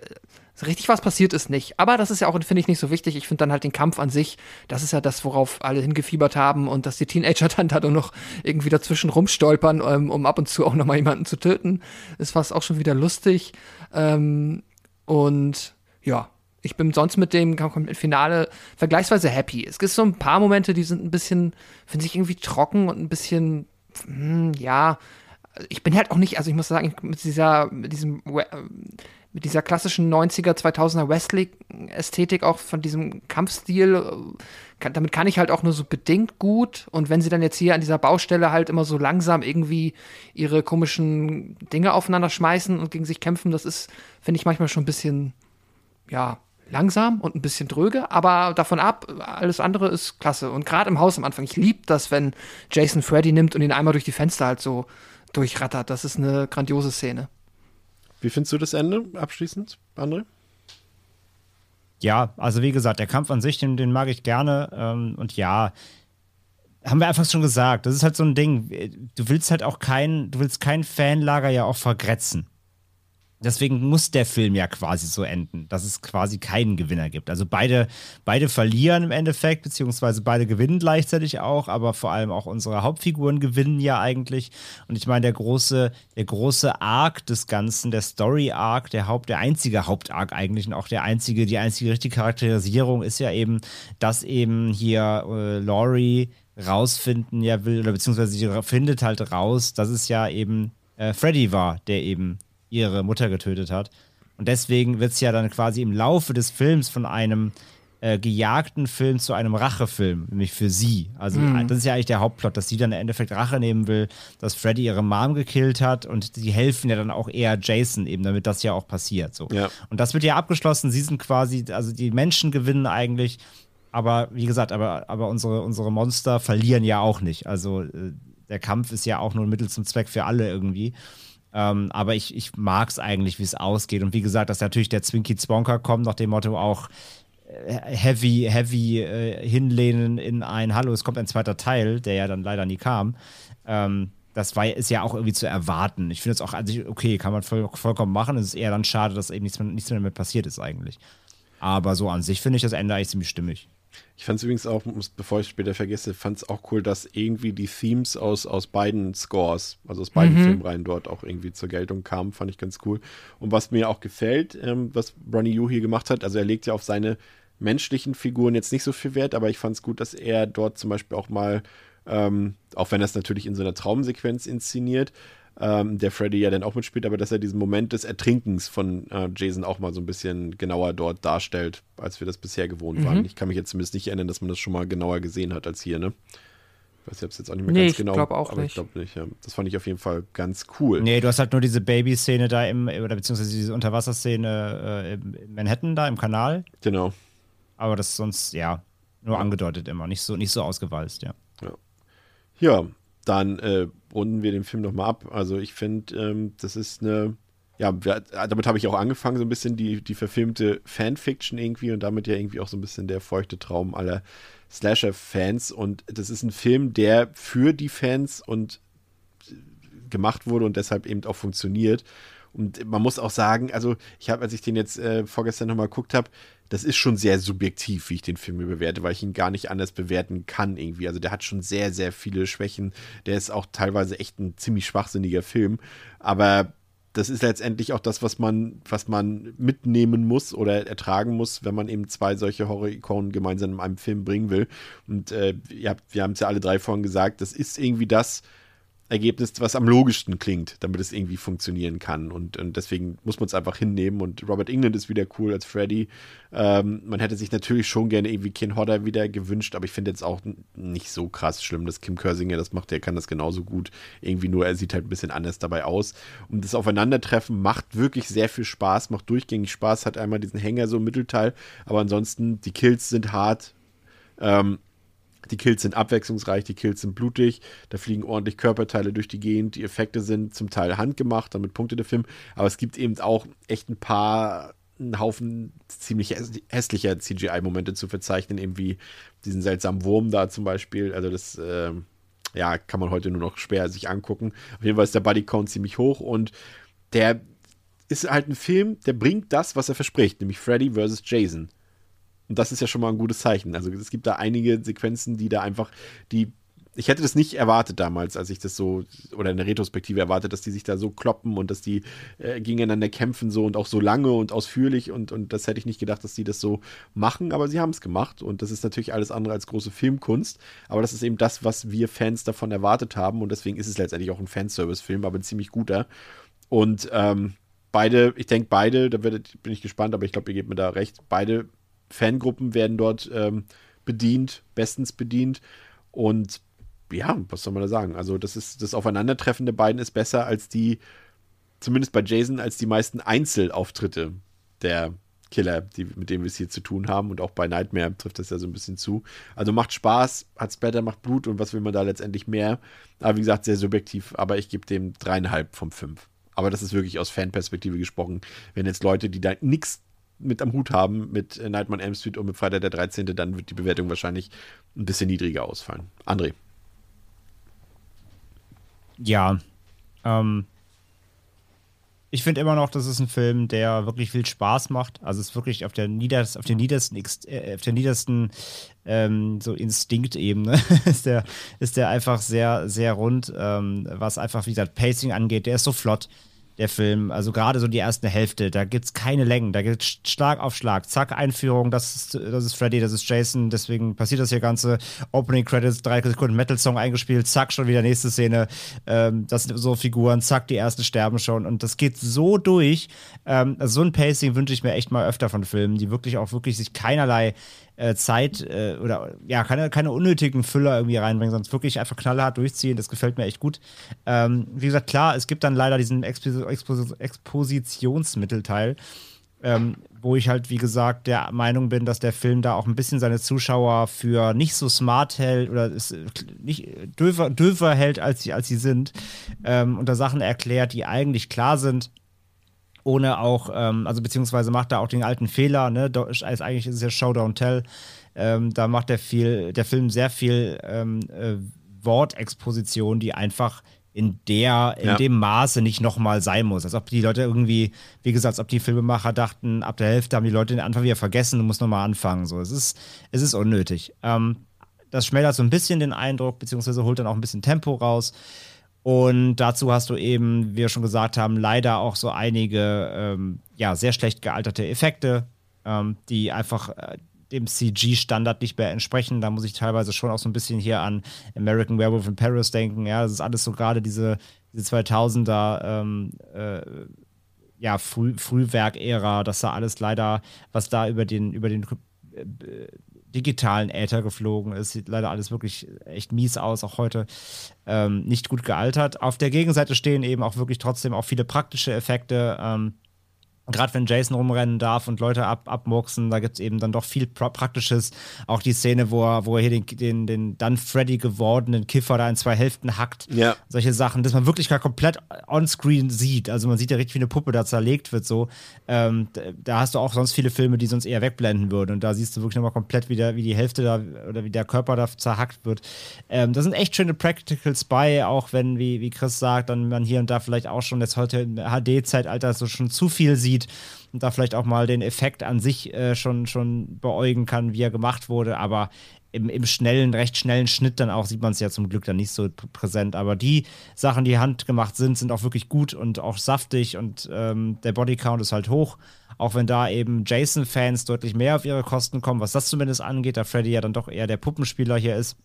äh, richtig was passiert ist nicht. Aber das ist ja auch, finde ich, nicht so wichtig. Ich finde dann halt den Kampf an sich, das ist ja das, worauf alle hingefiebert haben und dass die Teenager <laughs> dann da noch irgendwie dazwischen rumstolpern, ähm, um ab und zu auch noch mal jemanden zu töten, ist fast auch schon wieder lustig. Ähm, und ja, ich bin sonst mit dem Finale vergleichsweise happy. Es gibt so ein paar Momente, die sind ein bisschen, finde ich irgendwie trocken und ein bisschen, hm, ja, ich bin halt auch nicht, also ich muss sagen, mit dieser, mit diesem mit dieser klassischen 90er, 2000er Wrestling-Ästhetik auch von diesem Kampfstil, kann, damit kann ich halt auch nur so bedingt gut. Und wenn sie dann jetzt hier an dieser Baustelle halt immer so langsam irgendwie ihre komischen Dinge aufeinander schmeißen und gegen sich kämpfen, das ist, finde ich manchmal schon ein bisschen, ja, langsam und ein bisschen dröge, aber davon ab, alles andere ist klasse. Und gerade im Haus am Anfang, ich liebe das, wenn Jason Freddy nimmt und ihn einmal durch die Fenster halt so durchrattert. Das ist eine grandiose Szene. Wie findest du das Ende abschließend, André? Ja, also wie gesagt, der Kampf an sich, den, den mag ich gerne. Ähm, und ja, haben wir einfach schon gesagt, das ist halt so ein Ding. Du willst halt auch kein, du willst kein Fanlager ja auch vergrätzen. Deswegen muss der Film ja quasi so enden, dass es quasi keinen Gewinner gibt. Also beide, beide verlieren im Endeffekt, beziehungsweise beide gewinnen gleichzeitig auch, aber vor allem auch unsere Hauptfiguren gewinnen ja eigentlich. Und ich meine, der große, der große Arc des Ganzen, der Story-Arc, der Haupt, der einzige Hauptarc eigentlich und auch der einzige, die einzige richtige Charakterisierung ist ja eben, dass eben hier äh, Laurie rausfinden ja will, oder beziehungsweise sie findet halt raus, dass es ja eben äh, Freddy war, der eben ihre Mutter getötet hat. Und deswegen wird es ja dann quasi im Laufe des Films von einem äh, gejagten Film zu einem Rachefilm, nämlich für sie. Also mhm. das ist ja eigentlich der Hauptplot, dass sie dann im Endeffekt Rache nehmen will, dass Freddy ihre Mom gekillt hat und sie helfen ja dann auch eher Jason eben, damit das ja auch passiert. So. Ja. Und das wird ja abgeschlossen. Sie sind quasi, also die Menschen gewinnen eigentlich, aber wie gesagt, aber, aber unsere, unsere Monster verlieren ja auch nicht. Also äh, der Kampf ist ja auch nur ein Mittel zum Zweck für alle irgendwie. Ähm, aber ich, ich mag es eigentlich, wie es ausgeht. Und wie gesagt, dass natürlich der Zwinky Zwonker kommt, nach dem Motto auch äh, heavy, heavy äh, hinlehnen in ein Hallo, es kommt ein zweiter Teil, der ja dann leider nie kam. Ähm, das war, ist ja auch irgendwie zu erwarten. Ich finde es auch, also okay, kann man voll, vollkommen machen. Es ist eher dann schade, dass eben nichts nichts mehr damit passiert ist eigentlich. Aber so an sich finde ich das Ende eigentlich ziemlich stimmig. Ich fand es übrigens auch, bevor ich es später vergesse, fand es auch cool, dass irgendwie die Themes aus, aus beiden Scores, also aus beiden mhm. Filmreihen dort auch irgendwie zur Geltung kamen, fand ich ganz cool. Und was mir auch gefällt, ähm, was Ronnie Yu hier gemacht hat, also er legt ja auf seine menschlichen Figuren jetzt nicht so viel Wert, aber ich fand es gut, dass er dort zum Beispiel auch mal, ähm, auch wenn er es natürlich in so einer Traumsequenz inszeniert, ähm, der Freddy ja dann auch mitspielt, aber dass er diesen Moment des Ertrinkens von äh, Jason auch mal so ein bisschen genauer dort darstellt, als wir das bisher gewohnt mhm. waren. Ich kann mich jetzt zumindest nicht erinnern, dass man das schon mal genauer gesehen hat als hier, ne? Ich weiß jetzt, jetzt auch nicht mehr nee, ganz genau. Ich glaube auch aber nicht. Ich glaube nicht, ja. Das fand ich auf jeden Fall ganz cool. Nee, du hast halt nur diese Baby-Szene da im, oder beziehungsweise diese Unterwasserszene äh, in Manhattan da im Kanal. Genau. Aber das ist sonst, ja, nur angedeutet immer, nicht so, nicht so ausgewalzt, ja. Ja, ja dann äh, runden wir den Film nochmal ab. Also ich finde, ähm, das ist eine, ja, damit habe ich auch angefangen, so ein bisschen die, die verfilmte Fanfiction irgendwie und damit ja irgendwie auch so ein bisschen der feuchte Traum aller Slasher-Fans. Und das ist ein Film, der für die Fans und gemacht wurde und deshalb eben auch funktioniert. Und man muss auch sagen, also ich habe, als ich den jetzt äh, vorgestern nochmal geguckt habe, das ist schon sehr subjektiv, wie ich den Film bewerte, weil ich ihn gar nicht anders bewerten kann irgendwie. Also der hat schon sehr, sehr viele Schwächen. Der ist auch teilweise echt ein ziemlich schwachsinniger Film. Aber das ist letztendlich auch das, was man, was man mitnehmen muss oder ertragen muss, wenn man eben zwei solche Horror-Ikonen gemeinsam in einem Film bringen will. Und äh, ihr wir haben es ja alle drei vorhin gesagt, das ist irgendwie das, Ergebnis, was am logischsten klingt, damit es irgendwie funktionieren kann. Und, und deswegen muss man es einfach hinnehmen. Und Robert England ist wieder cool als Freddy. Ähm, man hätte sich natürlich schon gerne irgendwie Ken Hodder wieder gewünscht, aber ich finde jetzt auch nicht so krass schlimm, dass Kim Körsinger das macht. Der kann das genauso gut. Irgendwie nur, er sieht halt ein bisschen anders dabei aus. Und das Aufeinandertreffen macht wirklich sehr viel Spaß, macht durchgängig Spaß, hat einmal diesen Hänger so im Mittelteil, aber ansonsten, die Kills sind hart. Ähm, die Kills sind abwechslungsreich, die Kills sind blutig, da fliegen ordentlich Körperteile durch die Gegend, die Effekte sind zum Teil handgemacht, damit Punkte der Film, aber es gibt eben auch echt ein paar, einen Haufen ziemlich hässlicher CGI-Momente zu verzeichnen, eben wie diesen seltsamen Wurm da zum Beispiel, also das, äh, ja, kann man heute nur noch schwer sich angucken. Auf jeden Fall ist der Bodycount ziemlich hoch und der ist halt ein Film, der bringt das, was er verspricht, nämlich Freddy vs. Jason. Und das ist ja schon mal ein gutes Zeichen. Also es gibt da einige Sequenzen, die da einfach, die ich hätte das nicht erwartet damals, als ich das so, oder in der Retrospektive erwartet, dass die sich da so kloppen und dass die äh, gegeneinander kämpfen so und auch so lange und ausführlich und, und das hätte ich nicht gedacht, dass die das so machen, aber sie haben es gemacht und das ist natürlich alles andere als große Filmkunst, aber das ist eben das, was wir Fans davon erwartet haben und deswegen ist es letztendlich auch ein Fanservice-Film, aber ein ziemlich guter und ähm, beide, ich denke beide, da bin ich gespannt, aber ich glaube, ihr gebt mir da recht, beide Fangruppen werden dort ähm, bedient, bestens bedient. Und ja, was soll man da sagen? Also, das ist das Aufeinandertreffen der beiden ist besser als die, zumindest bei Jason, als die meisten Einzelauftritte der Killer, die, mit denen wir es hier zu tun haben. Und auch bei Nightmare trifft das ja so ein bisschen zu. Also macht Spaß, hat Splatter, macht Blut und was will man da letztendlich mehr? Aber wie gesagt, sehr subjektiv, aber ich gebe dem dreieinhalb von fünf. Aber das ist wirklich aus Fanperspektive gesprochen. Wenn jetzt Leute, die da nichts mit am Hut haben mit Nightmare Elm Street und mit Freitag der 13., dann wird die Bewertung wahrscheinlich ein bisschen niedriger ausfallen. André. Ja. Ähm, ich finde immer noch, das ist ein Film, der wirklich viel Spaß macht. Also es ist wirklich auf der, nieders, auf der niedersten, äh, auf der niedersten ähm, so Instinktebene <laughs> ist der, ist der einfach sehr, sehr rund, ähm, was einfach, wie gesagt, Pacing angeht. Der ist so flott der Film. Also gerade so die erste Hälfte, da gibt es keine Längen, da gibt es Schlag auf Schlag. Zack, Einführung, das ist, das ist Freddy, das ist Jason, deswegen passiert das hier Ganze. Opening Credits, drei Sekunden Metal-Song eingespielt, zack, schon wieder nächste Szene. Ähm, das sind so Figuren, zack, die ersten sterben schon. Und das geht so durch. Ähm, also so ein Pacing wünsche ich mir echt mal öfter von Filmen, die wirklich auch wirklich sich keinerlei äh, Zeit äh, oder ja, keine, keine unnötigen Füller irgendwie reinbringen, sonst wirklich einfach knallhart durchziehen. Das gefällt mir echt gut. Ähm, wie gesagt, klar, es gibt dann leider diesen Expos Expos Expositionsmittelteil. Ähm, wo ich halt, wie gesagt, der Meinung bin, dass der Film da auch ein bisschen seine Zuschauer für nicht so smart hält oder äh, nicht döver, döver hält, als sie, als sie sind ähm, und da Sachen erklärt, die eigentlich klar sind ohne auch, ähm, also beziehungsweise macht er auch den alten Fehler, ne? Ist, eigentlich ist es ja Showdown Tell. Ähm, da macht der viel, der Film sehr viel ähm, äh, Wortexposition, die einfach in der, in ja. dem Maße nicht nochmal sein muss. Als ob die Leute irgendwie, wie gesagt, als ob die Filmemacher dachten, ab der Hälfte haben die Leute den Anfang wieder vergessen und muss nochmal anfangen. So, es ist, es ist unnötig. Ähm, das schmälert so ein bisschen den Eindruck, beziehungsweise holt dann auch ein bisschen Tempo raus. Und dazu hast du eben, wie wir schon gesagt haben, leider auch so einige ähm, ja, sehr schlecht gealterte Effekte, ähm, die einfach äh, dem CG-Standard nicht mehr entsprechen. Da muss ich teilweise schon auch so ein bisschen hier an American Werewolf in Paris denken. Ja, das ist alles so gerade diese, diese 2000er ähm, äh, ja, Früh, Frühwerk-Ära, das da alles leider, was da über den, über den äh, digitalen Äther geflogen ist. Sieht leider alles wirklich echt mies aus, auch heute ähm, nicht gut gealtert. Auf der Gegenseite stehen eben auch wirklich trotzdem auch viele praktische Effekte. Ähm, Gerade wenn Jason rumrennen darf und Leute ab, abmurksen, da gibt es eben dann doch viel pra Praktisches. Auch die Szene, wo er, wo er hier den, den, den dann Freddy gewordenen Kiffer da in zwei Hälften hackt. Ja. Solche Sachen, dass man wirklich gar komplett onscreen sieht. Also man sieht ja richtig, wie eine Puppe da zerlegt wird. So. Ähm, da hast du auch sonst viele Filme, die sonst eher wegblenden würden. Und da siehst du wirklich nochmal komplett, wie, der, wie die Hälfte da oder wie der Körper da zerhackt wird. Ähm, da sind echt schöne Practicals bei, auch wenn, wie, wie Chris sagt, dann man hier und da vielleicht auch schon jetzt heute im HD-Zeitalter so schon zu viel sieht sieht und da vielleicht auch mal den Effekt an sich äh, schon, schon beäugen kann, wie er gemacht wurde. Aber im, im schnellen, recht schnellen Schnitt dann auch, sieht man es ja zum Glück dann nicht so präsent. Aber die Sachen, die handgemacht sind, sind auch wirklich gut und auch saftig und ähm, der Bodycount ist halt hoch. Auch wenn da eben Jason-Fans deutlich mehr auf ihre Kosten kommen, was das zumindest angeht, da Freddy ja dann doch eher der Puppenspieler hier ist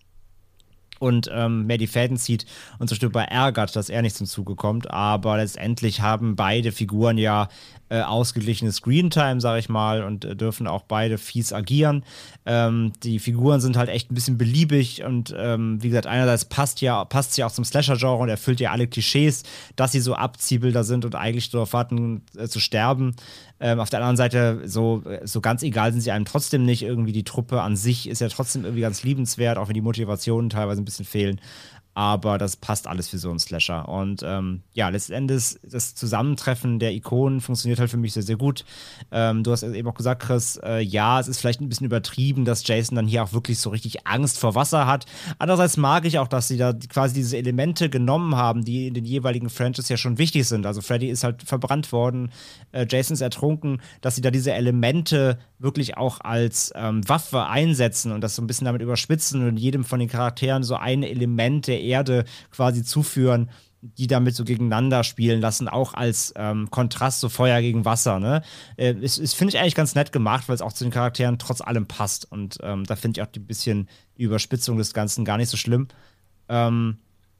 und ähm, mehr die Fäden zieht und so Stück ärgert, dass er nicht zum Zuge kommt. Aber letztendlich haben beide Figuren ja äh, ausgeglichene Screentime, sag ich mal, und äh, dürfen auch beide fies agieren. Ähm, die Figuren sind halt echt ein bisschen beliebig und ähm, wie gesagt, einerseits passt ja, passt ja auch zum Slasher-Genre und erfüllt ja alle Klischees, dass sie so Abziehbilder sind und eigentlich darauf warten äh, zu sterben. Ähm, auf der anderen Seite, so, so ganz egal sind sie einem trotzdem nicht. Irgendwie die Truppe an sich ist ja trotzdem irgendwie ganz liebenswert, auch wenn die Motivationen teilweise ein bisschen fehlen aber das passt alles für so einen Slasher. Und ähm, ja, letztendlich das Zusammentreffen der Ikonen funktioniert halt für mich sehr, sehr gut. Ähm, du hast eben auch gesagt, Chris, äh, ja, es ist vielleicht ein bisschen übertrieben, dass Jason dann hier auch wirklich so richtig Angst vor Wasser hat. Andererseits mag ich auch, dass sie da quasi diese Elemente genommen haben, die in den jeweiligen Franchises ja schon wichtig sind. Also Freddy ist halt verbrannt worden, äh, Jason ist ertrunken, dass sie da diese Elemente wirklich auch als ähm, Waffe einsetzen und das so ein bisschen damit überspitzen und jedem von den Charakteren so ein Element der Erde quasi zuführen, die damit so gegeneinander spielen lassen, auch als ähm, Kontrast so Feuer gegen Wasser. Ne? Äh, ist, ist finde ich eigentlich ganz nett gemacht, weil es auch zu den Charakteren trotz allem passt. Und ähm, da finde ich auch ein bisschen die Überspitzung des Ganzen gar nicht so schlimm. Ähm,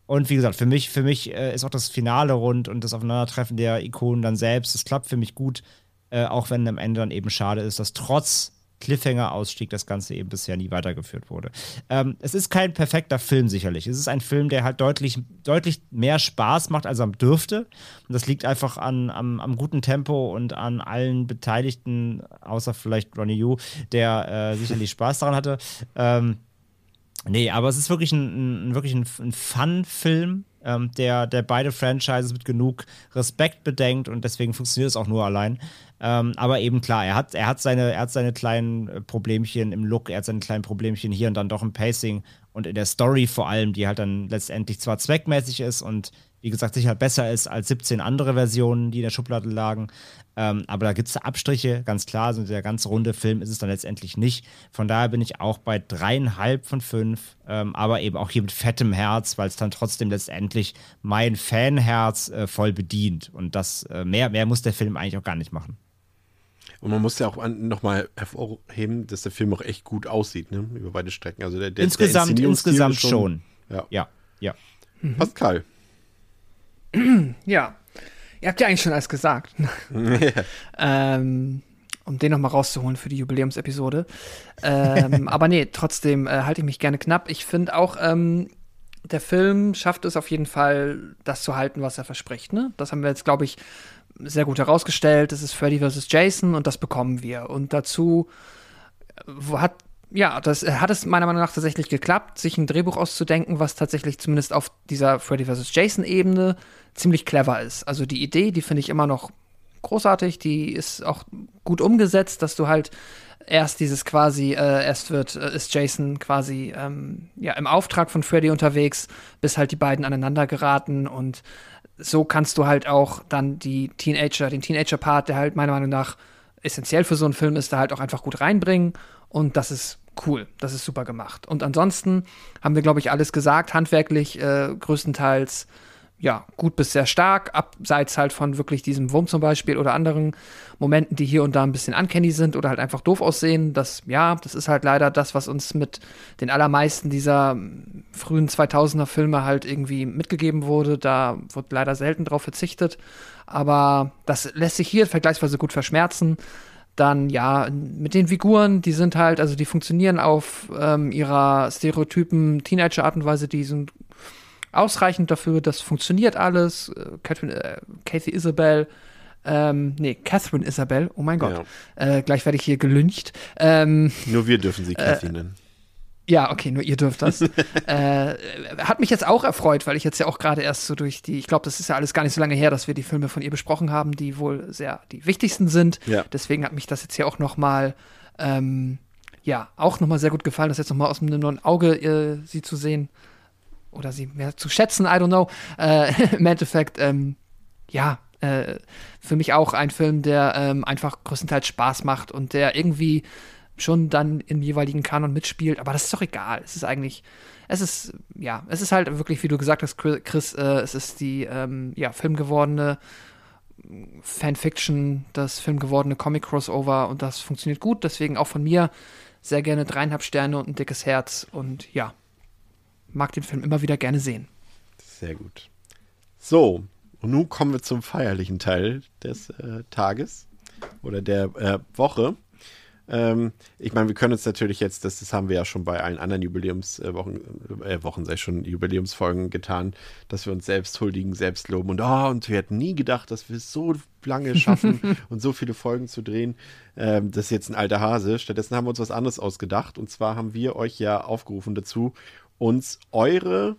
und wie gesagt, für mich, für mich äh, ist auch das Finale rund und das Aufeinandertreffen der Ikonen dann selbst, das klappt für mich gut, äh, auch wenn am Ende dann eben schade ist, dass trotz Cliffhanger-Ausstieg das Ganze eben bisher nie weitergeführt wurde. Ähm, es ist kein perfekter Film sicherlich. Es ist ein Film, der halt deutlich, deutlich mehr Spaß macht, als er dürfte. Und das liegt einfach an, am, am guten Tempo und an allen Beteiligten, außer vielleicht Ronnie Yu, der äh, sicherlich Spaß daran hatte. Ähm, nee, aber es ist wirklich ein, ein wirklich ein, ein Fun-Film. Ähm, der, der beide Franchises mit genug Respekt bedenkt und deswegen funktioniert es auch nur allein. Ähm, aber eben klar, er hat, er, hat seine, er hat seine kleinen äh, Problemchen im Look, er hat seine kleinen Problemchen hier und dann doch im Pacing und in der Story vor allem, die halt dann letztendlich zwar zweckmäßig ist und wie gesagt sicher besser ist als 17 andere Versionen, die in der Schublade lagen. Ähm, aber da gibt es Abstriche, ganz klar. Also der ganz runde Film ist es dann letztendlich nicht. Von daher bin ich auch bei dreieinhalb von fünf, ähm, aber eben auch hier mit fettem Herz, weil es dann trotzdem letztendlich mein Fanherz äh, voll bedient. Und das äh, mehr, mehr muss der Film eigentlich auch gar nicht machen. Und man muss ja auch nochmal hervorheben, dass der Film auch echt gut aussieht, ne? Über beide Strecken. Also der, der insgesamt, der insgesamt schon. schon. Ja. Ja. ja. Mhm. Pascal. <clears throat> Ja. Ihr habt ja eigentlich schon alles gesagt. <laughs> ähm, um den nochmal rauszuholen für die Jubiläumsepisode. ähm, <laughs> aber nee, trotzdem äh, halte ich mich gerne knapp. Ich finde auch, ähm, der Film schafft es auf jeden Fall, das zu halten, was er verspricht. Ne? Das haben wir jetzt, glaube ich, sehr gut herausgestellt. Es ist Freddy vs. Jason und das bekommen wir. Und dazu äh, hat ja, das äh, hat es meiner Meinung nach tatsächlich geklappt, sich ein Drehbuch auszudenken, was tatsächlich zumindest auf dieser Freddy vs. Jason-Ebene ziemlich clever ist. Also die Idee, die finde ich immer noch großartig, die ist auch gut umgesetzt, dass du halt erst dieses quasi, äh, erst wird, äh, ist Jason quasi ähm, ja, im Auftrag von Freddy unterwegs, bis halt die beiden aneinander geraten und so kannst du halt auch dann die Teenager, den Teenager-Part, der halt meiner Meinung nach essentiell für so einen Film ist, da halt auch einfach gut reinbringen. Und das ist cool. Das ist super gemacht. Und ansonsten haben wir, glaube ich, alles gesagt, handwerklich äh, größtenteils ja, gut bis sehr stark, abseits halt von wirklich diesem Wurm zum Beispiel oder anderen Momenten, die hier und da ein bisschen uncanny sind oder halt einfach doof aussehen. Das, ja, das ist halt leider das, was uns mit den allermeisten dieser frühen 2000er Filme halt irgendwie mitgegeben wurde. Da wird leider selten drauf verzichtet. Aber das lässt sich hier vergleichsweise gut verschmerzen. Dann ja, mit den Figuren, die sind halt, also die funktionieren auf ähm, ihrer stereotypen Teenager-Art und Weise, die sind ausreichend dafür, das funktioniert alles. Äh, Catherine, äh, Kathy Isabel, ähm, nee, Catherine Isabel, oh mein Gott. Ja. Äh, gleich werde ich hier gelüncht. Ähm, Nur wir dürfen sie Kathy äh, nennen. Ja, okay, nur ihr dürft das. <laughs> äh, hat mich jetzt auch erfreut, weil ich jetzt ja auch gerade erst so durch die, ich glaube, das ist ja alles gar nicht so lange her, dass wir die Filme von ihr besprochen haben, die wohl sehr die wichtigsten sind. Ja. Deswegen hat mich das jetzt hier auch noch mal, ähm, ja, auch noch mal sehr gut gefallen, das jetzt noch mal aus einem neuen Auge äh, sie zu sehen oder sie mehr zu schätzen, I don't know. Äh, <laughs> Im Endeffekt, ähm, ja, äh, für mich auch ein Film, der ähm, einfach größtenteils Spaß macht und der irgendwie schon dann im jeweiligen Kanon mitspielt, aber das ist doch egal. Es ist eigentlich, es ist, ja, es ist halt wirklich, wie du gesagt hast, Chris, äh, es ist die, ähm, ja, filmgewordene Fanfiction, das filmgewordene Comic-Crossover und das funktioniert gut, deswegen auch von mir sehr gerne dreieinhalb Sterne und ein dickes Herz und ja, mag den Film immer wieder gerne sehen. Sehr gut. So, und nun kommen wir zum feierlichen Teil des äh, Tages oder der äh, Woche. Ähm, ich meine, wir können uns natürlich jetzt, das, das haben wir ja schon bei allen anderen Jubiläumswochen, äh, äh, Wochen, sei schon Jubiläumsfolgen getan, dass wir uns selbst huldigen, selbst loben und oh, und wir hätten nie gedacht, dass wir es so lange schaffen <laughs> und so viele Folgen zu drehen. Ähm, das ist jetzt ein alter Hase. Stattdessen haben wir uns was anderes ausgedacht und zwar haben wir euch ja aufgerufen dazu, uns eure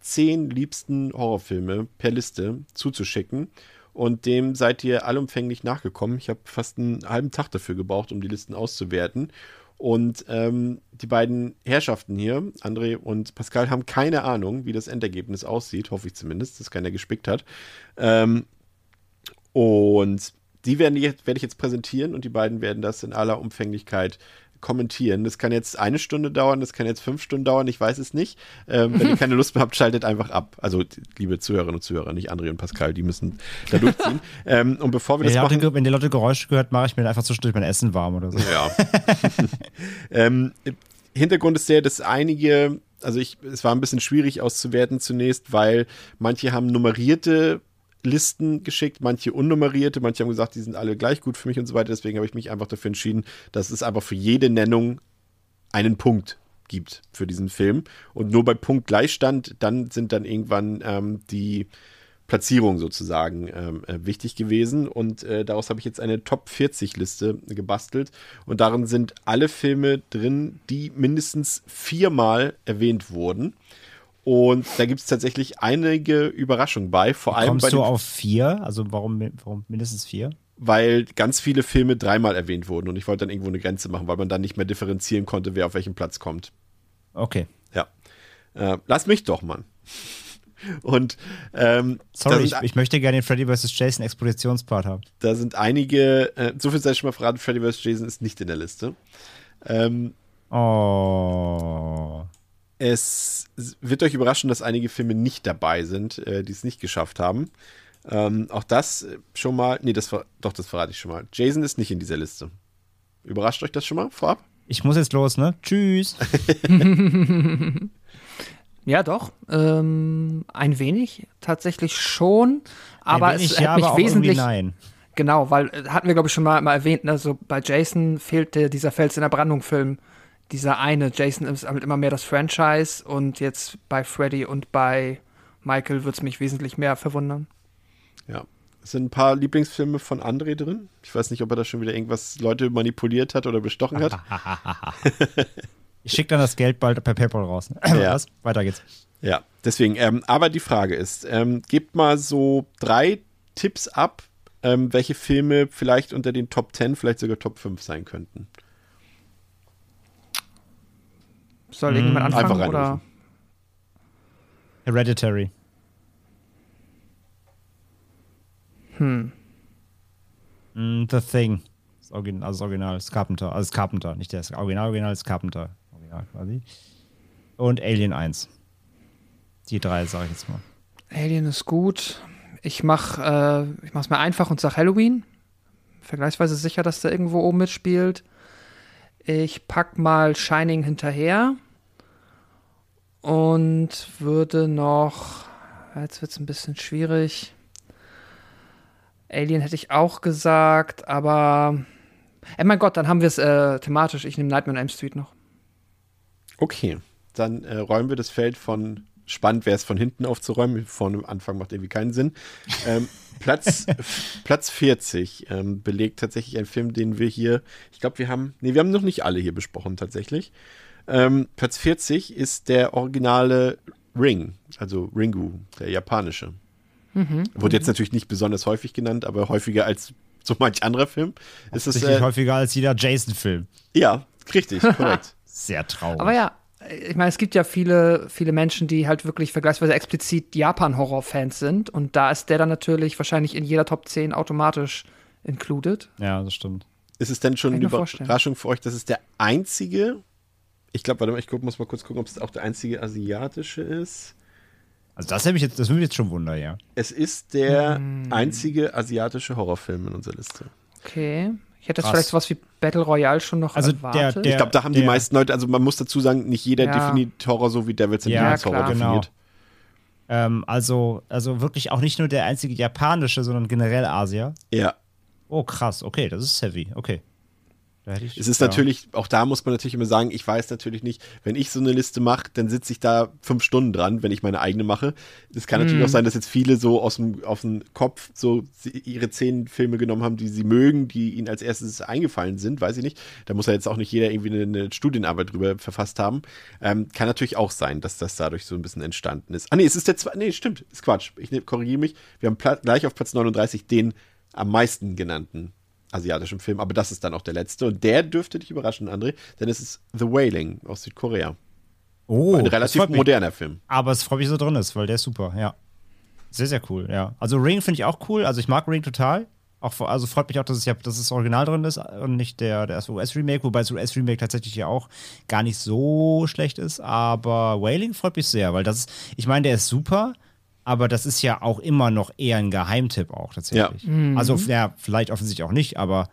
zehn liebsten Horrorfilme per Liste zuzuschicken und dem seid ihr allumfänglich nachgekommen. Ich habe fast einen halben Tag dafür gebraucht, um die Listen auszuwerten. Und ähm, die beiden Herrschaften hier, André und Pascal, haben keine Ahnung, wie das Endergebnis aussieht, hoffe ich zumindest, dass keiner gespickt hat. Ähm, und die werden jetzt, werde ich jetzt präsentieren und die beiden werden das in aller Umfänglichkeit kommentieren. Das kann jetzt eine Stunde dauern, das kann jetzt fünf Stunden dauern, ich weiß es nicht. Ähm, wenn ihr <laughs> keine Lust mehr habt, schaltet einfach ab. Also, liebe Zuhörerinnen und Zuhörer, nicht André und Pascal, die müssen da durchziehen. <laughs> ähm, und bevor wir wenn das machen... Leute, wenn die Leute Geräusche gehört, mache ich mir einfach zwischendurch mein Essen warm oder so. Ja. <laughs> ähm, Hintergrund ist der, dass einige, also ich, es war ein bisschen schwierig auszuwerten zunächst, weil manche haben nummerierte Listen geschickt, manche unnummerierte, manche haben gesagt, die sind alle gleich gut für mich und so weiter. Deswegen habe ich mich einfach dafür entschieden, dass es einfach für jede Nennung einen Punkt gibt für diesen Film. Und nur bei Punkt Gleichstand, dann sind dann irgendwann ähm, die Platzierungen sozusagen ähm, äh, wichtig gewesen. Und äh, daraus habe ich jetzt eine Top 40 Liste gebastelt. Und darin sind alle Filme drin, die mindestens viermal erwähnt wurden. Und da gibt es tatsächlich einige Überraschungen bei. Vor allem Kommst bei du auf vier? Also warum, warum mindestens vier? Weil ganz viele Filme dreimal erwähnt wurden und ich wollte dann irgendwo eine Grenze machen, weil man dann nicht mehr differenzieren konnte, wer auf welchen Platz kommt. Okay. Ja. Äh, lass mich doch, Mann. Und ähm, sorry, ich, ich, möchte gerne den Freddy vs. Jason Expositionspart haben. Da sind einige, äh, so viel sei schon mal verraten, Freddy vs. Jason ist nicht in der Liste. Ähm, oh. Es wird euch überraschen, dass einige Filme nicht dabei sind, äh, die es nicht geschafft haben. Ähm, auch das schon mal, nee, das doch, das verrate ich schon mal. Jason ist nicht in dieser Liste. Überrascht euch das schon mal vorab? Ich muss jetzt los, ne? Tschüss. <laughs> ja, doch. Ähm, ein wenig, tatsächlich schon. Aber wenig, es ja, hat mich aber wesentlich. nein. Genau, weil äh, hatten wir, glaube ich, schon mal, mal erwähnt, also bei Jason fehlte dieser Fels in der Brandung-Film dieser eine. Jason ist halt immer mehr das Franchise und jetzt bei Freddy und bei Michael wird es mich wesentlich mehr verwundern. Ja. Es sind ein paar Lieblingsfilme von André drin. Ich weiß nicht, ob er da schon wieder irgendwas Leute manipuliert hat oder bestochen hat. <laughs> ich schicke dann das Geld bald per PayPal raus. <clears throat> Ja. Was? Weiter geht's. Ja, deswegen. Ähm, aber die Frage ist, ähm, gebt mal so drei Tipps ab, ähm, welche Filme vielleicht unter den Top 10, vielleicht sogar Top 5 sein könnten. Soll irgendjemand Hm, anfangen? einfach oder? Hereditary. Hm. Mm, The Thing. Das Original, also das Original ist Carpenter. Also das Carpenter, nicht der Original, Original ist Carpenter. Original quasi. Und Alien 1. Die drei, sage ich jetzt mal. Alien ist gut. Ich mach, äh, ich mach's mir einfach und sag Halloween. Vergleichsweise sicher, dass der irgendwo oben mitspielt. Ich pack mal Shining hinterher und würde noch, jetzt wird's ein bisschen schwierig. Alien hätte ich auch gesagt, aber, ey mein Gott, dann haben wir es äh, thematisch. Ich nehme Nightmare on Elm Street noch. Okay, dann äh, räumen wir das Feld von spannend wäre es von hinten aufzuräumen. Vorne am Anfang macht irgendwie keinen Sinn. Ähm, <laughs> Platz, Platz 40 ähm, belegt tatsächlich ein Film, den wir hier, ich glaube, wir haben, nee, wir haben noch nicht alle hier besprochen tatsächlich. Ähm, Platz 40 ist der originale Ring, also Ringu, der japanische. Wurde jetzt natürlich nicht besonders häufig genannt, aber häufiger als so manch anderer Film. Ist es, Sicherlich äh, häufiger als jeder Jason-Film. ja, richtig, <laughs> korrekt. Sehr traurig. Aber ja, ich meine, es gibt ja viele, viele Menschen, die halt wirklich vergleichsweise explizit Japan-Horror-Fans sind. Und da ist der dann natürlich wahrscheinlich in jeder Top 10 automatisch included. Ja, das stimmt. Ist es denn schon eine mir vorstellen. Überraschung für euch, dass es der einzige, ich glaube, warte mal, ich guck, muss mal kurz gucken, ob es auch der einzige asiatische ist. Also das hätte mich jetzt, das würde mich jetzt schon wundern, ja. Es ist der Hm. einzige asiatische Horrorfilm in unserer Liste. Okay. Ich hätte jetzt vielleicht sowas wie Battle Royale schon noch Also der- erwartet. der- Ich glaube, da haben die der- meisten Leute, also man muss dazu sagen, nicht jeder Ja. definiert Horror so wie Devils and Ja, Demons Horror definiert. Ähm, also, also wirklich auch nicht nur der einzige japanische, sondern generell Asier. Ja. Oh, krass, okay, das ist heavy, okay. Ich, Es ist ja. natürlich, auch da muss man natürlich immer sagen, ich weiß natürlich nicht, wenn ich so eine Liste mache, dann sitze ich da fünf Stunden dran, wenn ich meine eigene mache. Es kann natürlich auch sein, dass jetzt viele so aus dem, aus dem Kopf so ihre zehn Filme genommen haben, die sie mögen, die ihnen als erstes eingefallen sind, weiß ich nicht. Da muss ja jetzt auch nicht jeder irgendwie eine, eine Studienarbeit drüber verfasst haben. Ähm, kann natürlich auch sein, dass das dadurch so ein bisschen entstanden ist. Ah nee, es ist der zweite, nee, stimmt, ist Quatsch. Ich ne, korrigiere mich. Wir haben gleich auf Platz 39 den am meisten genannten asiatischen Film, aber das ist dann auch der letzte und der dürfte dich überraschen, André, denn es ist The Wailing aus Südkorea. oh, Ein relativ mich. moderner Film. Aber es freut mich, dass er drin ist, weil der ist super, ja. Sehr, sehr cool, ja. Also Ring finde ich auch cool. Also ich mag Ring total. Auch, also freut mich auch, dass es ja, dass das Original drin ist und nicht der, der erste US-Remake, wobei das US-Remake tatsächlich ja auch gar nicht so schlecht ist. Aber Wailing freut mich sehr, weil das ist, ich meine, der ist super, aber das ist ja auch immer noch eher ein Geheimtipp auch tatsächlich. Also, ja, vielleicht offensichtlich auch nicht, aber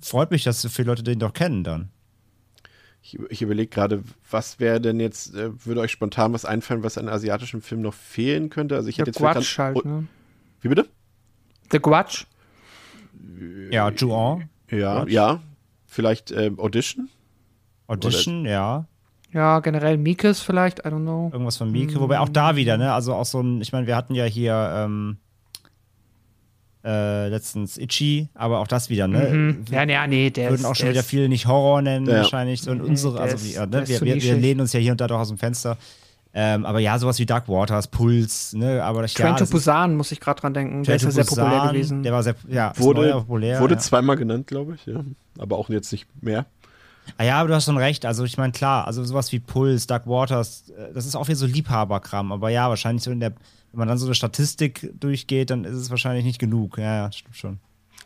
freut mich, dass so viele Leute den doch kennen dann. Ich, ich überlege gerade, was wäre denn jetzt, äh, würde euch spontan was einfallen, was an asiatischem Film noch fehlen könnte? Also ich hätte jetzt an- halt, oh, ne? Wie bitte? The Grudge. Ja, Juon, Ja, Grudge? ja. Vielleicht ähm, Audition? Audition, ja. Ja, generell Mikes vielleicht, I don't know. Irgendwas von Mieke, wobei auch da wieder, ne? Also auch so ein, ich meine, wir hatten ja hier ähm, äh, letztens Itchy, aber auch das wieder, ne? Mhm. Ja, ja, nee, der Würden ist, auch schon der wieder viele nicht Horror nennen, Ja. wahrscheinlich. So in unsere, der also ist- ja, der ne? wir, wir, wir lehnen uns ja hier und da doch aus dem Fenster. Ähm, aber ja, sowas wie Dark Waters, Puls, ne? Aber das, Train ja, to das ist- Busan, muss ich gerade dran denken. Der Train ist ja sehr populär gewesen. Der war sehr, ja, Wurde, populär. wurde ja. zweimal genannt, glaube ich, ja. Aber auch jetzt nicht mehr. Ah ja, aber du hast schon recht. Also ich meine, klar, also sowas wie Puls, Dark Waters, äh, das ist auch wieder so Liebhaberkram. Aber ja, wahrscheinlich so in der, wenn man dann so eine Statistik durchgeht, dann ist es wahrscheinlich nicht genug. Ja, ja, stimmt schon.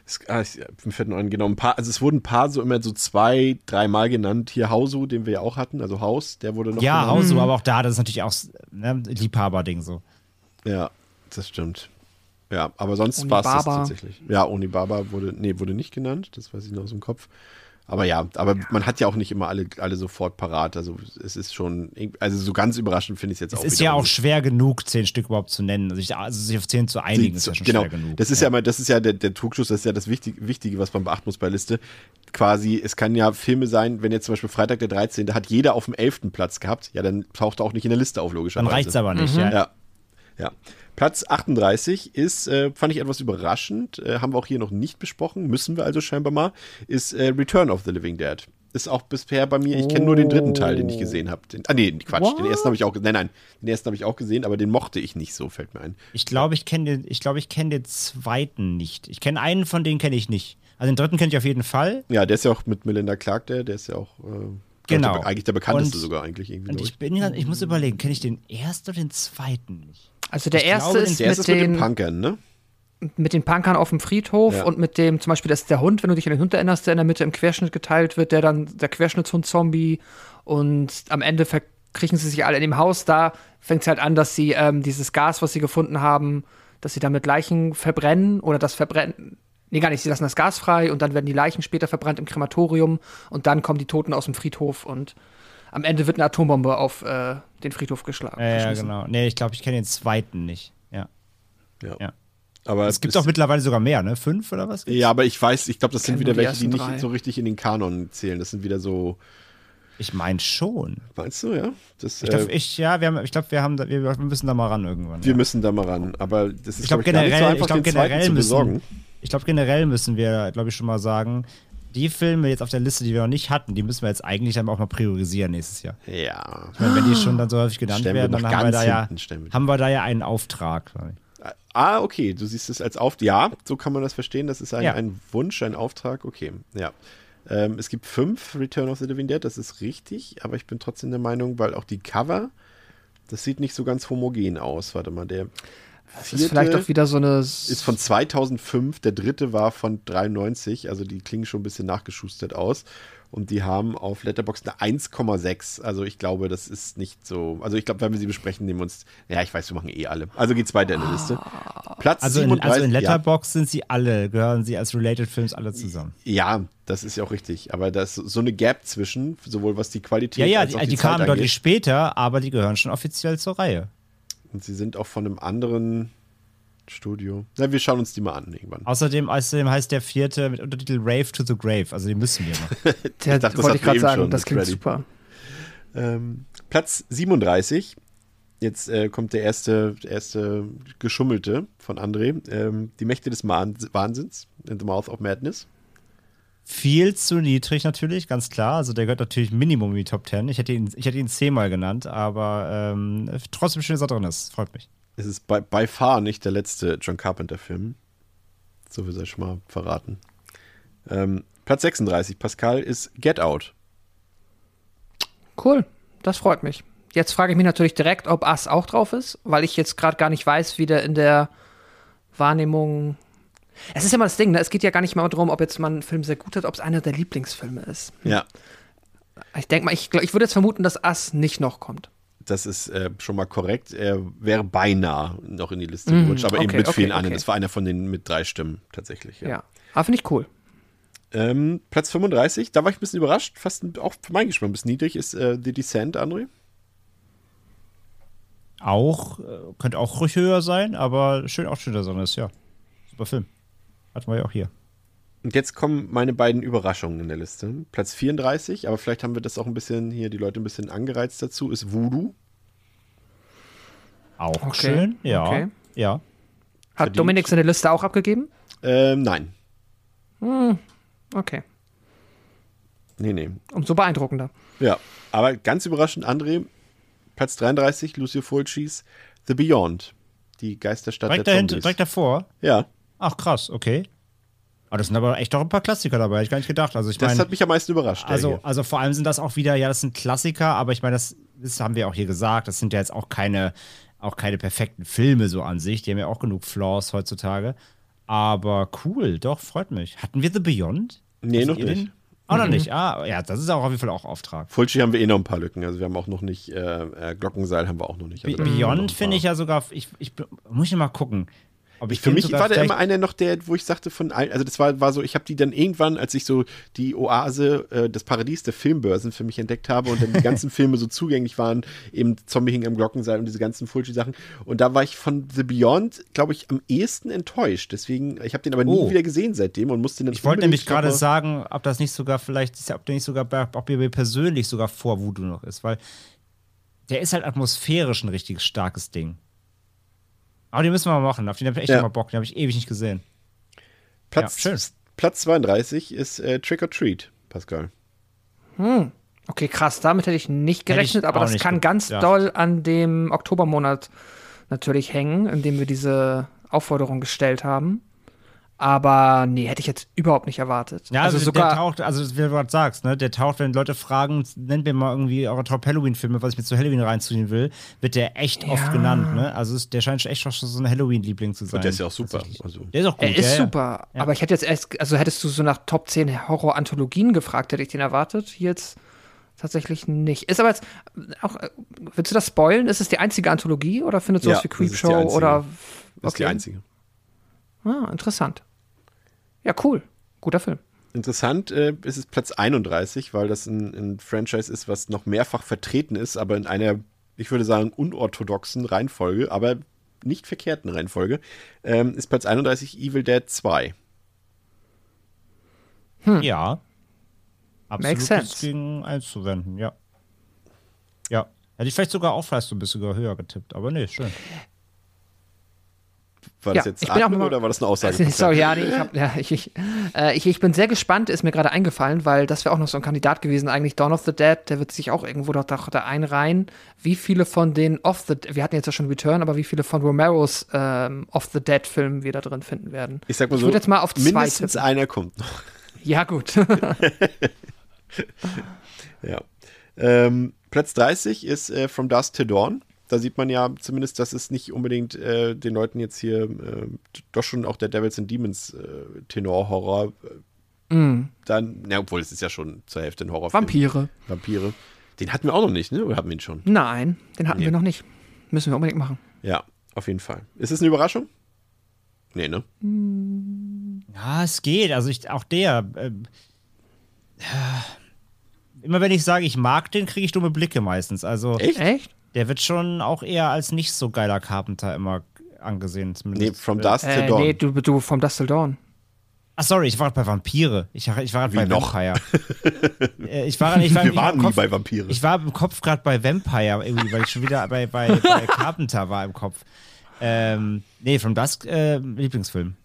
Es, ah, ich, mir fällt noch ein, genau, ein paar, also es wurden ein paar so immer so zwei, dreimal genannt. Hier Hausu, den wir ja auch hatten, also Haus, der wurde noch Ja, genannt. Hausu, aber auch da, das ist natürlich auch ne, Liebhaberding so. Ja, das stimmt. Ja, aber sonst war es das tatsächlich. Ja, Onibaba wurde, nee, wurde nicht genannt, das weiß ich noch aus dem Kopf. Aber ja, aber man hat ja auch nicht immer alle, alle sofort parat. Also es ist schon, also so ganz überraschend finde ich es jetzt Es auch ist wieder ja auch schwer genug, zehn Stück überhaupt zu nennen. Also, ich, also sich auf zehn zu einigen, ist ja schon genau. schwer genug. Das ist ja, immer, das ist ja der, der Trugschluss, das ist ja das Wichtige, Wichtige, was man beachten muss bei Liste. Quasi, es kann ja Filme sein, wenn jetzt zum Beispiel Freitag der 13. Da hat jeder auf dem 11. Platz gehabt, ja, dann taucht er auch nicht in der Liste auf, Dann logischerweise. reicht's aber nicht, ja. Ja. Ja. Platz 38 ist, äh, fand ich etwas überraschend, äh, haben wir auch hier noch nicht besprochen, müssen wir also scheinbar mal, ist äh, Return of the Living Dead. Ist auch bisher bei mir, ich kenne nur den dritten Teil, den ich gesehen habe. Ah, nee, Quatsch, den ersten habe ich auch, nein, nein, den ersten habe ich auch gesehen, aber den mochte ich nicht so, fällt mir ein. Ich glaube, ich kenne den, ich glaube, ich kenne den zweiten nicht. Ich kenne einen von denen kenne ich nicht. Also den dritten kenne ich auf jeden Fall. Ja, der ist ja auch mit Melinda Clark, der, der ist ja auch, äh, Genau. Der, eigentlich der bekannteste Und- sogar eigentlich irgendwie. Und ich bin ich muss überlegen, kenne ich den ersten oder den zweiten nicht? Also der Ich erste glaube, ist, der mit, ist mit den den, Punkern, ne? mit den Punkern auf dem Friedhof Ja. und mit dem, zum Beispiel, das ist der Hund, wenn du dich an den Hund erinnerst, der in der Mitte im Querschnitt geteilt wird, der dann der Querschnittshund-Zombie und am Ende verkriechen sie sich alle in dem Haus. Da fängt es halt an, dass sie ähm, dieses Gas, was sie gefunden haben, dass sie damit Leichen verbrennen oder das verbrennen. Nee, gar nicht, sie lassen das Gas frei und dann werden die Leichen später verbrannt im Krematorium und dann kommen die Toten aus dem Friedhof und am Ende wird eine Atombombe auf äh, den Friedhof geschlagen. Ja, ja genau. Nee, ich glaube, ich kenne den zweiten nicht. Ja. Ja. Ja. Aber Es gibt auch mittlerweile sogar mehr, ne? Fünf oder was? Ja, aber ich weiß, ich glaube, das sind wieder die welche, die nicht drei. so richtig in den Kanon zählen. Das sind wieder so, Ich meine schon. meinst du, ja? Das, Ich glaube, äh, ich, ja, wir haben, ich glaube, wir haben, da, wir, müssen da mal ran irgendwann. wir ja. müssen da mal ran. Aber das ist, Ich glaube glaub gar nicht generell, so ich einfach, glaube den zweiten generell zu müssen, besorgen. ich glaube generell müssen wir, glaube ich, schon mal sagen, die Filme jetzt auf der Liste, die wir noch nicht hatten, die müssen wir jetzt eigentlich dann auch mal priorisieren nächstes Jahr. Ja. Ich meine, wenn die schon dann so häufig genannt Stellen werden, dann haben wir, da ja, haben wir da ja einen Auftrag. ich. Ah, okay, du siehst es als Auftrag. Ja, so kann man das verstehen. Das ist ein, Ja. ein Wunsch, ein Auftrag. Okay, ja. Ähm, es gibt fünf Return of the Living Dead, das ist richtig, aber ich bin trotzdem der Meinung, weil auch die Cover, das sieht nicht so ganz homogen aus. Warte mal, der. Das ist vielleicht auch wieder so eine. Ist von 2005, der dritte war von 93, also die klingen schon ein bisschen nachgeschustert aus. Und die haben auf Letterboxd eine 1,6. Also ich glaube, das ist nicht so. Also ich glaube, wenn wir sie besprechen, nehmen wir uns. Ja, ich weiß, wir machen eh alle. Also geht's weiter in der Liste. Platz Also in, 37. also in ja. Letterbox sind sie alle, gehören sie als Related Films alle zusammen. Ja, das ist ja auch richtig. Aber da ist so eine Gap zwischen, sowohl was die Qualität Ja, ja, als auch die, die, die Zeit kamen angeht. deutlich später, aber die gehören schon offiziell zur Reihe. Und sie sind auch von einem anderen Studio. Na, wir schauen uns die mal an irgendwann. Außerdem, außerdem heißt der vierte mit Untertitel Rave to the Grave. Also den müssen wir noch. <laughs> Der, Ich dachte, das wollte ich gerade sagen, schon, das klingt Freddy. super. Ähm, Platz 37. Jetzt äh, kommt der erste, der erste Geschummelte von André. Ähm, die Mächte des Wahnsinns. In the Mouth of Madness. Viel zu niedrig natürlich, ganz klar. Also der gehört natürlich Minimum in die Top 10. Ich hätte ihn, ich hätte ihn zehnmal genannt, aber ähm, trotzdem schön, dass er drin ist. Freut mich. Es ist by, by far nicht der letzte John Carpenter-Film. So viel soll ich schon mal verraten. Ähm, Platz 36, Pascal, ist Get Out. Cool, das freut mich. Jetzt frage ich mich natürlich direkt, ob Ass auch drauf ist, weil ich jetzt gerade gar nicht weiß, wie der in der Wahrnehmung. Es ist immer das Ding, ne? es geht ja gar nicht mal darum, ob jetzt man einen Film sehr gut hat, ob es einer der Lieblingsfilme ist. Ja, Ich denke mal, ich, ich würde jetzt vermuten, dass Ass nicht noch kommt. das ist äh, schon mal korrekt. Er wäre beinahe noch in die Liste Mm, gerutscht, aber eben okay, mit okay, vielen anderen. okay. Das war einer von den mit drei Stimmen tatsächlich. Ja. Ja. Aber finde ich cool. Ähm, Platz 35, da war ich ein bisschen überrascht, fast ein- auch für meinen Geschmack ein bisschen niedrig, ist äh, The Descent, André. Auch, äh, könnte auch ruhig höher sein, aber schön auch schön, dass er drin ist, ja. Super Film. Hatten wir ja auch hier. Und jetzt kommen meine beiden Überraschungen in der Liste. Platz 34, aber vielleicht haben wir das auch ein bisschen hier, die Leute ein bisschen angereizt dazu, ist Voodoo. Auch Okay, schön, ja. okay. Ja. Hat Verdient. Dominik seine Liste auch abgegeben? Ähm, nein. Okay. Nee, nee. Umso beeindruckender. Ja, aber ganz überraschend, André, Platz 33, Lucio Fulcis, The Beyond. Die Geisterstadt Direkt, der dahinter, Zombies. direkt davor. ja, Ach, krass, okay. Aber das sind aber echt auch ein paar Klassiker dabei, hätte ich gar nicht gedacht. Also ich das meine, hat mich am meisten überrascht. also, also vor allem sind das auch wieder, ja, das sind Klassiker, aber ich meine, das, das haben wir auch hier gesagt, das sind ja jetzt auch keine, auch keine perfekten Filme so an sich. Die haben ja auch genug Flaws heutzutage. Aber cool, doch, freut mich. Hatten wir The Beyond? Nee, noch nicht. Auch noch nicht. Ah, ja, das ist auch auf jeden Fall auch Auftrag. Fulci haben wir eh noch ein paar Lücken. Also wir haben auch noch nicht, äh, äh, Glockenseil haben wir auch noch nicht. Also Beyond finde ich ja sogar, ich, ich muss ich mal gucken. Ob ich Für mich war der immer einer noch der, wo ich sagte von allen, also das war, war so, ich habe die dann irgendwann, als ich so die Oase, äh, das Paradies der Filmbörsen für mich entdeckt habe und dann die ganzen <laughs> Filme so zugänglich waren, eben Zombie hing am Glockenseil und diese ganzen Fulci-Sachen. Und da war ich von The Beyond, glaube ich, am ehesten enttäuscht. Deswegen, ich habe den aber nie Oh. wieder gesehen seitdem und musste den Ich wollte nämlich gerade sagen, ob das nicht sogar vielleicht, ob der nicht sogar, bei- ob mir persönlich sogar vor Voodoo noch ist, weil der ist halt atmosphärisch ein richtig starkes Ding. Aber den müssen wir mal machen, auf den habe ich echt Ja. mal Bock, den habe ich ewig nicht gesehen. Platz, Ja, schön. Platz 32 ist äh, Trick or Treat, Pascal. Okay, krass, damit hätte ich nicht Hätte ich gerechnet, aber das kann ganz gedacht. doll an dem Oktobermonat natürlich hängen, in dem wir diese Aufforderung gestellt haben. Aber nee, hätte ich jetzt überhaupt nicht erwartet. Ja, also, also, sogar. der taucht, also wie du gerade sagst, ne, der taucht, wenn Leute fragen, nennt mir mal irgendwie eure Top-Halloween-Filme, was ich mir zu Halloween reinziehen will, wird der echt oft Ja. genannt, ne? Also es- der scheint echt schon so ein Halloween-Liebling zu sein. Und der ist ja auch super. Tatsächlich. Also, Der ist auch gut. er ist ja, super, Ja. aber ich hätte jetzt erst, also hättest du so nach Top 10 Horror-Anthologien gefragt, hätte ich den erwartet. Hier jetzt tatsächlich nicht. Ist aber jetzt auch, äh, willst du das spoilen? Ist es die einzige Anthologie oder findet sowas Ja, wie das ist die Creepshow einzige. oder. das ist die einzige. Ah, interessant. Ja, cool. Guter Film. Interessant äh, ist es Platz 31, weil das ein, ein Franchise ist, was noch mehrfach vertreten ist, aber in einer, ich würde sagen, unorthodoxen Reihenfolge, aber nicht verkehrten Reihenfolge, ähm, ist Platz 31 Evil Dead 2. Ja. Absolut Makes sense. gegen einzuwenden, ja. Ja. Hätte ich vielleicht sogar auch vielleicht so ein bisschen sogar höher getippt, aber nee, schön. War Ja, das jetzt ich bin auch Atmen mal- oder war das eine Aussage? <laughs> Sorry, ja, nee, ich, hab, ja, ich, ich, äh, ich, ich bin sehr gespannt, ist mir gerade eingefallen, weil das wäre auch noch so ein Kandidat gewesen, eigentlich Dawn of the Dead, der wird sich auch irgendwo doch da, da einreihen. Wie viele von den Off the wir hatten jetzt ja schon Return, aber wie viele von Romeros ähm, Off the Dead Filmen wir da drin finden werden? Ich sag mal Ich so, würde jetzt mal auf zwei mindestens tippen. einer kommt noch. <laughs> Ja, gut. <laughs> Ja. Ähm, Platz 30 ist äh, From Dusk to Dawn. Da sieht man ja zumindest, dass es nicht unbedingt äh, den Leuten jetzt hier äh, doch schon auch der Devils and Demons äh, Tenor-Horror äh, Mm. dann, na, obwohl es ist ja schon zur Hälfte ein Horrorfilm. Vampire. Vampire. Den hatten wir auch noch nicht, ne? Oder haben wir ihn schon? Nein, den hatten Nee. wir noch nicht. Müssen wir unbedingt machen. Ja, auf jeden Fall. Ist es eine Überraschung? Nee, ne? Ja, es geht. Also ich, auch der. ähm, äh, immer wenn ich sage, ich mag den, kriege ich dumme Blicke meistens. Also Echt? Echt? Der wird schon auch eher als nicht so geiler Carpenter immer angesehen. Nee, Zumindest. From Dusk Äh, to Dawn. nee, du, du vom Dust Till Dawn. Ach sorry, ich war bei Vampire. Ich, ich war Wie bei noch? Vampire. <laughs> Äh, ich war, ich war, wir ich war waren im nie Kopf, bei Vampire. Ich war im Kopf gerade bei Vampire irgendwie, weil ich schon wieder bei, bei, bei <laughs> Carpenter war im Kopf. Ähm, nee, From Dusk äh, Lieblingsfilm.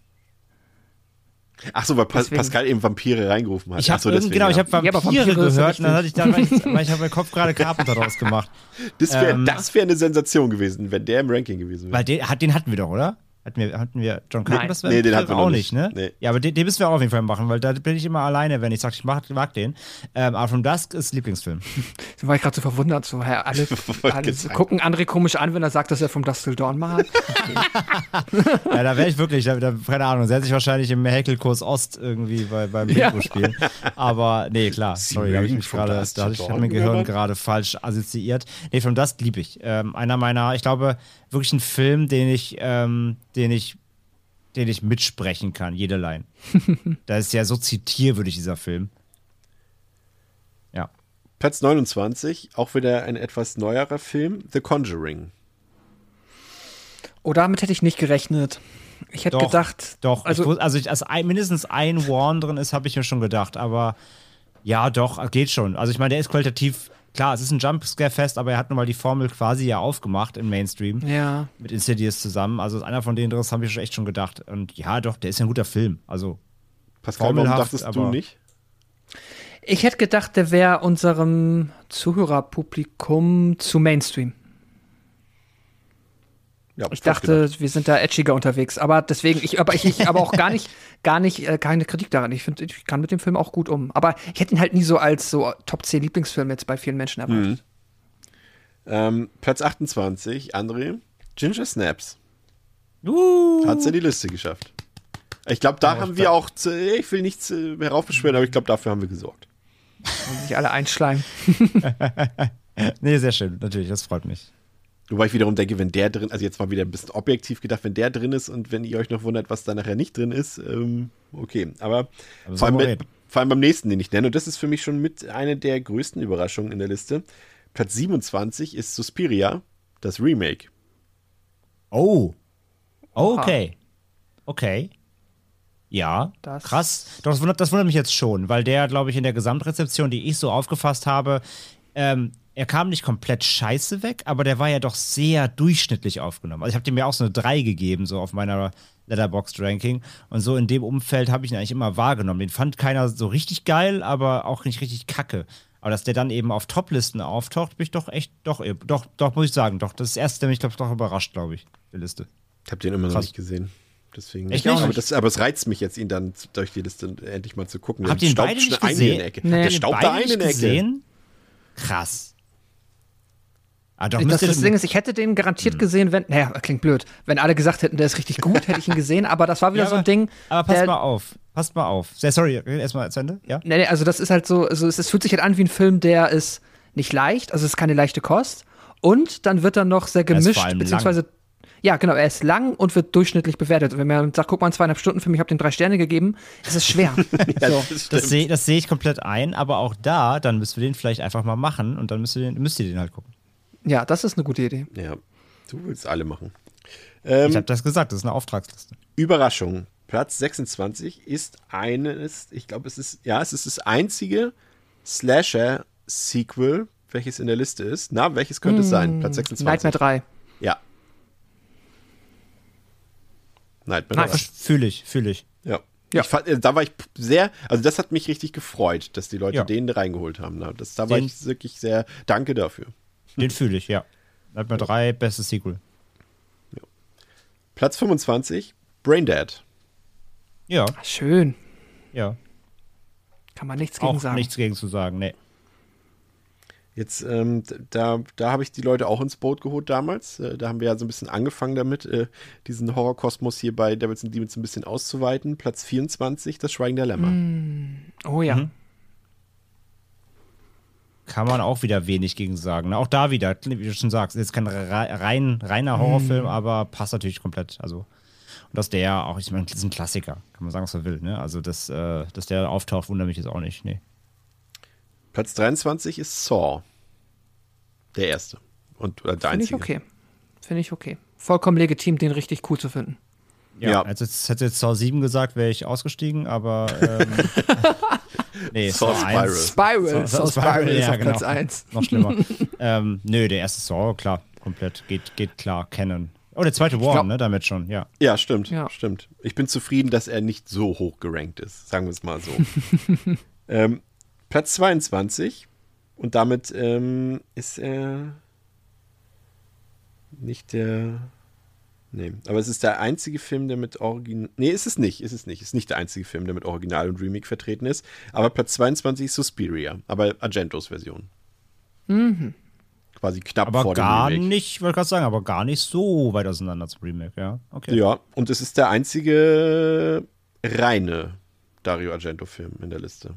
Ach so, weil Pas Deswegen- Pascal eben Vampire reingerufen hat. Ich habe so, deswegen, genau, ich ja. habe Vampire, Ja, aber Vampire gehört und dann hatte ich dann, <laughs> weil ich, ich habe meinen Kopf gerade Carpenter draus gemacht. Das wäre ähm, das wär eine Sensation gewesen, wenn der im Ranking gewesen wäre. Weil den, hat, den hatten wir doch, oder? Hatten wir, hatten wir John Carpenter? Nein. Nee, den hatten wir auch noch nicht, nicht. ne? Nee. Ja, aber den, den müssen wir auch auf jeden Fall machen, weil da bin ich immer alleine, wenn ich sage, ich mag, mag den. Ähm, aber From Dusk ist Lieblingsfilm. Da <laughs> war ich gerade so verwundert. So, Herr, alle, <laughs> alle gucken André komisch an, wenn er sagt, dass er vom Dust Till Dawn mag. <laughs> ja, da wäre ich wirklich, da, da, keine Ahnung, setze ich wahrscheinlich im Häkelkurs Ost irgendwie bei, beim Ja. Bingo spielen. Aber nee, klar, Sie sorry, da habe ich mich From gerade, Dusk da habe ich mein Gehirn gerade falsch assoziiert. Nee, From Dusk liebe ich. Ähm, einer meiner, ich glaube, wirklich ein Film, den ich, ähm, den ich den ich mitsprechen kann, jede Line. <laughs> da ist ja so zitierwürdig, dieser Film. Ja. Platz 29, auch wieder ein etwas neuerer Film, The Conjuring. Oh, damit hätte ich nicht gerechnet. Ich hätte Doch, gedacht, Doch, also ich, also ich, als ein, mindestens ein Warn drin ist, habe ich mir schon gedacht, aber ja, doch, geht schon. Also ich meine, der ist qualitativ, klar, es ist ein Jumpscare-Fest, aber er hat nun mal die Formel quasi ja aufgemacht im Mainstream ja, mit Insidious zusammen. Also einer von denen drin, habe ich schon echt schon gedacht. Und ja, doch, der ist ja ein guter Film. Also Pascal, warum dachtest du aber- nicht? ich hätte gedacht, der wäre unserem Zuhörerpublikum zu Mainstream. Ja, Ich hab gedacht. dachte, wir sind da edgiger unterwegs, aber deswegen, ich, aber ich, ich aber auch gar nicht, <laughs> gar nicht, äh, keine Kritik daran. Ich finde, ich kann mit dem Film auch gut um. Aber ich hätte ihn halt nie so als so Top 10 Lieblingsfilm jetzt bei vielen Menschen erwartet. Ähm, Platz 28, André, Ginger Snaps. uh, Hat es in die Liste geschafft. Ich glaube, da Ja, haben wir auch, zu, ich will nichts äh, heraufbeschwören, aber ich glaube, dafür haben wir gesorgt. Und sich alle einschleimen. <laughs> nee, sehr schön, natürlich, das freut mich. Wobei ich wiederum denke, wenn der drin, also jetzt mal wieder ein bisschen objektiv gedacht, wenn der drin ist und wenn ihr euch noch wundert, was da nachher nicht drin ist, ähm, okay. Aber Aber vor allem, bei- vor allem beim nächsten, den ich nenne, und das ist für mich schon mit eine der größten Überraschungen in der Liste. Platz 27 ist Suspiria, das Remake. Oh. Okay. Okay. Ja, Das- krass. Doch, das wundert, das wundert mich jetzt schon, weil der, glaube ich, in der Gesamtrezeption, die ich so aufgefasst habe, ähm, er kam nicht komplett scheiße weg, aber der war ja doch sehr durchschnittlich aufgenommen. Also ich habe dem ja auch so eine 3 gegeben, so auf meiner Letterboxd-Ranking. Und so in dem Umfeld habe ich ihn eigentlich immer wahrgenommen. Den fand keiner so richtig geil, aber auch nicht richtig kacke. Aber dass der dann eben auf Top-Listen auftaucht, bin ich doch echt, doch, doch, doch, muss ich sagen, doch. Das ist das erste, der mich, glaube ich, doch überrascht, glaube ich, die Liste. Ich habe den immer noch Krass. nicht gesehen. Deswegen Echt aber, nicht? das, aber es reizt mich jetzt, ihn dann durch die Liste endlich mal zu gucken. Habt ihr beide nicht gesehen? der Ecke. Nee. Der staubt da eine nicht in der Ecke. gesehen? Krass. Ah, doch, Das, das den- Ding ist, ich hätte den Hm. garantiert gesehen, wenn, naja, klingt blöd, wenn alle gesagt hätten, der ist richtig gut, hätte ich ihn gesehen, aber das war wieder Ja, so ein aber- Ding. Aber passt der, mal auf. Passt mal auf. Sehr sorry, erstmal zu Ende. Ja? Nee, nee, also das ist halt so, also es, es fühlt sich halt an wie ein Film, der ist nicht leicht, also es ist keine leichte Kost. Und dann wird er noch sehr gemischt, beziehungsweise, ja, genau, er ist lang und wird durchschnittlich bewertet. Und wenn man sagt, guck mal, ein zweieinhalb Stunden Film, ich habe dem drei Sterne gegeben, ist es schwer. <laughs> Ja, so. das Das sehe das seh ich komplett ein, aber auch da, dann müssen wir den vielleicht einfach mal machen und dann müsst ihr den, müsst ihr den halt gucken. Ja, das ist eine gute Idee. ja, du willst alle machen. ich Ähm, habe das gesagt, das ist eine Auftragsliste. Überraschung. Platz 26 ist eines, ich glaube, es ist, ja, es ist das einzige Slasher-Sequel, welches in der Liste ist. Na, welches könnte es sein? Platz 26. Nightmare 3. Ja. Nightmare 3. Fühle ich, fühle ich. Ja. Ja. Ich fand, da war ich sehr, also das hat mich richtig gefreut, dass die Leute Ja. den reingeholt haben. Das, da war Den- ich wirklich sehr, danke dafür. Den fühle ich, ja. Nightmare 3, bestes Sequel. Platz 25, Braindead. Ja, Schön. ja. Kann man nichts gegen Auch sagen. nichts gegen zu sagen, nee. Jetzt, ähm, da, da habe ich die Leute auch ins Boot geholt damals. Äh, da haben wir ja so ein bisschen angefangen damit, äh, diesen Horrorkosmos hier bei Devils and Demons ein bisschen auszuweiten. Platz 24, das Schweigen der Lämmer. Oh ja. Mhm. Kann man auch wieder wenig gegen sagen. ne? Auch da wieder, wie du schon sagst, ist kein rein, reiner Horrorfilm, aber passt natürlich komplett. Also, und dass der auch, ich meine, das ist ein Klassiker, kann man sagen, was man will. Ne? Also, dass, äh, dass der auftaucht, wundert mich jetzt auch nicht. Nee. Platz 23 ist Saw. Der erste. Und äh, der Finde ich okay. Finde ich okay. Vollkommen legitim, den richtig cool zu finden. Ja, Ja. Hätte jetzt, hätte jetzt Saw 7 gesagt, wäre ich ausgestiegen, aber. <laughs> Ähm, nee, Saw Saw Spiral. 1. Spiral, so, so Spiral, Spiral, ist ja, auf Platz genau. 1. Noch schlimmer. <laughs> ähm, nö, der erste Saw, klar, komplett. Geht, geht klar, kennen. Oh, der zweite War, glaub- ne, damit schon, ja. Ja, stimmt. Ja. Stimmt. Ich bin zufrieden, dass er nicht so hoch gerankt ist. Sagen wir es mal so. <laughs> ähm, Platz 22. Und damit ähm, ist er nicht der. Nee, aber es ist der einzige Film, der mit Original. Nee, ist es nicht. Ist es nicht. Ist nicht der einzige Film, der mit Original und Remake vertreten ist. Aber Platz 22 ist Suspiria. Aber Argentos Version. Quasi knapp Aber vor gar dem Remake. nicht, wollte gerade sagen, aber gar nicht so weit auseinander zum Remake, ja. Okay. Ja, und es ist der einzige reine Dario Argento-Film in der Liste.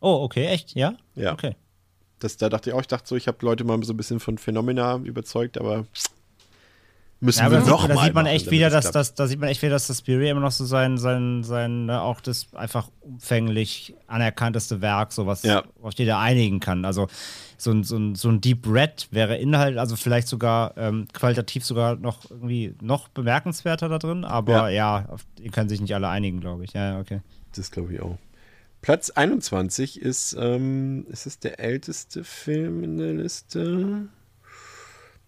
Oh, okay, echt? Ja? Ja. Okay. Das, da dachte ich auch, ich dachte so, ich habe Leute mal so ein bisschen von Phenomena überzeugt, aber müssen Ja, wir noch da mal sieht man machen, echt wieder, dass das, da sieht man echt wieder, dass das Spirit immer noch so sein, sein, sein, ne, auch das einfach umfänglich anerkannteste Werk, so was, Ja. auf die der einigen kann. Also so ein, so ein, so ein Deep Red wäre Inhalt, also vielleicht sogar ähm, qualitativ sogar noch irgendwie noch bemerkenswerter da drin, aber ja, auf die können sich nicht alle einigen, glaube ich. Ja, ja, okay. Das glaube ich auch. Platz 21 ist, ähm, ist es der älteste Film in der Liste?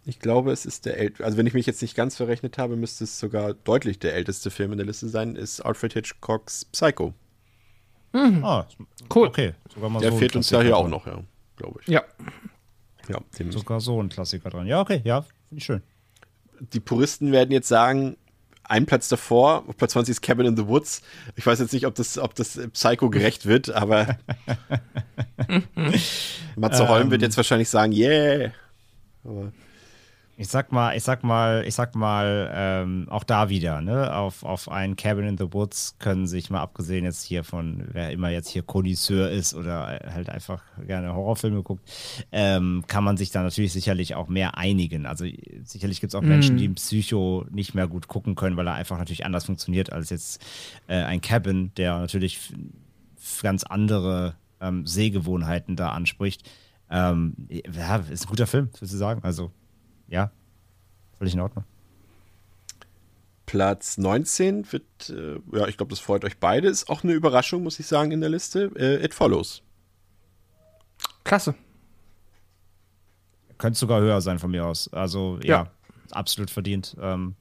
Ich glaube, es ist der älteste, also wenn ich mich jetzt nicht ganz verrechnet habe, müsste es sogar deutlich der älteste Film in der Liste sein, ist Alfred Hitchcocks Psycho. Ah, Cool. okay. Sogar mal Der so fehlt uns ja hier auch noch, ja, glaube ich. Ja. Ja, dem, Sogar so ein Klassiker dran. Ja, okay, ja, finde ich schön. die Puristen werden jetzt sagen, ein Platz davor, auf Platz 20 ist Cabin in the Woods. Ich weiß jetzt nicht, ob das, ob das Psycho gerecht wird, aber <laughs> Matze Holm wird jetzt wahrscheinlich sagen, yeah. Aber Ich sag mal, ich sag mal, ich sag mal, ähm, auch da wieder, ne? Auf, auf ein Cabin in the Woods können sich mal abgesehen jetzt hier von, wer immer jetzt hier Connoisseur ist oder halt einfach gerne Horrorfilme guckt, ähm, kann man sich da natürlich sicherlich auch mehr einigen. Also sicherlich gibt es auch Menschen, die Psycho nicht mehr gut gucken können, weil er einfach natürlich anders funktioniert als jetzt äh, ein Cabin, der natürlich ganz andere ähm, Sehgewohnheiten da anspricht. Ähm, ja, ist ein guter Film, würdest du sagen. Also, ja, völlig in Ordnung. Platz 19 wird, äh, ja, ich glaube, das freut euch beide. Ist auch eine Überraschung, muss ich sagen, in der Liste. Äh, It Follows. Klasse. Könnte sogar höher sein von mir aus. Also, ja, Ja. absolut verdient. Ähm,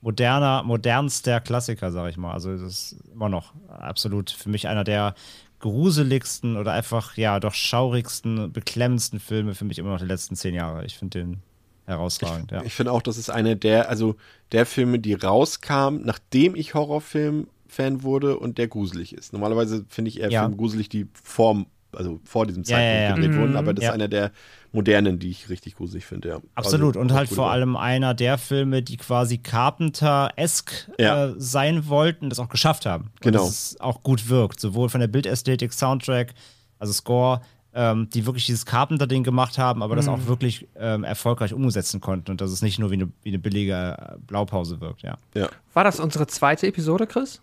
moderner, modernster Klassiker, sag ich mal. Also, das ist immer noch absolut für mich einer der gruseligsten oder einfach, ja, doch schaurigsten, beklemmendsten Filme für mich immer noch der letzten zehn Jahre. Ich finde den herausragend, ja. Ich finde auch, das ist einer der, also der Filme, die rauskam, nachdem ich Horrorfilm-Fan wurde und der gruselig ist. Normalerweise finde ich eher Ja. Filme gruselig, die vor, also vor diesem Zeitpunkt ja, ja. gedreht wurden, aber das ist einer der modernen, die ich richtig gruselig finde, ja. Absolut. Also, und halt vor Wahl. allem einer der Filme, die quasi Carpenter-esk Ja. äh, sein wollten, das auch geschafft haben. Und Genau. dass es auch gut wirkt. Sowohl von der Bildästhetik, Soundtrack, also Score, ähm, die wirklich dieses Carpenter-Ding gemacht haben, aber das Mhm. auch wirklich ähm, erfolgreich umsetzen konnten und dass es nicht nur wie eine, wie eine billige äh, Blaupause wirkt, ja. Ja. War das unsere zweite Episode, Chris?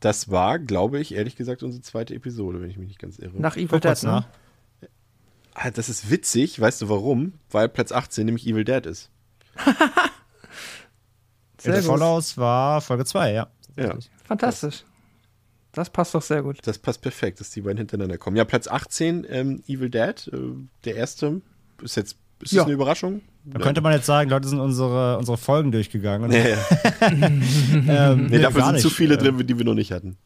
Das war, glaube ich, ehrlich gesagt, unsere zweite Episode, wenn ich mich nicht ganz irre. Nach Evil Dead, ne? Ah, das ist witzig, weißt du warum? Weil Platz 18 nämlich Evil Dead ist. <laughs> Sehr. Follows war Folge 2, ja. Ja. Fantastisch. Das passt doch sehr gut. Das passt perfekt, dass die beiden hintereinander kommen. Ja, Platz 18, ähm, Evil Dead, äh, der erste. Ist jetzt ist Ja. das eine Überraschung? Da könnte man jetzt sagen, Leute sind unsere, unsere Folgen durchgegangen. Nee, <laughs> ähm, nee, dafür sind zu nicht. viele Ähm, drin, die wir noch nicht hatten.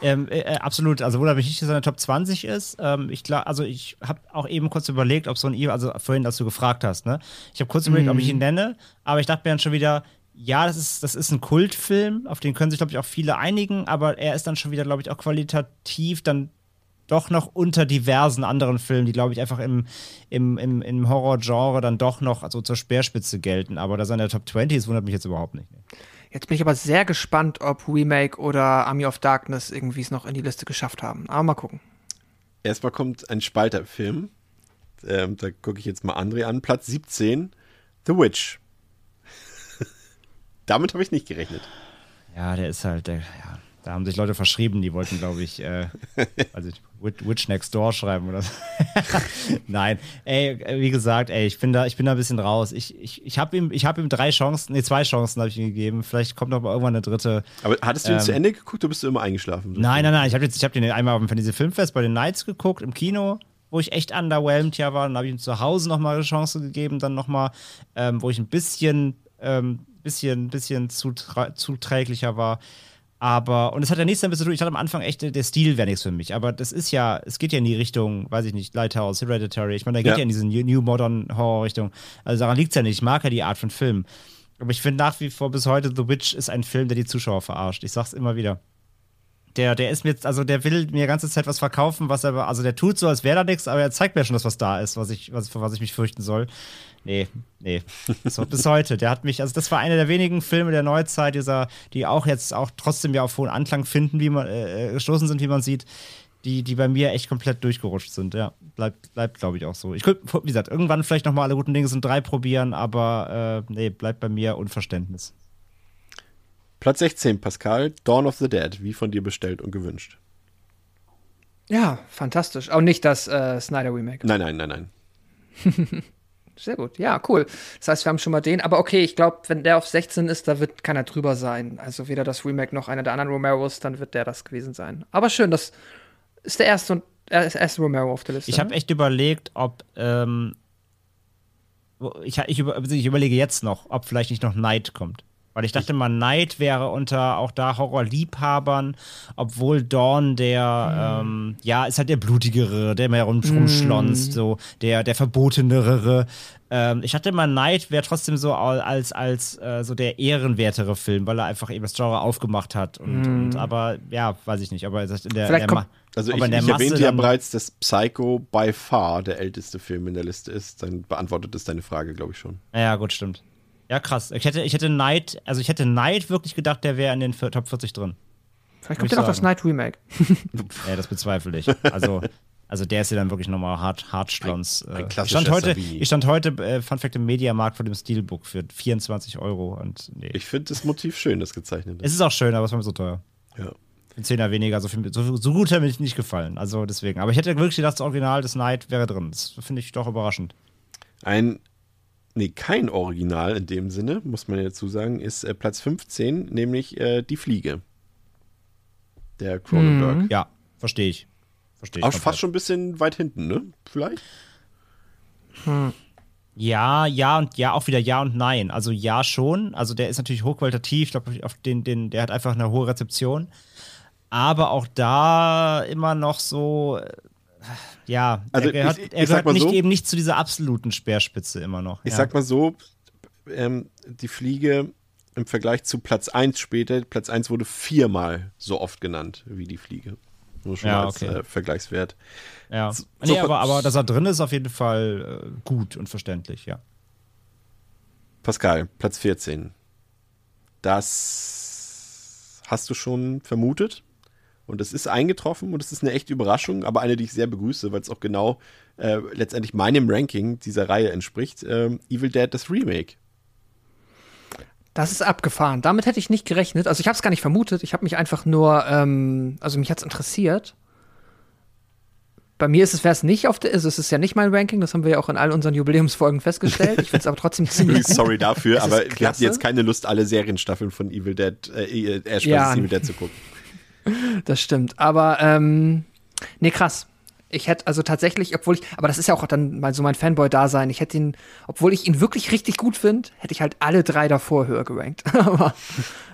Ähm, äh, äh, absolut. Also, wundert mich nicht, dass er in der Top 20 ist. Ähm, ich klar, also ich habe auch eben kurz überlegt, ob so ein Evil, also vorhin, als du gefragt hast, ne? Ich habe kurz überlegt, ob ich ihn nenne, aber ich dachte mir dann schon wieder, ja, das ist, das ist ein Kultfilm, auf den können sich, glaube ich, auch viele einigen, aber er ist dann schon wieder, glaube ich, auch qualitativ dann doch noch unter diversen anderen Filmen, die, glaube ich, einfach im, im, im, im Horror-Genre dann doch noch also zur Speerspitze gelten. Aber dass er in der Top 20 ist, wundert mich jetzt überhaupt nicht. Jetzt bin ich aber sehr gespannt, ob Remake oder Army of Darkness irgendwie es noch in die Liste geschafft haben. Aber mal gucken. Erstmal kommt ein Spalterfilm. Ähm, da gucke ich jetzt mal André an. Platz 17, The Witch. Damit habe ich nicht gerechnet. Ja, der ist halt, der, ja, da haben sich Leute verschrieben, die wollten, glaube ich, äh, <laughs> also Witch Next Door schreiben oder so. <laughs> Nein, ey, wie gesagt, ey, ich bin da, ich bin da ein bisschen raus. Ich, ich, ich habe ihm, ich habe ihm drei Chancen, nee, zwei Chancen habe ich ihm gegeben. Vielleicht kommt noch mal irgendwann eine dritte. Aber hattest du ihn Ähm, zu Ende geguckt oder bist du immer eingeschlafen? Nein, nein, nein. Ich habe habe den einmal auf dem Fantasy Filmfest bei den Knights geguckt im Kino, wo ich echt underwhelmed ja war. Dann habe ich ihm zu Hause noch mal eine Chance gegeben, dann noch mal, ähm, wo ich ein bisschen, ähm, bisschen, bisschen zuträglicher war. Aber, und es hat ja nichts damit zu tun, ich dachte am Anfang echt, der Stil wäre nichts für mich. Aber das ist ja, es geht ja in die Richtung, weiß ich nicht, Lighthouse, Hereditary. Ich meine, da geht Ja. ja, in diese New, New Modern Horror-Richtung. Also daran liegt es ja nicht. Ich mag ja die Art von Film. Aber ich finde nach wie vor bis heute, The Witch ist ein Film, der die Zuschauer verarscht. Ich sag's immer wieder. Der, der ist mir jetzt, also der will mir die ganze Zeit was verkaufen, was er, also der tut so, als wäre da nichts, aber er zeigt mir schon, dass was da ist, was ich, was, vor was ich mich fürchten soll. Nee, nee. <laughs> So, bis heute. Der hat mich, also das war einer der wenigen Filme der Neuzeit, dieser, die auch jetzt auch trotzdem ja auf hohen Anklang finden, wie man, äh, gestoßen sind, wie man sieht, die, die bei mir echt komplett durchgerutscht sind. Ja, bleibt, bleibt glaube ich, auch so. Ich könnte, wie gesagt, irgendwann vielleicht nochmal alle guten Dinge sind drei probieren, aber äh, nee, bleibt bei mir Unverständnis. Platz 16, Pascal, Dawn of the Dead, wie von dir bestellt und gewünscht. Ja, fantastisch. Auch nicht das äh, Snyder Remake. Nein, nein, nein, nein. <laughs> Sehr gut. Ja, cool. Das heißt, wir haben schon mal den. Aber okay, ich glaube, wenn der auf 16 ist, da wird keiner drüber sein. Also weder das Remake noch einer der anderen Romeros, dann wird der das gewesen sein. Aber schön, das ist der erste und äh, ist der erste Romero auf der Liste. Ich habe ne? echt überlegt, ob ähm, ich, ich, über, ich überlege jetzt noch, ob vielleicht nicht noch Night kommt. Weil ich dachte mal, Night wäre unter auch da Horrorliebhabern, obwohl Dawn der, ähm, ja, ist halt der blutigere, der mehr rum, rumschlonzt, so, der, der verbotenere. Ähm, ich dachte mal, Night wäre trotzdem so als, als äh, so der ehrenwertere Film, weil er einfach eben das Genre aufgemacht hat. Und, und aber, ja, weiß ich nicht, aber in der, in Vielleicht der kommt- Ma- Also ich, in der ich erwähnte ja bereits, dass Psycho by far der älteste Film in der Liste ist. Dann beantwortet es deine Frage, glaube ich schon. Ja, gut, stimmt. Ja, krass. Ich hätte, ich hätte Night, also ich hätte Night wirklich gedacht, der wäre in den Top 40 drin. Vielleicht kommt ja noch das. Night Remake. <laughs> Ja, das bezweifle ich. Also, also der ist ja dann wirklich nochmal hart, hart schlons. Ein- ein Äh, klassischer ich stand heute, Savini. ich stand heute äh, Fun Fact im Mediamarkt vor dem Steelbook für 24 Euro und nee. Ich finde das Motiv schön, das gezeichnet es ist. ist auch schön, aber es war mir so teuer. Ja. Ein Zehner weniger, so, viel, so, so gut hat mir nicht gefallen. Also deswegen. Aber ich hätte wirklich gedacht, das Original des Night wäre drin. Das finde ich doch überraschend. Ein, nee, kein Original in dem Sinne, muss man ja dazu sagen, ist äh, Platz 15, nämlich äh, Die Fliege. Der Cronenberg. Ja, verstehe ich. Verstehe ich. Auch komplett. fast schon ein bisschen weit hinten, ne? Vielleicht? Ja, ja und ja, auch wieder ja und nein. Also ja schon. Also der ist natürlich hochqualitativ. Ich glaube, auf den, den, der hat einfach eine hohe Rezeption. Aber auch da immer noch so, äh, ja, Also er gehört, ich- ich er gehört nicht, so- eben nicht zu dieser absoluten Speerspitze immer noch. Ich ja. sag mal so, ähm, die Fliege im Vergleich zu Platz 1 später, Platz 1 wurde viermal so oft genannt wie die Fliege. Nur schon Ja, als okay. äh, Vergleichswert. ja. so- nee, aber, aber dass er drin ist, auf jeden Fall äh, gut und verständlich, ja. Pascal, Platz 14. Das hast du schon vermutet. Und es ist eingetroffen und es ist eine echte Überraschung, aber eine, die ich sehr begrüße, weil es auch genau äh, letztendlich meinem Ranking dieser Reihe entspricht. Ähm, Evil Dead, das Remake. Das ist abgefahren. Damit hätte ich nicht gerechnet. Also ich habe es gar nicht vermutet. Ich habe mich einfach nur, ähm, also mich hat's interessiert. Bei mir ist es, wäre es nicht auf der, also es ist ja nicht mein Ranking, das haben wir ja auch in all unseren Jubiläumsfolgen festgestellt. Ich finde es aber trotzdem <laughs> ziemlich sorry dafür, <laughs> Es aber wir hatten jetzt keine Lust, alle Serienstaffeln von Evil Dead, äh, Ash vs. Ja. Evil Dead zu gucken. Das stimmt. Aber, ähm, nee, krass. Ich hätte also tatsächlich, obwohl ich, aber das ist ja auch dann mal so mein Fanboy-Dasein. Ich hätte ihn, obwohl ich ihn wirklich richtig gut finde, hätte ich halt alle drei davor höher gerankt. <laughs> aber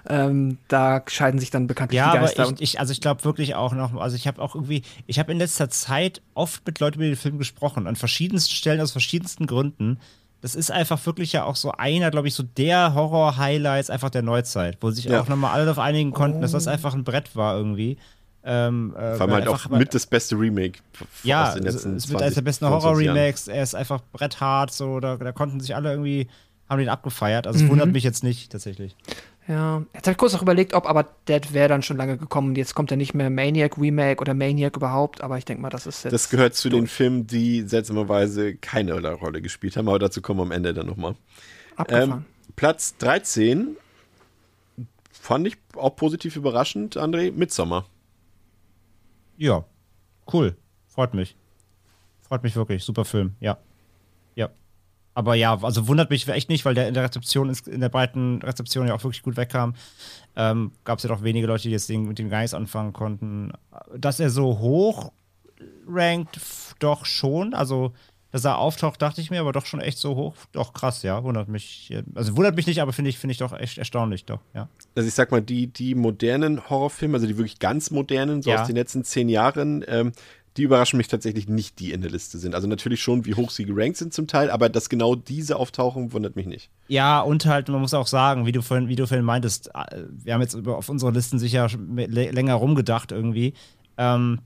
ähm, da scheiden sich dann bekanntlich Ja, die aber Geister. ich, ich, also ich glaube wirklich auch noch, also ich habe auch irgendwie, ich habe in letzter Zeit oft mit Leuten über den Film gesprochen, an verschiedensten Stellen, aus verschiedensten Gründen. Das ist einfach wirklich ja auch so einer, glaube ich, so der Horror-Highlights einfach der Neuzeit, wo sich Ja. auch nochmal alle darauf einigen konnten, dass das einfach ein Brett war irgendwie. Ähm, äh, Vor allem halt auch mit das beste Remake ja, aus den letzten es wird eines der 20, besten 25 Jahren. Horror-Remakes. Er ist einfach bretthart, so, da, da konnten sich alle irgendwie, haben den abgefeiert. Also es wundert mich jetzt nicht, tatsächlich. Ja, jetzt habe ich kurz noch überlegt, ob aber Dead wäre dann schon lange gekommen. Jetzt kommt ja nicht mehr Maniac Remake oder Maniac überhaupt, aber ich denke mal, das ist jetzt. Das gehört zu den Filmen, die seltsamerweise keine Rolle gespielt haben, aber dazu kommen wir am Ende dann nochmal. Ähm, Platz 13 fand ich auch positiv überraschend, André, Midsommar. Ja, cool. Freut mich. Freut mich wirklich. Super Film. Ja. Aber ja, also wundert mich echt nicht, weil der in der Rezeption, in der breiten Rezeption ja auch wirklich gut wegkam. Ähm, Gab es ja doch wenige Leute, die das Ding mit dem nichts anfangen konnten. Dass er so hoch rankt, doch schon. Also, dass er auftaucht, dachte ich mir, aber doch schon echt so hoch. Doch krass, ja. Wundert mich. Also wundert mich nicht, aber finde ich, finde ich doch echt erstaunlich, doch, ja. Also ich sag mal, die, die modernen Horrorfilme, also die wirklich ganz modernen, so Ja. aus den letzten zehn Jahren, ähm, die überraschen mich tatsächlich nicht, die in der Liste sind. Also natürlich schon, wie hoch sie gerankt sind zum Teil, aber dass genau diese auftauchen, wundert mich nicht. Ja, und halt, man muss auch sagen, wie du vorhin, wie du vorhin meintest, äh, wir haben jetzt auf unsere Listen sicher länger rumgedacht irgendwie. Ähm,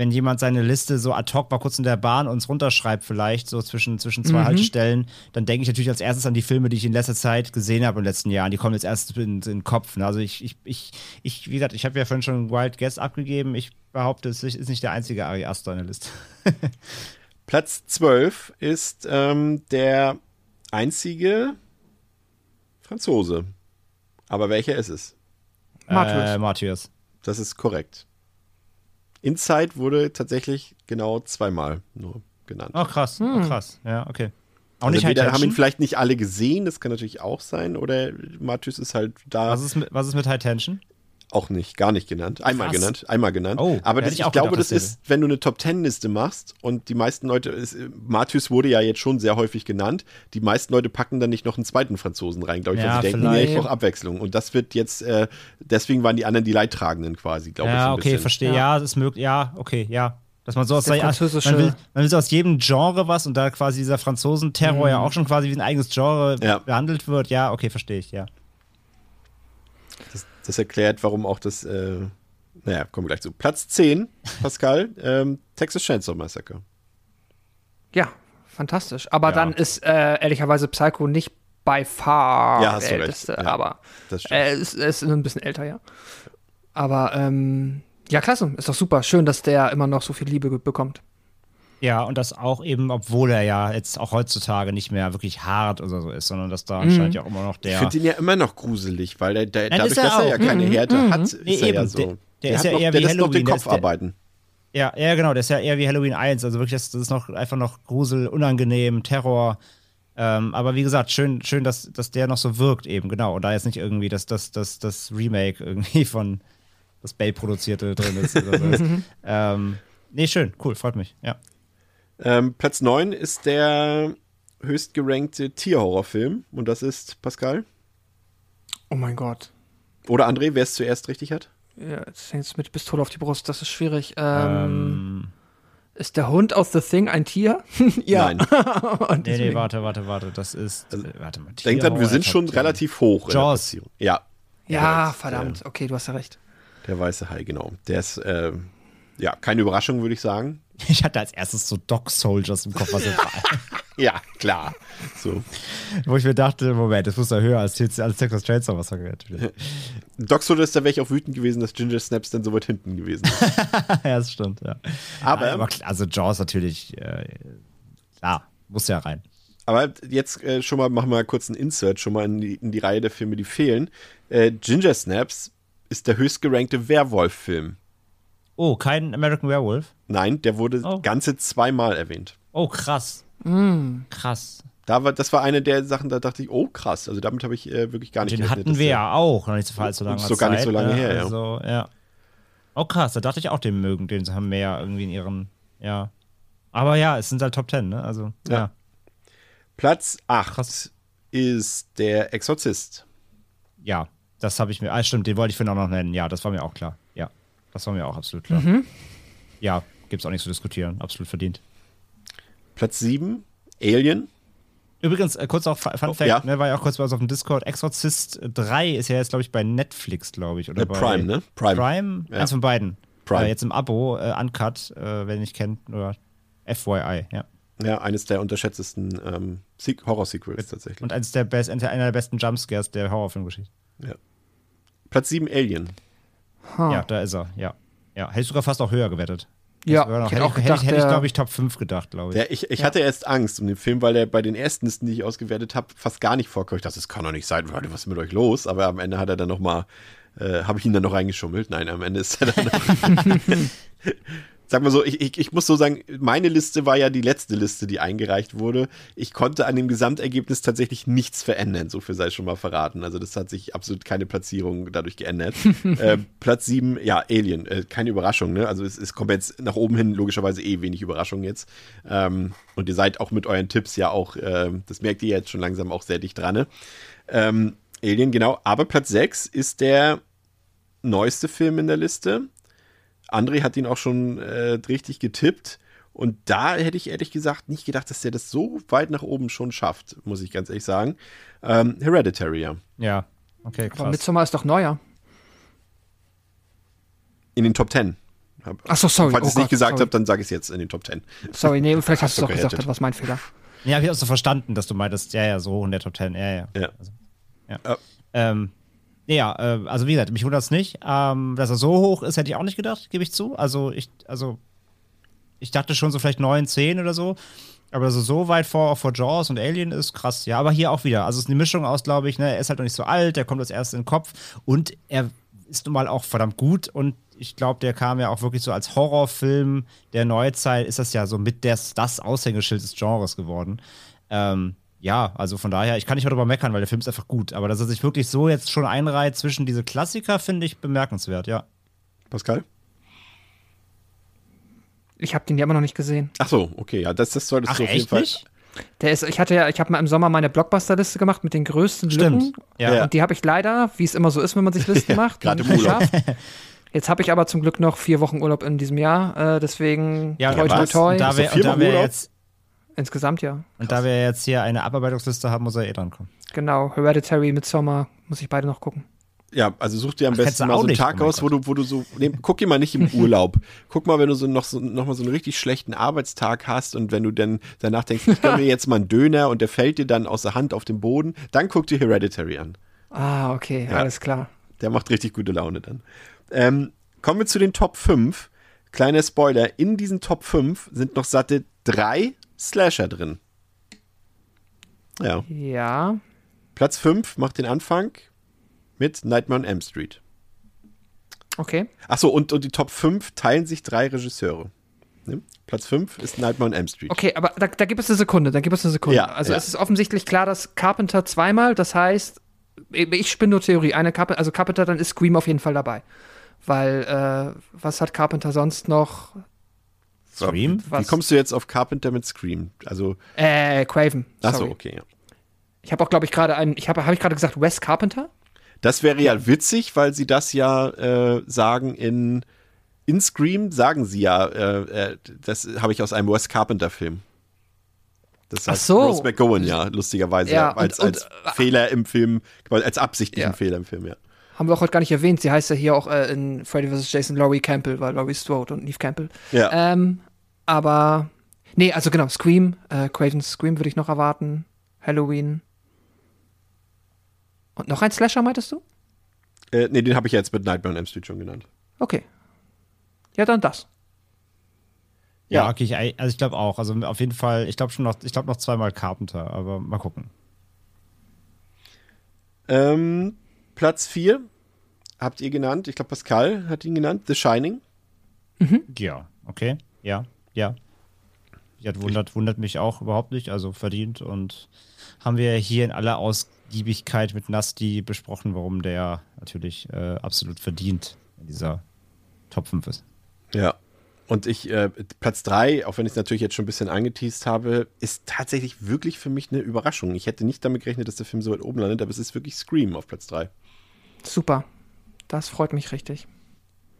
wenn jemand seine Liste so ad hoc mal kurz in der Bahn uns runterschreibt, vielleicht so zwischen, zwischen zwei Haltestellen, dann denke ich natürlich als erstes an die Filme, die ich in letzter Zeit gesehen habe in den letzten Jahren. Die kommen jetzt erst in, in den Kopf. Ne? Also ich, ich, ich, ich, wie gesagt, ich habe ja vorhin schon Wild Guess abgegeben. Ich behaupte, es ist nicht der einzige Ari Aster in der Liste. <laughs> Platz 12 ist ähm, der einzige Franzose. Aber welcher ist es? Martyrs. Äh, Martyrs. Das ist korrekt. Inside wurde tatsächlich genau zweimal nur genannt. Oh, krass. Oh, krass. Ja, okay. Auch also nicht High entweder haben ihn vielleicht nicht alle gesehen, das kann natürlich auch sein, oder Matthäus ist halt da Was ist mit, was ist mit High Tension? Auch nicht, gar nicht genannt. Einmal Krass. genannt, einmal genannt. Oh, Aber das, ich ich, glaube, das ist, wenn du eine Top Ten Liste machst und die meisten Leute, ist, Matthäus wurde ja jetzt schon sehr häufig genannt, die meisten Leute packen dann nicht noch einen zweiten Franzosen rein, glaube ich, Ja, weil sie denken, nee, ich brauche Abwechslung. Und das wird jetzt, äh, deswegen waren die anderen die Leidtragenden quasi, glaube ich. so Ja, okay, bisschen. verstehe. Ja. Ja, das ist möglich. Ja, okay, ja. Dass man so aus ja, man, will, man will so aus jedem Genre was und da quasi dieser Franzosen-Terror ja auch schon quasi wie ein eigenes Genre Ja. behandelt wird. Ja, okay, verstehe ich, ja. Das, das erklärt, warum auch das, äh, naja, kommen wir gleich zu. Platz 10, Pascal, <laughs> ähm, Texas Chainsaw Massacre. Ja, fantastisch. Aber Ja. dann ist äh, ehrlicherweise Psycho nicht by far Ja, hast der älteste, Ja, aber Das stimmt. er ist, ist ein bisschen älter, ja. Aber ähm, ja, klasse, ist doch super. Schön, dass der immer noch so viel Liebe bekommt. Ja, und das auch eben, obwohl er ja jetzt auch heutzutage nicht mehr wirklich hart oder so ist, sondern dass da anscheinend ja auch immer noch Ich der. finde ihn ja immer noch gruselig, weil der, der, Nein, dadurch, ist er dass er ja keine Härte hat, Nee, ist er ja eben. so. Der- der ist hat ja noch, eher der wie lässt noch den Halloween, der Kopf ist der- arbeiten. Ja, ja, genau, das ist ja eher wie Halloween 1. Also wirklich, das, das ist noch einfach noch Grusel, unangenehm, Terror. Ähm, aber wie gesagt, schön, schön dass, dass der noch so wirkt, eben, genau. Und da jetzt nicht irgendwie das, das, das, das Remake irgendwie von das Bay produzierte drin ist. Oder so. <laughs> ähm, nee, schön, cool, freut mich, ja. Ähm, Platz 9 ist der höchstgerankte Tierhorrorfilm. Und das ist Pascal. Oh mein Gott. Oder André, wer es zuerst richtig hat? Ja, jetzt hängst du mit Pistole auf die Brust, das ist schwierig. Ähm, Ähm, ist der Hund aus The Thing ein Tier? <laughs> ja. Nein. <laughs> Und nee, nee, warte, warte, warte, das ist. Also, äh, warte mal. Denkt dran, wir sind schon relativ hoch. in der Jaws. Ja, Ja, korrekt. verdammt. Okay, du hast ja recht. Der weiße Hai, genau. Der ist, äh, ja, keine Überraschung, würde ich sagen. <laughs> Ich hatte als erstes so Dog Soldiers im Kopf, was war. <laughs> Ja, klar. So. wo ich mir dachte, Moment, das muss ja höher als, als Texas Chainsaw Massacre. Doc Sodas, da wäre ich auch wütend gewesen, dass Ginger Snaps dann so weit hinten gewesen ist. <laughs> ja, das stimmt, ja. Aber, Ja, aber also Jaws natürlich, äh, klar, muss ja rein. aber jetzt äh, schon mal, machen wir mal kurz einen Insert, schon mal in die, in die Reihe der Filme, die fehlen. Äh, Ginger Snaps ist der höchstgerankte Werwolf-Film. Oh, kein American Werewolf? Nein, der wurde Oh. ganze zweimal erwähnt. Oh, krass. Krass. Da war, das war eine der Sachen, da dachte ich, oh krass, also damit habe ich äh, wirklich gar nicht Den gerechnet, hatten dass wir ja auch, noch nicht so allzu lange so gar nicht so lange her, ja. Also, ja. Oh, krass, da dachte ich auch, den mögen, den haben mehr irgendwie in ihren, ja. Aber ja, es sind halt Top Ten, ne? Also, ja. Ja. Platz 8 Krass. ist der Exorzist. Ja, das habe ich mir, ah, stimmt, den wollte ich vorhin auch noch nennen. Ja, das war mir auch klar. Ja, das war mir auch absolut klar. Ja, gibt's auch nichts zu diskutieren. Absolut verdient. Platz 7, Alien. Übrigens, äh, kurz auch Fu- Fun Oh, Fact, ja. ne, war ja auch kurz bei uns auf dem Discord. Exorcist 3 ist ja jetzt, glaube ich, bei Netflix, glaube ich. Oder Äh, bei Prime, ne? Prime. Prime? Ja. Eins von beiden. Prime. Äh, jetzt im Abo, äh, Uncut, äh, wer nicht kennt, oder FYI, ja. Ja, eines der unterschätztesten ähm, Se- Horror-Sequels tatsächlich. Und eines der best, einer der besten Jumpscares der Horrorfilmgeschichte. Platz 7 Alien. Huh. Ja, da ist er, ja. Ja, hätte ich sogar fast auch höher gewettet. Ja, noch- ich hätte, hätte auch hätte, gedacht, ich, hätte ich, der- glaube ich, Top 5 gedacht, glaube ich. Ja, ich ich hatte erst Angst um den Film, weil er bei den ersten Listen, die ich ausgewertet habe, fast gar nicht vorkommt. Ich dachte, das kann doch nicht sein. Leute, was ist mit euch los? Aber am Ende hat er dann noch mal, äh, habe ich ihn dann noch reingeschummelt. Nein, am Ende ist er dann noch <laughs> <laughs> <laughs> Sag mal so, ich, ich, ich muss so sagen, meine Liste war ja die letzte Liste, die eingereicht wurde. Ich konnte an dem Gesamtergebnis tatsächlich nichts verändern, so viel sei schon mal verraten. Also das hat sich absolut keine Platzierung dadurch geändert. <laughs> äh, Platz 7, ja, Alien, äh, keine Überraschung, ne? Also es, es kommt jetzt nach oben hin logischerweise eh wenig Überraschung jetzt. Ähm, und ihr seid auch mit euren Tipps ja auch, ähm, das merkt ihr jetzt schon langsam auch sehr dicht dran. Ne? Ähm, Alien, genau. Aber Platz 6 ist der neueste Film in der Liste. André hat ihn auch schon äh, richtig getippt. Und da hätte ich ehrlich gesagt nicht gedacht, dass der das so weit nach oben schon schafft, muss ich ganz ehrlich sagen. Ähm, Hereditary, ja. Ja, okay, Aber krass. Midsommar ist doch neuer. In den Top 10. Hab- Ach so, sorry. Falls Oh ich es nicht gesagt sorry. habe, dann sage ich es jetzt in den Top 10. Sorry, nee, <laughs> vielleicht hast du es Hast du auch gesagt, das war mein Fehler. Ja, hab ich auch so verstanden, dass du meintest, ja, ja, so in der Top 10, ja, ja. Ja. Also, ja. Ja. Ähm, ja, äh, also wie gesagt, mich wundert es nicht. Ähm, dass er so hoch ist, hätte ich auch nicht gedacht, gebe ich zu. Also ich, also ich dachte schon so vielleicht 9, 10 oder so. Aber er so weit vor, vor Jaws und Alien ist, krass. Ja, aber hier auch wieder. Also es ist eine Mischung aus, glaube ich, ne, er ist halt noch nicht so alt, der kommt als erstes in den Kopf und er ist nun mal auch verdammt gut und ich glaube, der kam ja auch wirklich so als Horrorfilm der Neuzeit, ist das ja so mit des, das Aushängeschild des Genres geworden. Ähm, ja, also von daher, ich kann nicht mehr drüber meckern, weil der Film ist einfach gut. Aber dass er sich wirklich so jetzt schon einreiht zwischen diese Klassiker, finde ich bemerkenswert, ja. Pascal? Ich habe den ja immer noch nicht gesehen. Ach so, okay, ja, das, das solltest Ach, du auf jeden echt Fall. nicht? Der ist, ich hatte ja, ich habe mal im Sommer meine Blockbuster-Liste gemacht mit den größten Stimmt. Lücken. Ja. Und die habe ich leider, wie es immer so ist, wenn man sich <laughs> Listen macht, gerade nicht im Urlaub. geschafft. Jetzt habe ich aber zum Glück noch vier Wochen Urlaub in diesem Jahr. Äh, deswegen Ja, toi, toi, toi. Und da wir, und da Wochen wir jetzt, Insgesamt ja. und da wir jetzt hier eine Abarbeitungsliste haben, muss er eh dran kommen. Genau. Hereditary, Midsommar, muss ich beide noch gucken. Ja, also such dir am Ach, besten mal auch so einen nicht. Tag Oh aus, wo du, wo du so, nee, guck dir mal nicht im <laughs> Urlaub. Guck mal, wenn du so noch, so noch mal so einen richtig schlechten Arbeitstag hast und wenn du dann danach denkst, ich gönn mir <laughs> jetzt mal einen Döner und der fällt dir dann aus der Hand auf den Boden, dann guck dir Hereditary an. Ah, okay, Ja. alles klar. Der macht richtig gute Laune dann. Ähm, kommen wir zu den Top 5. Kleiner Spoiler, in diesen Top 5 sind noch satte drei Slasher drin. Ja. Ja. Platz 5 macht den Anfang mit Nightmare on Elm Street. Okay. Achso, und, und die Top 5 teilen sich drei Regisseure. Ne? Platz 5 ist Nightmare on Elm Street. Okay, aber da, da gibt es eine Sekunde, da gibt es eine Sekunde. Ja, also ja. es ist offensichtlich klar, dass Carpenter zweimal, das heißt, ich spinne nur Theorie, eine Carpenter, also Carpenter, dann ist Scream auf jeden Fall dabei. Weil, äh, was hat Carpenter sonst noch? Scream? Wie Was? kommst du jetzt auf Carpenter mit Scream? Also, Äh, Craven. achso, okay, ja. Ich habe auch, glaube ich, gerade einen, ich habe, habe ich gerade gesagt, Wes Carpenter? Das wäre ja witzig, weil sie das ja äh, sagen in, in Scream, sagen sie ja, äh, äh, das habe ich aus einem Wes Carpenter-Film. Das Ach heißt so. Rose McGowan, ja, lustigerweise, Ja, ja, als, und- als und- Fehler im Film, als absichtlichen Ja. Fehler im Film, ja. Haben wir auch heute gar nicht erwähnt. Sie heißt ja hier auch äh, in Freddy vs. Jason Laurie Campbell, weil Laurie Strode und Neve Campbell. Ja, Ähm, aber, nee, also genau, Scream, äh, Craven's Scream würde ich noch erwarten. Halloween. Und noch ein Slasher, meintest du? äh, nee, den habe ich jetzt mit Nightmare on Elm Street schon genannt. Okay. Ja, dann das. Ja, Ja. okay, ich, also ich glaube auch. Also auf jeden Fall, ich glaube schon noch, ich glaube noch zweimal Carpenter, aber mal gucken. Ähm, Platz 4 habt ihr genannt, ich glaube Pascal hat ihn genannt, The Shining. Ja, okay, ja, ja. Ja, wundert, wundert mich auch überhaupt nicht, also verdient und haben wir hier in aller Ausgiebigkeit mit Nasti besprochen, warum der natürlich äh, absolut verdient in dieser Top 5 ist. Ja. Und ich, äh, Platz 3, auch wenn ich es natürlich jetzt schon ein bisschen angeteased habe, ist tatsächlich wirklich für mich eine Überraschung. Ich hätte nicht damit gerechnet, dass der Film so weit oben landet, aber es ist wirklich Scream auf Platz 3. Super. Das freut mich richtig.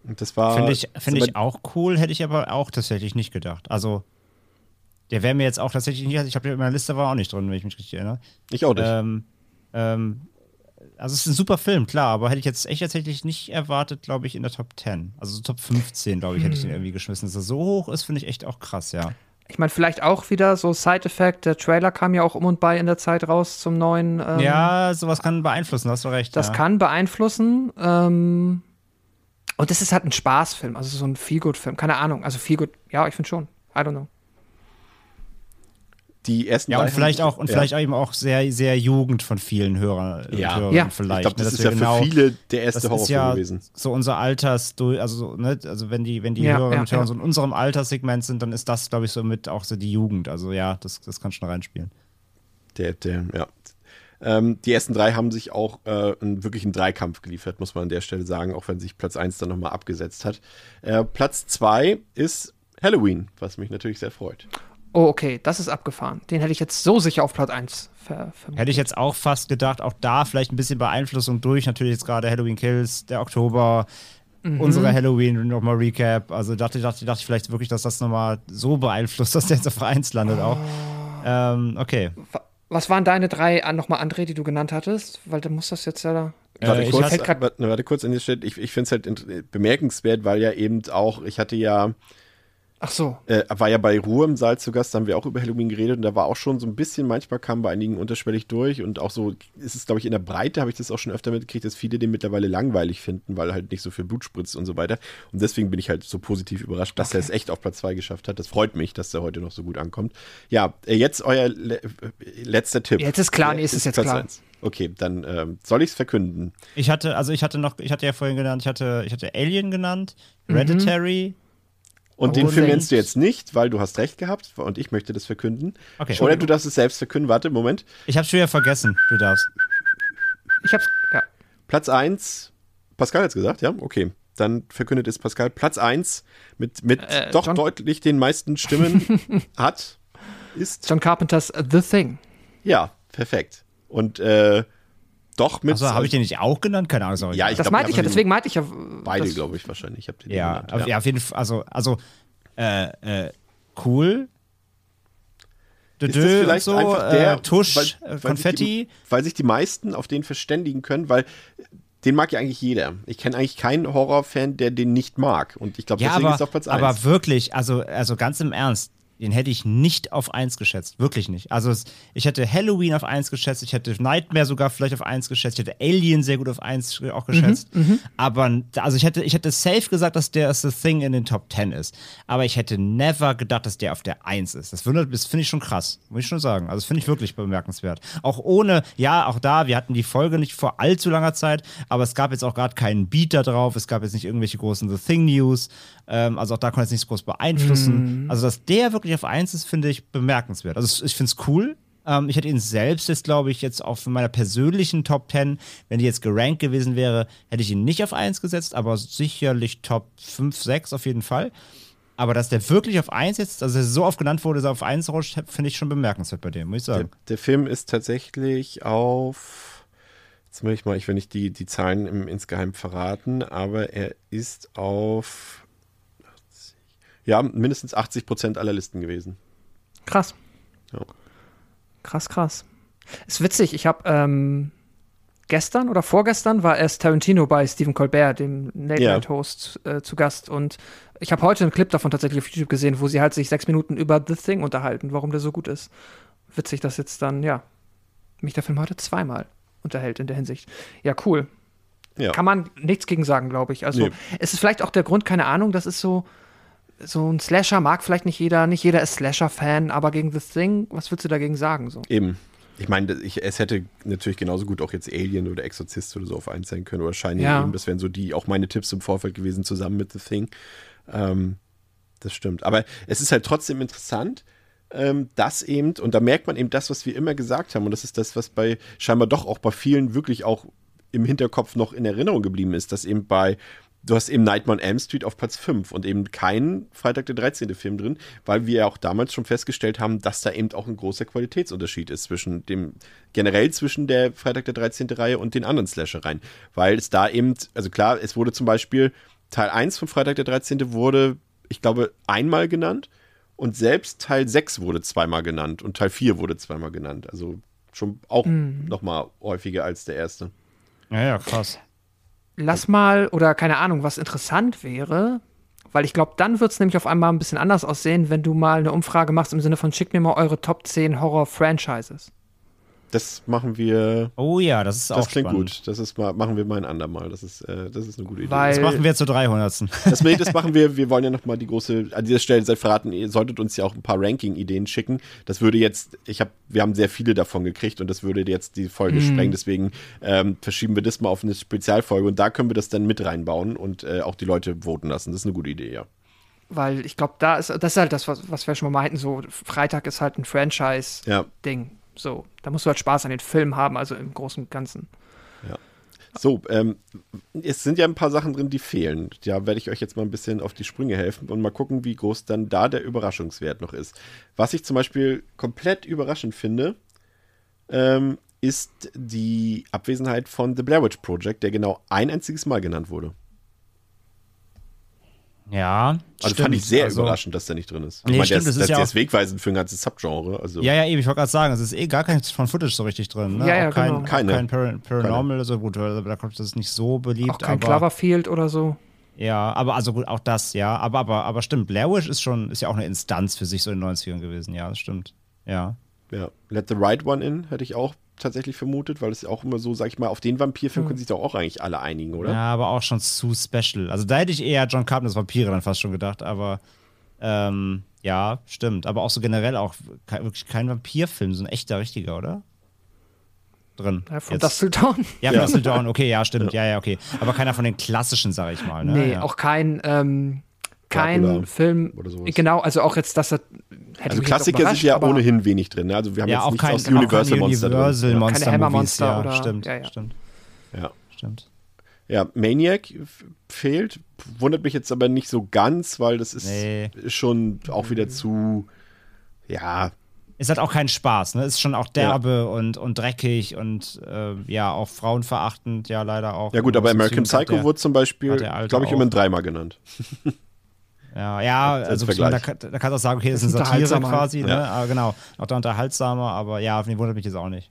Und das war. Finde ich, finde das ich auch cool, hätte ich aber auch tatsächlich nicht gedacht. Also, der wäre mir jetzt auch tatsächlich nicht, ich habe in meiner Liste war auch nicht drin, wenn ich mich richtig erinnere. Ich auch nicht. Ähm, ähm, also es ist ein super Film, klar, aber hätte ich jetzt echt tatsächlich nicht erwartet, glaube ich, in der Top 10. Also so Top 15, glaube ich, hätte ich den irgendwie geschmissen. Dass er so hoch ist, finde ich echt auch krass, ja. Ich meine, vielleicht auch wieder so Side-Effekt. Der Trailer kam ja auch um und bei in der Zeit raus zum neuen. Ähm, ja, sowas kann beeinflussen, hast du recht. Das ja. kann beeinflussen. Ähm, und das ist halt ein Spaßfilm, also so ein Feelgood-Film. Keine Ahnung. Also Feelgood, ja, ich finde schon. I don't know. Die ersten Ja, und vielleicht auch, und ja. vielleicht auch eben auch sehr, sehr Jugend von vielen Hörern. und Ja. Hörern Ja. vielleicht. Ich glaube, das ne, ist ja wir für genau- viele der erste das ist Horrorfilm ja gewesen. so unser Alters, also, so, ne, also wenn die, wenn die Ja, Hörerinnen ja, und Hörer ja. so in unserem Alterssegment sind, dann ist das, glaube ich, so mit auch so die Jugend. Also ja, das, das kann schon reinspielen. Der, der, ja. Ähm, die ersten drei haben sich auch äh, einen, wirklich einen Dreikampf geliefert, muss man an der Stelle sagen, auch wenn sich Platz 1 dann nochmal abgesetzt hat. Äh, Platz 2 ist Halloween, was mich natürlich sehr freut. Oh, okay, das ist abgefahren. Den hätte ich jetzt so sicher auf Platz 1 ver vermutet. Hätte ich jetzt auch fast gedacht, auch da vielleicht ein bisschen Beeinflussung durch, natürlich jetzt gerade Halloween Kills, der Oktober, Mhm. unsere Halloween nochmal Recap. Also dachte, dachte, dachte ich vielleicht wirklich, dass das nochmal so beeinflusst, <laughs> dass der jetzt auf 1 landet auch. Ähm, okay. Was waren deine drei äh, nochmal, André, die du genannt hattest? Weil dann muss das jetzt ja. Warte, Äh, ich kurz, warte, warte kurz an die Stelle. Ich, ich finde es halt bemerkenswert, weil ja eben auch, ich hatte ja, Ach so. äh, war ja bei Ruhe im Saal zu Gast, da haben wir auch über Halloween geredet und da war auch schon so ein bisschen, manchmal kam bei einigen unterschwellig durch und auch so ist es, glaube ich, in der Breite habe ich das auch schon öfter mitgekriegt, dass viele den mittlerweile langweilig finden, weil halt nicht so viel Blut spritzt und so weiter. Und deswegen bin ich halt so positiv überrascht, dass er es echt auf Platz 2 geschafft hat. Das freut mich, dass er heute noch so gut ankommt. Ja, äh, jetzt euer le äh, letzter Tipp. Jetzt ist klar, nee, es ist jetzt Platz klar. eins. Okay, dann ähm, soll ich es verkünden. Ich hatte, also ich hatte noch, ich hatte ja vorhin genannt, ich hatte, ich hatte Alien genannt, Mhm. Und den Film nennst du jetzt nicht, weil du hast recht gehabt und ich möchte das verkünden. Okay. Oder du darfst es selbst verkünden. Warte, Moment. Ich habe schon wieder vergessen, du darfst. Ich hab's. Ja. Platz 1, Pascal hat's gesagt, ja? Okay. Dann verkündet es Pascal. Platz 1 mit, mit Äh, doch John- deutlich den meisten Stimmen <laughs> hat, ist, John Carpenters The Thing. ja, perfekt. Und äh, doch mit. Achso, habe ich den nicht auch genannt? Keine Ahnung. sorry. Ja, ich Das glaub, meinte ich ja, also deswegen meinte ich ja. Beide, glaube ich, wahrscheinlich. Ich den Ja, genannt, auf, ja, auf jeden Fall. Also, also äh, äh, cool. Ist das vielleicht so, einfach der, äh, Tusch, weil, äh, weil Sich Konfetti. die, weil sich die meisten auf den verständigen können, weil den mag ja eigentlich jeder. Ich kenne eigentlich keinen Horrorfan, der den nicht mag. Und ich glaube, Ja, deswegen aber, ist er auf Platz 1. aber wirklich, also, also ganz im Ernst, den hätte ich nicht auf 1 geschätzt. Wirklich nicht. Also es, ich hätte Halloween auf 1 geschätzt, ich hätte Nightmare sogar vielleicht auf 1 geschätzt, ich hätte Alien sehr gut auf 1 auch geschätzt. Aber also ich hätte, ich hätte safe gesagt, dass der The Thing in den Top 10 ist. Aber ich hätte never gedacht, dass der auf der 1 ist. Das finde ich schon krass, muss ich schon sagen. Also das finde ich wirklich bemerkenswert. Auch ohne, ja, auch da, wir hatten die Folge nicht vor allzu langer Zeit, aber es gab jetzt auch gerade keinen Beat da drauf, es gab jetzt nicht irgendwelche großen The Thing News. Ähm, also auch da konnte es nichts groß beeinflussen. Also, dass der wirklich auf 1 ist, finde ich bemerkenswert. Also, ich finde es cool. Ähm, ich hätte ihn selbst jetzt, glaube ich, jetzt auf meiner persönlichen Top 10, wenn die jetzt gerankt gewesen wäre, hätte ich ihn nicht auf 1 gesetzt, aber sicherlich Top 5, 6 auf jeden Fall. Aber dass der wirklich auf 1 jetzt, also er so oft genannt wurde, dass er auf 1 rutscht, finde ich schon bemerkenswert bei dem, muss ich Der, sagen. der Film ist tatsächlich auf. Jetzt will ich mal, ich will nicht die, die Zahlen im, insgeheim verraten, aber er ist auf. 80, ja, mindestens 80 Prozent aller Listen gewesen. Krass. Ja. Krass, krass. Ist witzig, ich habe ähm, gestern oder vorgestern war erst Tarantino bei Stephen Colbert, dem Late. Night Host, äh, zu Gast. Und ich habe heute einen Clip davon tatsächlich auf YouTube gesehen, wo sie halt sich sechs Minuten über The Thing unterhalten, warum der so gut ist. Witzig, dass jetzt dann, ja, mich der Film heute zweimal unterhält in der Hinsicht. Ja, cool. Ja. Kann man nichts gegen sagen, glaube ich. Also, Nee. es ist vielleicht auch der Grund, keine Ahnung, das ist so, so ein Slasher mag vielleicht nicht jeder, nicht jeder ist Slasher-Fan, aber gegen The Thing, was würdest du dagegen sagen? So? Eben. Ich meine, ich, es hätte natürlich genauso gut auch jetzt Alien oder Exorzist oder so auf eins sein können oder Shining Ja. eben. Das wären so die, auch meine Tipps im Vorfeld gewesen, zusammen mit The Thing. Ähm, das stimmt. Aber es ist halt trotzdem interessant, ähm, dass eben, und da merkt man eben das, was wir immer gesagt haben, und das ist das, was bei scheinbar doch auch bei vielen wirklich auch im Hinterkopf noch in Erinnerung geblieben ist, dass eben bei Du hast eben Nightmare on Elm Street auf Platz 5 und eben keinen Freitag der 13. Film drin, weil wir ja auch damals schon festgestellt haben, dass da eben auch ein großer Qualitätsunterschied ist zwischen dem, generell zwischen der Freitag der 13. Reihe und den anderen Slashereien. Weil es da eben, also klar, es wurde zum Beispiel Teil 1 von Freitag der 13. wurde, ich glaube, einmal genannt und selbst Teil 6 wurde zweimal genannt und Teil 4 wurde zweimal genannt. Also schon auch Mhm. noch mal häufiger als der erste. Ja, ja, krass. Lass mal, oder keine Ahnung, was interessant wäre, weil ich glaube, dann wird es nämlich auf einmal ein bisschen anders aussehen, wenn du mal eine Umfrage machst im Sinne von schickt mir mal eure Top 10 Horror-Franchises. Das machen wir. Oh ja, das ist Das auch klingt spannend. gut. Das ist mal, machen wir mal ein andermal. Das ist, äh, das ist eine gute Idee. Weil- Das machen wir zur 300. Das, das <laughs> machen wir, wir wollen ja nochmal die große, an dieser Stelle seid verraten, ihr solltet uns ja auch ein paar Ranking-Ideen schicken. Das würde jetzt, ich habe, wir haben sehr viele davon gekriegt und das würde jetzt die Folge sprengen, deswegen ähm, verschieben wir das mal auf eine Spezialfolge und da können wir das dann mit reinbauen und äh, auch die Leute voten lassen. Das ist eine gute Idee, ja. Weil ich glaube, da ist, das ist halt das, was, was wir schon mal meinten, so Freitag ist halt ein Franchise-Ding. Ja. So, da musst du halt Spaß an den Film haben, also im Großen und Ganzen. So, ähm, es sind ja ein paar Sachen drin, die fehlen. Da werde ich euch jetzt mal ein bisschen auf die Sprünge helfen und mal gucken, wie groß dann da der Überraschungswert noch ist. Was ich zum Beispiel komplett überraschend finde, ähm, ist die Abwesenheit von The Blair Witch Project, der genau ein einziges Mal genannt wurde. Ja. Also stimmt. fand ich sehr Also- überraschend, dass der nicht drin ist. Nee, ich meine, stimmt, der das ist, ist ja ist wegweisend für ein ganzes Subgenre. Also, Ja, ja, eben, ich wollte gerade sagen, es ist eh gar kein von Footage so richtig drin. Ne? Ja, ja, auch kein, genau. Keine. kein Par Paranormal oder so gut, da kommt das nicht so beliebt. Auch kein aber, Cloverfield oder so. Ja, aber also gut, auch das, ja. Aber, aber, aber stimmt, Blair Witch ist schon, ist ja auch eine Instanz für sich so in den 90ern gewesen, ja, das stimmt. Ja. Ja, Let the Right One In hätte ich auch tatsächlich vermutet, weil es ja auch immer so, sag ich mal, auf den Vampirfilm können sich doch auch eigentlich alle einigen, oder? Ja, aber auch schon zu special. Also da hätte ich eher John Carpenters Vampire dann fast schon gedacht, aber ähm, ja, stimmt. Aber auch so generell auch ke wirklich kein Vampirfilm, so ein echter, richtiger, oder? Drin. Ja, von Jetzt. Dust Till Dawn. Ja, von Dustin Dawn, okay, ja, stimmt, ja. ja, okay. Aber keiner von den klassischen, sag ich mal. Ne? Nee, ja. auch kein, ähm, kein Dracula Film. oder sowas. Genau, also auch jetzt, dass er. Hätte Also Klassiker sind ja ohnehin wenig drin. Ne? Also wir haben ja, jetzt auch nichts kein, aus Universal Monster Universal drin. Monster Keine Hammer Monster ja, oder- stimmt, ja, ja. stimmt, Ja. stimmt. ja, Maniac fehlt. Wundert mich jetzt aber nicht so ganz, weil das ist Nee. schon auch wieder zu, ja, Ist halt auch kein Spaß, ne? Ist schon auch derbe und, und dreckig und äh, ja, auch frauenverachtend, ja, leider auch. ja gut, aber American hat Psycho der- wurde zum Beispiel, hat glaube ich, auch. immerhin dreimal genannt. <laughs> Ja, ja, Als- als also da, kann- da kannst du auch sagen, okay, das ist Ist eine Satire unterhaltsamer. quasi, ne? Ja. Aber genau, auch da unterhaltsamer, aber ja, nee, wundert mich jetzt auch nicht.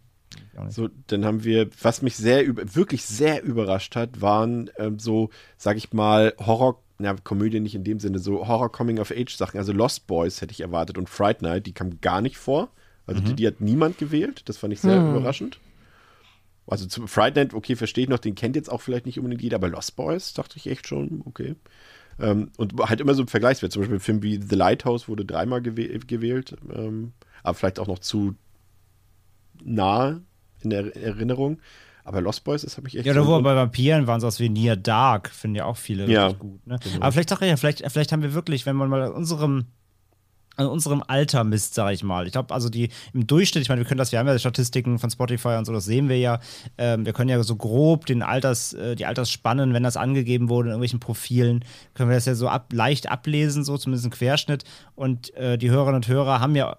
Auch nicht. So, dann haben wir, was mich sehr, wirklich sehr überrascht hat, waren ähm, so, sag ich mal, Horror, na, Komödie nicht in dem Sinne, so Horror-Coming-of-Age-Sachen. Also Lost Boys hätte ich erwartet und Fright Night, die kam gar nicht vor. Also die, die hat niemand gewählt. Das fand ich sehr überraschend. Also zu Fright Night, okay, verstehe ich noch, den kennt jetzt auch vielleicht nicht unbedingt jeder, aber Lost Boys dachte ich echt schon, okay. Ähm, und halt immer so ein Vergleichswert. Zum Beispiel ein Film wie The Lighthouse wurde dreimal gewäh gewählt, ähm, aber vielleicht auch noch zu nah in der Erinnerung. Aber Lost Boys, das habe ich echt Ja, oder so- wo bei Vampiren waren sowas wie Near Dark, finden ja auch viele Ja, richtig gut. Ne? Aber vielleicht auch, ja, vielleicht, vielleicht haben wir wirklich, wenn man mal unserem an unserem Alter misst, sage ich mal. Ich glaube, also die im Durchschnitt, ich meine, wir können das, wir haben ja Statistiken von Spotify und so, das sehen wir ja. Ähm, wir können ja so grob den Alters, äh, die Altersspannen, wenn das angegeben wurde in irgendwelchen Profilen, können wir das ja so ab, leicht ablesen, so zumindest ein Querschnitt. Und äh, die Hörerinnen und Hörer haben ja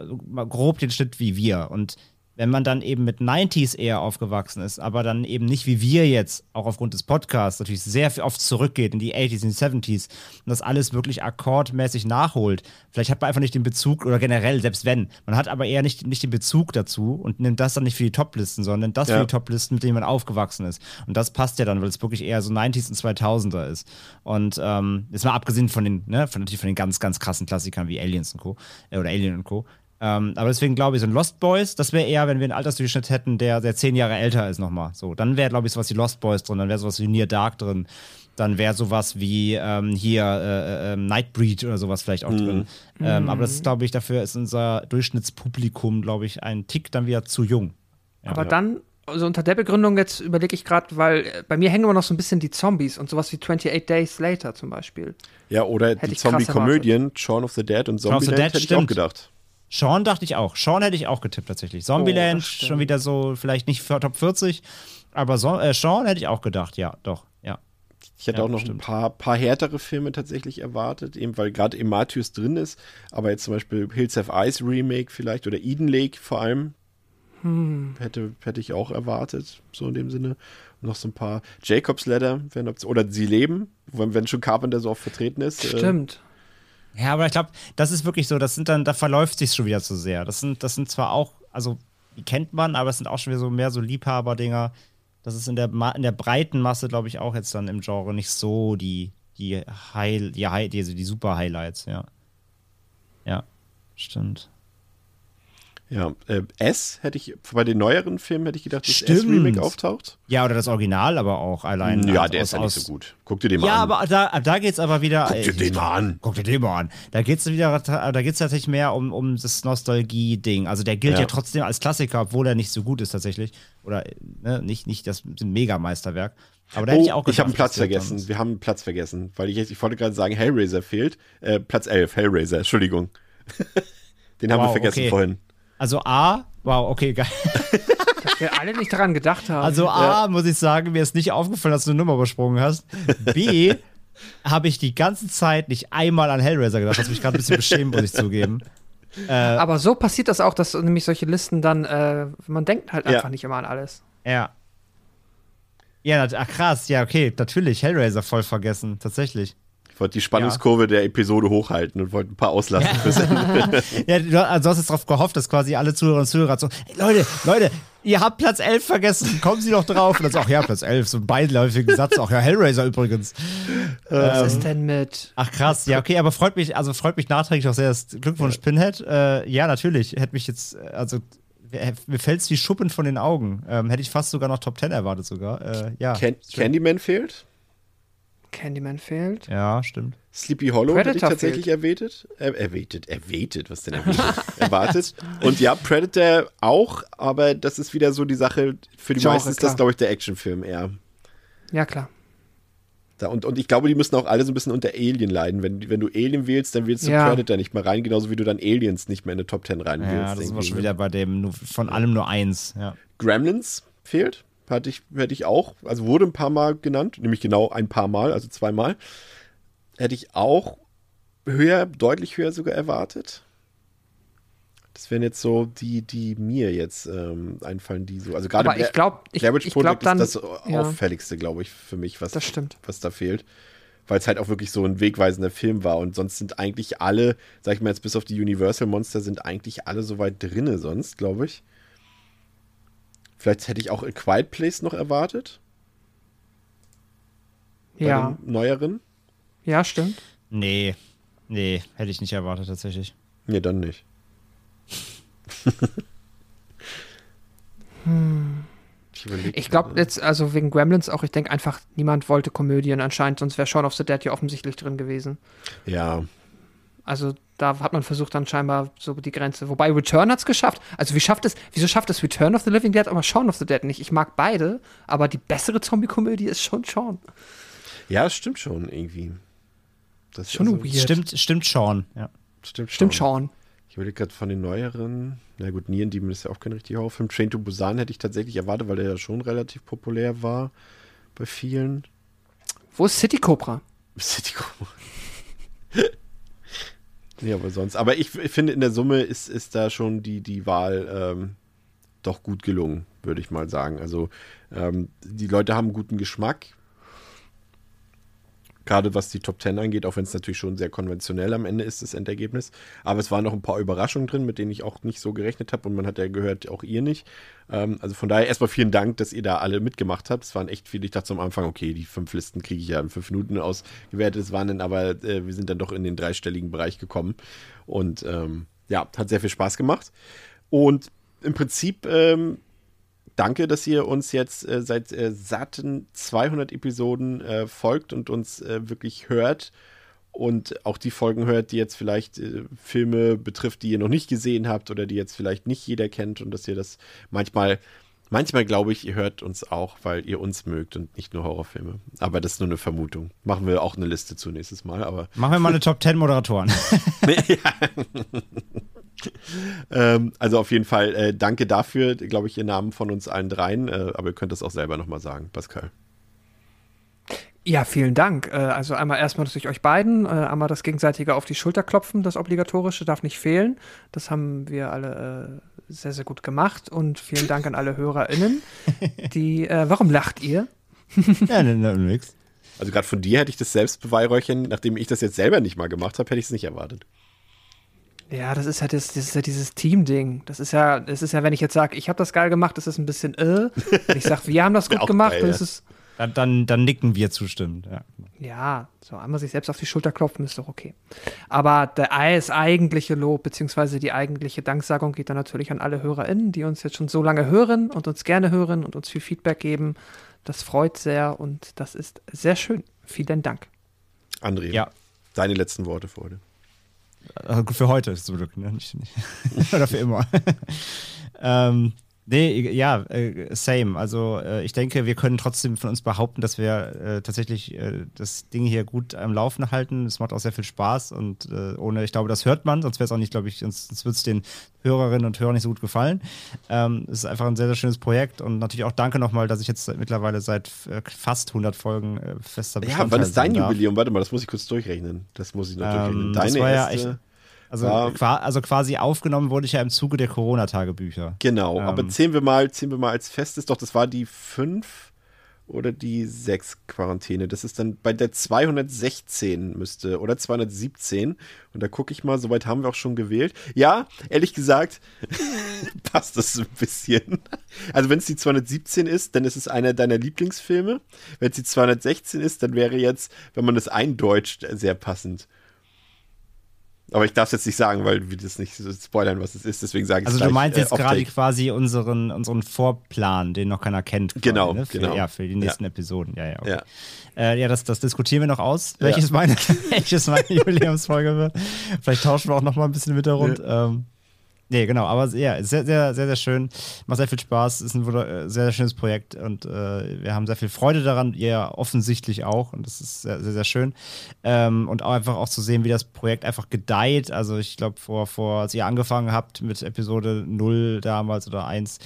grob den Schnitt wie wir. Und wenn man dann eben mit 90s eher aufgewachsen ist, aber dann eben nicht wie wir jetzt, auch aufgrund des Podcasts, natürlich sehr oft zurückgeht in die 80s, in die 70s und das alles wirklich akkordmäßig nachholt. Vielleicht hat man einfach nicht den Bezug oder generell, selbst wenn, man hat aber eher nicht, nicht den Bezug dazu und nimmt das dann nicht für die Toplisten, sondern nimmt das Ja. für die Toplisten, mit denen man aufgewachsen ist. Und das passt ja dann, weil es wirklich eher so 90s und 2000er ist. Und ähm, jetzt mal abgesehen von den, ne, von, natürlich von den ganz, ganz krassen Klassikern wie Aliens und Co. Äh, oder Alien und Co. Ähm, aber deswegen glaube ich, so ein Lost Boys, das wäre eher, wenn wir einen Altersdurchschnitt hätten, der, der zehn Jahre älter ist nochmal. So, dann wäre, glaube ich, sowas wie Lost Boys drin, dann wäre sowas wie Near Dark drin, dann wäre sowas wie ähm, hier äh, äh, Nightbreed oder sowas vielleicht auch drin. Ähm, aber das ist, glaube ich, dafür ist unser Durchschnittspublikum, glaube ich, ein Tick dann wieder zu jung. Aber dann, also unter der Begründung jetzt überlege ich gerade, weil äh, bei mir hängen immer noch so ein bisschen die Zombies und sowas wie 28 Days Later zum Beispiel. Ja, oder Hätte die Zombie-Komödien, Shaun of the Dead und Shaun of the Zombieland Dead, hätte ich auch stimmt. gedacht. Sean dachte ich auch. Sean hätte ich auch getippt tatsächlich. Zombieland Oh, schon wieder so, vielleicht nicht für Top 40, aber so, äh, Sean hätte ich auch gedacht, ja, doch, ja. Ich hätte Ja, auch noch stimmt. ein paar, paar härtere Filme tatsächlich erwartet, eben weil gerade Ematius drin ist, aber jetzt zum Beispiel Hills Have Eyes Remake vielleicht oder Eden Lake vor allem Hm. hätte, hätte ich auch erwartet, so in dem Sinne. Und noch so ein paar Jacobs Ladder wären Option- oder Sie leben, wenn, wenn schon Carpenter so oft vertreten ist. äh, Stimmt. Ja, aber ich glaube, das ist wirklich so, das sind dann, da verläuft sich schon wieder zu sehr. Das sind, das sind zwar auch, also die kennt man, aber es sind auch schon wieder so mehr so Liebhaber-Dinger. Das ist in der, in der breiten Masse, glaube ich, auch jetzt dann im Genre nicht so die, die High, die, High, die, also die super Highlights, ja. Ja, stimmt. Ja, äh, S hätte ich, bei den neueren Filmen hätte ich gedacht, dass Stimmt. S-Remake auftaucht. Ja, oder das Original aber auch allein. ja, aus- der ist ja nicht so gut. Guck dir den mal Ja, an. aber da, da geht es aber wieder. Guck dir äh, den mal an. Guck dir den mal an. Da geht es wieder, da geht es tatsächlich mehr um, um das Nostalgie-Ding. Also der gilt ja. Ja. trotzdem als Klassiker, obwohl er nicht so gut ist tatsächlich. Oder ne, nicht, nicht das Mega-Meisterwerk. Aber da hätte ich auch Oh, ich habe einen gedacht, Platz vergessen. Wir haben einen Platz vergessen. Weil ich, ich wollte gerade sagen, Hellraiser fehlt. Äh, Platz 11, Hellraiser, Entschuldigung. <laughs> den haben wir Wow, vergessen okay. vorhin. Also A, wow, okay, geil. Dass wir alle nicht daran gedacht haben. Also A, muss ich sagen, mir ist nicht aufgefallen, dass du eine Nummer übersprungen hast. B, habe ich die ganze Zeit nicht einmal an Hellraiser gedacht, was mich gerade ein bisschen beschämt, muss ich zugeben. Aber so passiert das auch, dass nämlich solche Listen dann, äh, man denkt halt Ja. einfach nicht immer an alles. Ja. Ja, ach krass, ja, okay, natürlich, Hellraiser voll vergessen, tatsächlich. Ich wollte die Spannungskurve der Episode hochhalten und wollte ein paar auslassen. fürs <laughs> Ende. Ja, du, also hast jetzt darauf gehofft, dass quasi alle Zuhörer und Zuhörer so, hey, Leute, Leute, ihr habt Platz 11 vergessen, kommen Sie doch drauf. Und dann so, ach ja, Platz 11, so ein beiläufigen Satz, auch ja, Hellraiser übrigens. Was Ähm. ist denn mit? Ach krass, ja, okay, aber freut mich, also freut mich nachträglich auch sehr. Das Glückwunsch, Pinhead. Äh, ja, natürlich, hätte mich jetzt, also mir fällt's wie Schuppen von den Augen. Ähm, hätte ich fast sogar noch Top 10 erwartet sogar. Äh, ja. Can Candyman fehlt. Candyman fehlt. Ja, stimmt. Sleepy Hollow hätte ich Predator tatsächlich erwähnt. Äh, erwähnt, erwähnt, was denn erwähnt? <laughs> erwartet. Und ja, Predator auch, aber das ist wieder so die Sache, für die Genre, meisten ist das, glaube ich, der Actionfilm eher. Ja, klar. Da, und, und ich glaube, die müssen auch alle so ein bisschen unter Alien leiden. Wenn, wenn du Alien wählst, dann wählst du Ja. Predator nicht mehr rein, genauso wie du dann Aliens nicht mehr in eine Top 10 rein wählst. Ja, das sind wir schon ne? wieder bei dem, nur, von allem nur eins. Ja. Gremlins fehlt. Hatte ich, hätte ich auch, also wurde ein paar Mal genannt, nämlich genau ein paar Mal, also zweimal. Hätte ich auch höher, deutlich höher sogar erwartet. Das wären jetzt so die, die mir jetzt ähm, einfallen, die so. Also gerade Aber ich glaube, ich, ich glaube dann. ist das ja. auffälligste, glaube ich, für mich, was, Das stimmt. was da fehlt. Weil es halt auch wirklich so ein wegweisender Film war. Und sonst sind eigentlich alle, sag ich mal jetzt bis auf die Universal Monster, sind eigentlich alle soweit drinne sonst, glaube ich. Vielleicht hätte ich auch A Quiet Place noch erwartet. Bei Ja, neueren. ja, stimmt. Nee, nee, hätte ich nicht erwartet tatsächlich. Nee, dann nicht. <laughs> Ich, überleg Ich glaube jetzt, also wegen Gremlins auch, ich denke einfach, niemand wollte Komödien anscheinend, sonst wäre Shaun of the Dead ja offensichtlich drin gewesen. Ja, Also da hat man versucht dann scheinbar so die Grenze. Wobei Return hat's geschafft. Also wie schafft es, wieso schafft es Return of the Living Dead, aber Shaun of the Dead nicht? Ich mag beide, aber die bessere Zombie-Komödie ist schon Shaun. ja, das stimmt schon irgendwie. Das ist Schon also- weird. Stimmt, stimmt schon. Ja. Stimmt, Stimmt schon. Shaun. Ich überlege gerade von den neueren. Na gut, Nieren Demon ist ja auch kein richtiger Horrorfilm. Train to Busan hätte ich tatsächlich erwartet, weil der ja schon relativ populär war bei vielen. Wo ist City Cobra? <laughs> City Nee, aber sonst. Aber ich, ich finde, in der Summe ist, ist da schon die, die Wahl ähm, doch gut gelungen, würde ich mal sagen. Also, ähm, die Leute haben guten Geschmack. Gerade was die Top 10 angeht, auch wenn es natürlich schon sehr konventionell am Ende ist, das Endergebnis. Aber es waren noch ein paar Überraschungen drin, mit denen ich auch nicht so gerechnet habe. Und man hat ja gehört, auch ihr nicht. Ähm, also von daher erstmal vielen Dank, dass ihr da alle mitgemacht habt. Es waren echt viele. Ich dachte am Anfang, okay, die fünf Listen kriege ich ja in fünf Minuten ausgewertet. Es waren dann aber, äh, wir sind dann doch in den dreistelligen Bereich gekommen. Und ähm, ja, hat sehr viel Spaß gemacht. Und im Prinzip ähm, danke, dass ihr uns jetzt äh, seit äh, satten 200 Episoden äh, folgt und uns äh, wirklich hört und auch die Folgen hört, die jetzt vielleicht äh, Filme betrifft, die ihr noch nicht gesehen habt oder die jetzt vielleicht nicht jeder kennt und dass ihr das manchmal, manchmal glaube ich, ihr hört uns auch, weil ihr uns mögt und nicht nur Horrorfilme. Aber das ist nur eine Vermutung. Machen wir auch eine Liste zu nächstes Mal, aber Machen wir mal eine <laughs> Top 10 Moderatoren. <laughs> <laughs> Ähm, also auf jeden Fall äh, danke dafür, glaube ich, im Namen von uns allen dreien. Äh, aber ihr könnt das auch selber nochmal sagen, Pascal. Ja, vielen Dank. Äh, Also einmal erstmal natürlich euch beiden, äh, einmal das gegenseitige auf die Schulter klopfen, das obligatorische darf nicht fehlen. Das haben wir alle äh, sehr, sehr gut gemacht und vielen Dank an alle HörerInnen, <laughs> die, äh, warum lacht ihr? ja, ne, ne, nix. Also gerade von dir hätte ich das Selbstbeweihräuchern, nachdem ich das jetzt selber nicht mal gemacht habe, hätte ich es nicht erwartet. Ja, das ist ja das, das ist ja dieses Team-Ding. Das ist ja, das ist ja, wenn ich jetzt sage, ich habe das geil gemacht, das ist ein bisschen äh. Wenn ich sage, wir haben das <laughs> gut gemacht, geil, dann ja. ist. Dann, dann, dann nicken wir zustimmend. Ja. Ja, so einmal sich selbst auf die Schulter klopfen ist doch okay. Aber der, das eigentliche Lob, beziehungsweise die eigentliche Danksagung geht dann natürlich an alle HörerInnen, die uns jetzt schon so lange hören und uns gerne hören und uns viel Feedback geben. Das freut sehr und das ist sehr schön. Vielen Dank. André, Ja. deine letzten Worte für heute. Also für heute zum Glück, ne? Nicht, nicht. <laughs> Oder für immer. <laughs> ähm, nee, ja, äh, same. Also äh, ich denke, wir können trotzdem von uns behaupten, dass wir äh, tatsächlich das Ding hier gut am Laufen halten. Es macht auch sehr viel Spaß und ohne, ich glaube, das hört man, sonst wäre es auch nicht, glaube ich, sonst, würde es den Hörerinnen und Hörern nicht so gut gefallen. Ähm, es ist einfach ein sehr, sehr schönes Projekt und natürlich auch danke nochmal, dass ich jetzt mittlerweile seit fast 100 Folgen fester Ja, Bestandteil wann ist dein. Jubiläum? Warte mal, das muss ich kurz durchrechnen. Das muss ich noch Ähm, durchrechnen. das Deine war ja erste, echt- Also, Ja. qua also quasi aufgenommen wurde ich ja im Zuge der Corona-Tagebücher. Genau, Ähm. aber zählen wir mal, zählen wir mal als festes, doch, das war die 5 oder die 6 Quarantäne. Das ist dann bei der 216 müsste, oder 217. Und da gucke ich mal, soweit haben wir auch schon gewählt. Ja, ehrlich gesagt, <laughs> passt das so ein bisschen. Also wenn es die 217 ist, dann ist es einer deiner Lieblingsfilme. Wenn es die 216 ist, dann wäre jetzt, wenn man das eindeutscht, sehr passend. Aber ich darf es jetzt nicht sagen, weil wir das nicht spoilern, was es ist. Deswegen sage ich Also du meinst äh, jetzt off gerade quasi unseren, unseren Vorplan, den noch keiner kennt. Quasi, Genau, ne? für, genau. Ja, für die nächsten Episoden. Ja, ja, okay. Ja. Äh, ja, das, das diskutieren wir noch aus, welches, meine, <laughs> welches meine Jubiläumsfolge wird. Vielleicht tauschen wir auch noch mal ein bisschen im Hintergrund. Ähm, nee, genau, aber ja, sehr, sehr, sehr, sehr schön. Macht sehr viel Spaß, ist ein äh, sehr, sehr schönes Projekt und äh, wir haben sehr viel Freude daran, ihr offensichtlich auch und das ist sehr, sehr, sehr schön. Ähm, und auch einfach auch zu sehen, wie das Projekt einfach gedeiht. Also ich glaube, vor, vor, als ihr angefangen habt mit Episode 0 damals oder 1,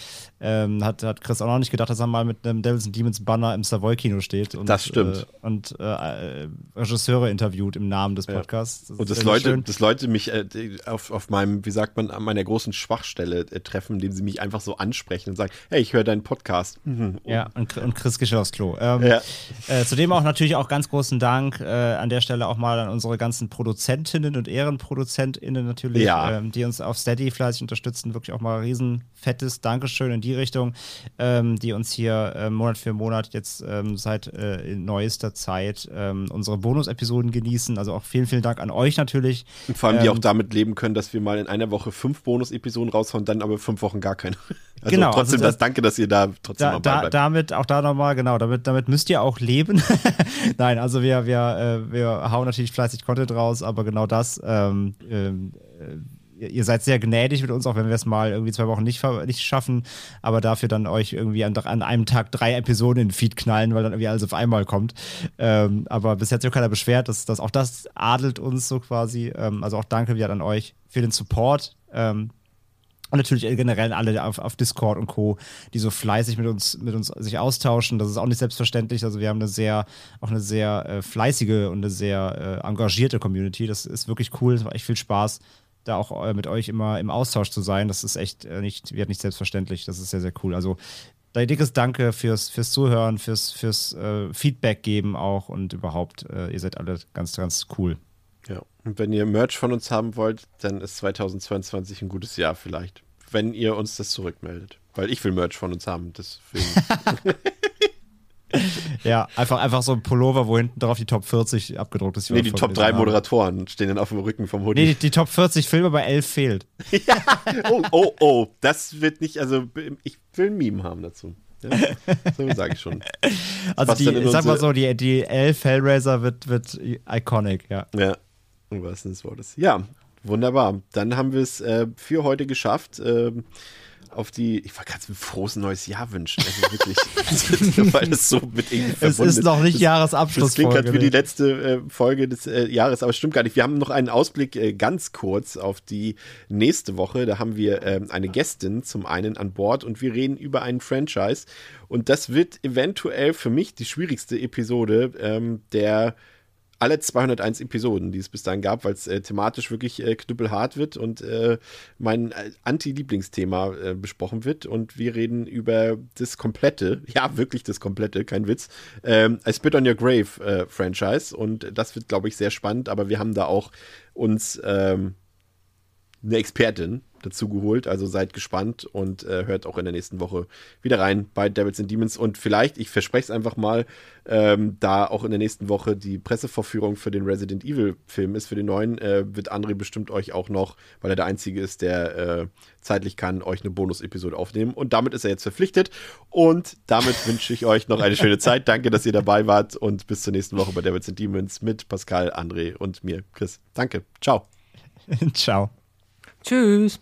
ähm, hat, hat Chris auch noch nicht gedacht, dass er mal mit einem Devils and Demons Banner im Savoy-Kino steht. Und, Das stimmt. Äh, und äh, Regisseure interviewt im Namen des Podcasts. Und ist dass Leute, dass Leute mich äh, auf, auf meinem, wie sagt man, an meiner großen Schwachstelle äh, treffen, indem sie mich einfach so ansprechen und sagen, hey, ich höre deinen Podcast. Mhm. Ja, und, und Chris Geschirr aufs Klo. Ähm, Ja. äh, zudem auch natürlich auch ganz großen Dank äh, an der Stelle auch mal an unsere ganzen Produzentinnen und EhrenproduzentInnen natürlich, Ja. ähm, die uns auf Steady fleißig unterstützen. Wirklich auch mal riesen fettes Dankeschön in die Richtung, ähm, die uns hier äh, Monat für Monat jetzt ähm, seit äh, neuester Zeit ähm, unsere Bonus-Episoden genießen. Also auch vielen, vielen Dank an euch natürlich. Und vor allem, die Ähm, auch damit leben können, dass wir mal in einer Woche fünf Bonus-Episoden raushauen, dann aber fünf Wochen gar keine. <laughs> Also Genau, trotzdem also das, danke, dass ihr da trotzdem da, da, bleibt. damit, auch da nochmal, genau, damit, damit müsst ihr auch leben. <laughs> Nein, also wir, wir, äh, wir hauen natürlich fleißig Content raus, aber genau das, ähm, ähm, äh, ihr seid sehr gnädig mit uns, auch wenn wir es mal irgendwie zwei Wochen nicht, nicht schaffen, aber dafür dann euch irgendwie an, an einem Tag drei Episoden in den Feed knallen, weil dann irgendwie alles auf einmal kommt. Ähm, aber bisher hat sich auch keiner beschwert, dass, dass auch das adelt uns so quasi. Ähm, also auch danke wieder an euch für den Support. Ähm, und natürlich generell alle auf, auf Discord und Co., die so fleißig mit uns, mit uns sich austauschen. Das ist auch nicht selbstverständlich. Also wir haben eine sehr, auch eine sehr äh, fleißige und eine sehr äh, engagierte Community. Das ist wirklich cool. Es macht echt viel Spaß, da auch äh, mit euch immer im Austausch zu sein. Das ist echt äh, nicht, wird nicht selbstverständlich. Das ist sehr, sehr cool. Also ein dickes Danke fürs, fürs Zuhören, fürs, fürs äh, Feedback geben auch und überhaupt, äh, ihr seid alle ganz, ganz cool. Ja. Und wenn ihr Merch von uns haben wollt, dann ist 2022 ein gutes Jahr vielleicht. Wenn ihr uns das zurückmeldet. Weil ich will Merch von uns haben. Deswegen. <laughs> <laughs> Ja, einfach, einfach so ein Pullover, wo hinten drauf die Top 40 abgedruckt ist. nee, die Top 3 diesem Namen. Moderatoren stehen dann auf dem Rücken vom Hoodie. Nee, die, die Top 40 Filme bei 11 fehlt. <laughs> Oh, oh, oh. Das wird nicht, also ich will ein Meme haben dazu. Ja, so sage ich schon. <laughs> Also passt die, sag mal so, die, die 11 Hellraiser wird, wird iconic, ja. Ja, im wahrsten Sinne des Wortes. Ja, wunderbar. Dann haben wir es äh, für heute geschafft. Ähm, auf die, ich wollte gerade ein frohes neues Jahr wünschen. Also wirklich, <laughs> weil das so mit irgendwie Es verbunden ist noch nicht Jahresabschlussfolge. Das klingt gerade wie die letzte äh, Folge des äh, Jahres, aber es stimmt gar nicht. Wir haben noch einen Ausblick äh, ganz kurz auf die nächste Woche. Da haben wir ähm, eine Gästin zum einen an Bord und wir reden über einen Franchise. Und das wird eventuell für mich die schwierigste Episode ähm, der alle 201 Episoden, die es bis dahin gab, weil es äh, thematisch wirklich äh, knüppelhart wird und äh, mein äh, Anti-Lieblingsthema äh, besprochen wird. Und wir reden über das komplette, <laughs> ja, wirklich das komplette, kein Witz, ähm, I Spit on Your Grave äh, Franchise. Und das wird, glaube ich, sehr spannend, aber wir haben da auch uns. Ähm, eine Expertin dazu geholt. Also seid gespannt und äh, hört auch in der nächsten Woche wieder rein bei Devils and Demons. Und vielleicht, ich verspreche es einfach mal, ähm, da auch in der nächsten Woche die Pressevorführung für den Resident Evil Film ist, für den neuen, äh, wird André bestimmt euch auch noch, weil er der Einzige ist, der äh, zeitlich kann, euch eine Bonus-Episode aufnehmen. Und damit ist er jetzt verpflichtet. Und damit <laughs> wünsche ich euch noch eine schöne Zeit. Danke, dass ihr dabei wart und bis zur nächsten Woche bei Devils and Demons mit Pascal, André und mir, Chris. Danke. Ciao. <laughs> Ciao. Tschüss.